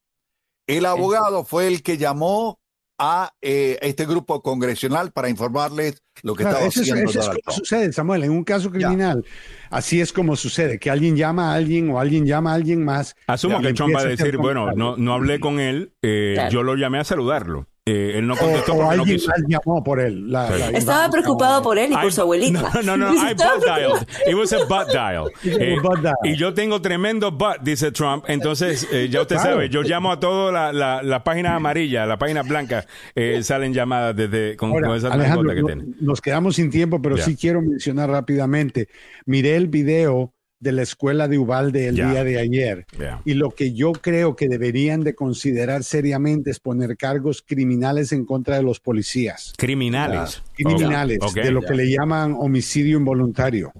El abogado fue el que llamó a eh, este grupo congresional para informarles lo que claro, estaba haciendo. Eso es como sucede, Samuel, en un caso criminal. Ya. Así es como sucede, que alguien llama a alguien o alguien llama a alguien más. Asumo que Trump va a decir, bueno, no, no hablé con él, eh, claro. yo lo llamé a saludarlo. Eh, él no contestó o, o porque alguien no quiso. más llamó por él. La, Sí. la- Estaba preocupado por él y por I- su abuelita. *laughs* No, no, no, *laughs* I butt dialed. It was a butt dial. *laughs* Eh, butt dial. y yo tengo tremendo butt, dice Trump. Entonces, eh, ya usted Claro. sabe, yo llamo a todas las la, la páginas amarillas, las páginas blancas, eh, salen llamadas desde con, Ahora, con esa Alejandro, que no- tiene. nos quedamos sin tiempo, pero sí quiero mencionar rápidamente. Miré el video de la escuela de Ubalde el día de ayer y lo que yo creo que deberían de considerar seriamente es poner cargos criminales en contra de los policías. Criminales. Criminales, de lo que le llaman homicidio involuntario.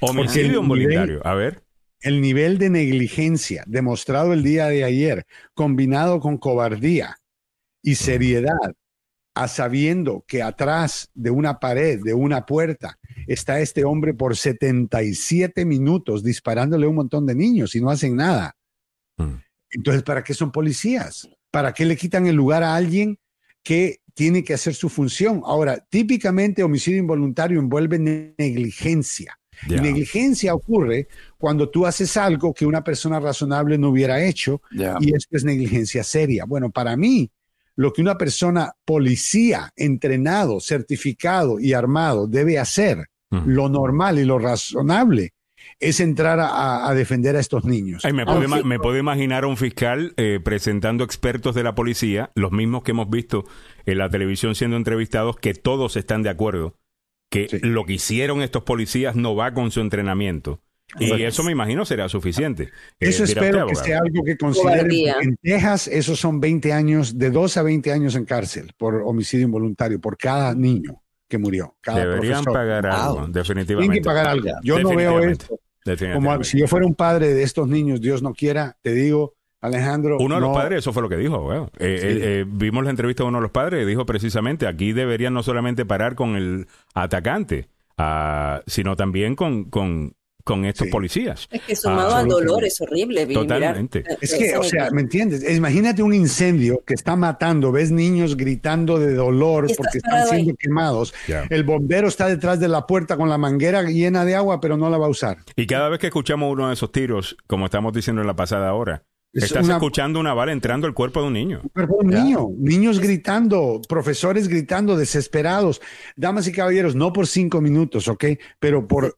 Homicidio involuntario. nivel- A ver. El nivel de negligencia demostrado el día de ayer, combinado con cobardía y seriedad, a sabiendo que atrás de una pared, de una puerta, está este hombre por 77 minutos disparándole a un montón de niños y no hacen nada. Mm. Entonces, ¿para qué son policías? ¿Para qué le quitan el lugar a alguien que tiene que hacer su función? Ahora, típicamente homicidio involuntario envuelve ne- negligencia. Y negligencia ocurre cuando tú haces algo que una persona razonable no hubiera hecho y esto es negligencia seria. Bueno, para mí, lo que una persona policía, entrenado, certificado y armado debe hacer, lo normal y lo razonable, es entrar a, a defender a estos niños. Ay, me, puedo ima- me puedo imaginar a un fiscal eh, presentando expertos de la policía, los mismos que hemos visto en la televisión siendo entrevistados, que todos están de acuerdo que Sí. lo que hicieron estos policías no va con su entrenamiento. Y eso me imagino será suficiente. Eso espero que sea algo que consideren. En Texas, esos son 20 años, de 2 a 20 años en cárcel por homicidio involuntario, por cada niño que murió. Cada Deberían profesor. pagar algo, Wow. definitivamente. Tienen que pagar algo. Yo no veo esto. Como si yo fuera un padre de estos niños, Dios no quiera, te digo, Alejandro. Uno de los padres, eso fue lo que dijo. Eh, Sí. eh, eh, vimos la entrevista de uno de los padres y dijo precisamente, aquí deberían no solamente parar con el atacante, ah, sino también con, con, con estos Sí. policías. Es que sumado Ah, al dolor es horrible. mirar, Totalmente. eh, Es que, esa o sea. ¿me entiendes? Imagínate un incendio que está matando, ves niños gritando de dolor porque están ahí. siendo quemados. El bombero está detrás de la puerta con la manguera llena de agua, pero no la va a usar. Y cada vez que escuchamos uno de esos tiros, como estamos diciendo en la pasada hora, Es estás una- escuchando una bala entrando al cuerpo de un niño. Pero un niño, niños gritando, profesores gritando, desesperados. Damas y caballeros, no por cinco minutos, ¿ok? Pero por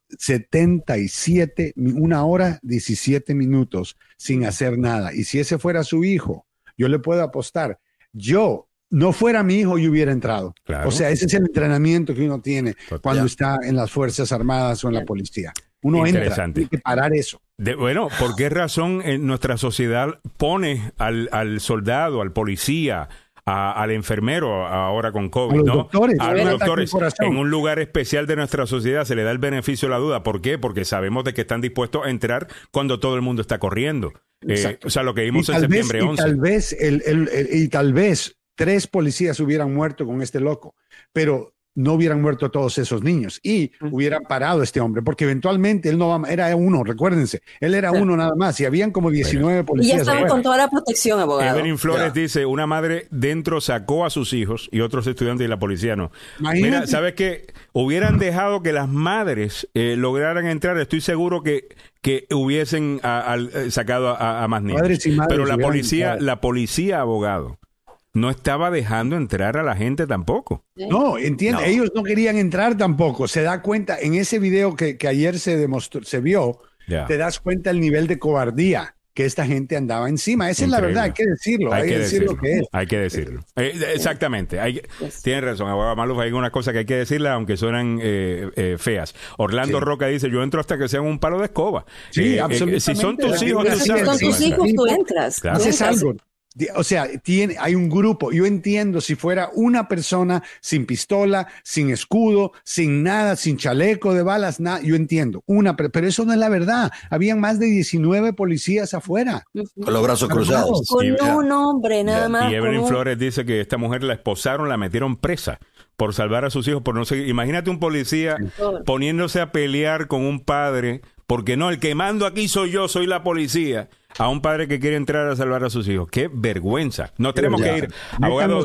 77, mi- una hora, 17 minutos sin hacer nada. Y si ese fuera su hijo, yo le puedo apostar. Yo no fuera mi hijo, yo hubiera entrado. O sea, ese es el entrenamiento que uno tiene cuando está en las Fuerzas Armadas o en la policía. Uno entra, tiene que parar eso. Bueno, ¿por qué razón en nuestra sociedad pone al, al soldado, al policía, al enfermero ahora con COVID, a los Doctores, a los doctores en un lugar especial de nuestra sociedad se le da el beneficio de la duda. ¿Por qué? Porque sabemos de que están dispuestos a entrar cuando todo el mundo está corriendo. Eh, o sea, lo que vimos en septiembre 11. Y tal vez, el, el, y tal vez tres policías hubieran muerto con este loco, pero no hubieran muerto todos esos niños y hubieran parado este hombre, porque eventualmente él no era uno, recuérdense, él era uno nada más y habían como 19 policías. Y ya estaban con toda la protección, abogado. Evelyn Flores dice, una madre dentro sacó a sus hijos y otros estudiantes y la policía no. Mira, ¿sabes qué? Hubieran dejado que las madres eh, lograran entrar, estoy seguro que que hubiesen eh, sacado a, más niños. Pero la policía, la policía, abogado, no estaba dejando entrar a la gente tampoco. No, entiende, ellos no querían entrar tampoco. Se da cuenta, en ese video que, ayer se demostró, se vio, te das cuenta el nivel de cobardía que esta gente andaba encima. Esa es la verdad, hay que decirlo, hay, que decir lo que es. Hay que decirlo. Eh, exactamente, hay, tiene razón, abogado Maluf, hay una cosa que hay que decirle, aunque suenan eh, eh, feas. Orlando Roca dice, yo entro hasta que sean un palo de escoba. Sí, absolutamente. si son tus hijos, Si son tus hijos, tú entras. Haces algo. O sea, tiene, hay un grupo. Yo entiendo si fuera una persona sin pistola, sin escudo, sin nada, sin chaleco de balas, nada, yo entiendo. Una, pero eso no es la verdad. Habían más de 19 policías afuera. Con los brazos cruzados. Con un hombre, nada más. Y Evelyn Flores dice que esta mujer la esposaron, la metieron presa por salvar a sus hijos, por no seguir. Imagínate un policía poniéndose a pelear con un padre, porque no, el que mando aquí soy yo, soy la policía a un padre que quiere entrar a salvar a sus hijos. ¡Qué vergüenza! No tenemos que ir. Abogado,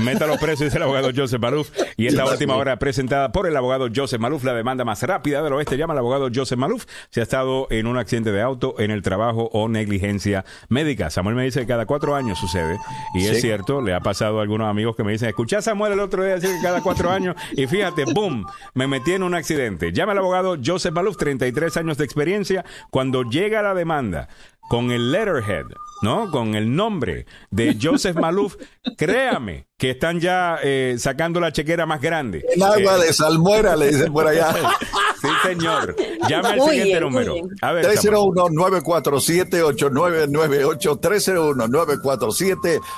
meta los presos, dice el abogado Joseph Maluf. Y esta última hora presentada por el abogado Joseph Maluf, la demanda más rápida del oeste. Llama al abogado Joseph Maluf si ha estado en un accidente de auto, en el trabajo o negligencia médica. Samuel me dice que cada cuatro años sucede. Y es cierto, le ha pasado a algunos amigos que me dicen, escuché a Samuel el otro día decir que cada cuatro años y fíjate, ¡boom! Me metí en un accidente. Llama al abogado Joseph Maluf, 33 años de experiencia. Cuando llega la demanda, con el letterhead, ¿no? Con el nombre de *laughs* Joseph Maluf, créame que están ya eh, sacando la chequera más grande. El agua de salmuera, le dicen por allá. *laughs* sí, señor. Llame al siguiente número. A ver, 301-947-8998.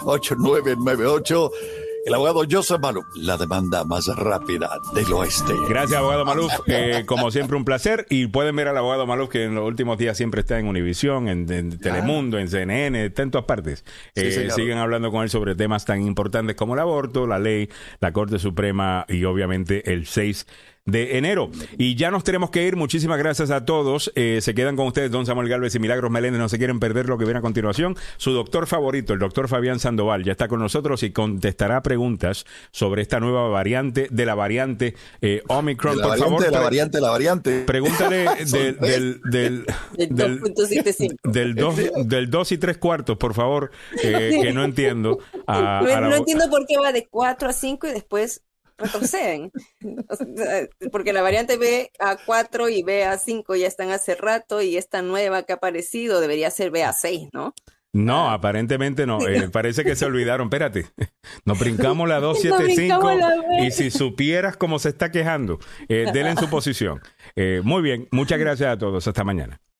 301-947-8998. El abogado Joseph Maluf, la demanda más rápida del oeste. Gracias, abogado Maluf. Eh, como siempre, un placer. Y pueden ver al abogado Maluf, que en los últimos días siempre está en Univisión, en, Telemundo, en CNN, en todas partes. Eh, siguen hablando con él sobre temas tan importantes como el aborto, la ley, la Corte Suprema y obviamente el 6 de enero. Y ya nos tenemos que ir. Muchísimas gracias a todos. Eh, se quedan con ustedes Don Samuel Galvez y Milagros Meléndez. No se quieren perder lo que viene a continuación. Su doctor favorito, el doctor Fabián Sandoval, ya está con nosotros y contestará preguntas sobre esta nueva variante de la variante eh, Omicron. Por favor, de la variante, la variante. Pregúntale *laughs* del, del, del, del, del, dos, del dos y tres cuartos, por favor, eh, que no entiendo. *laughs* no, entiendo por qué va de cuatro a cinco y después retroceden. Porque la variante B a 4 y B a 5 ya están hace rato y esta nueva que ha aparecido debería ser B a 6, ¿no? No, aparentemente no. Eh, parece que se olvidaron. Espérate, *laughs* nos brincamos la 275 y si supieras cómo se está quejando, eh, denle en su posición. Eh, muy bien, muchas gracias a todos. Hasta mañana.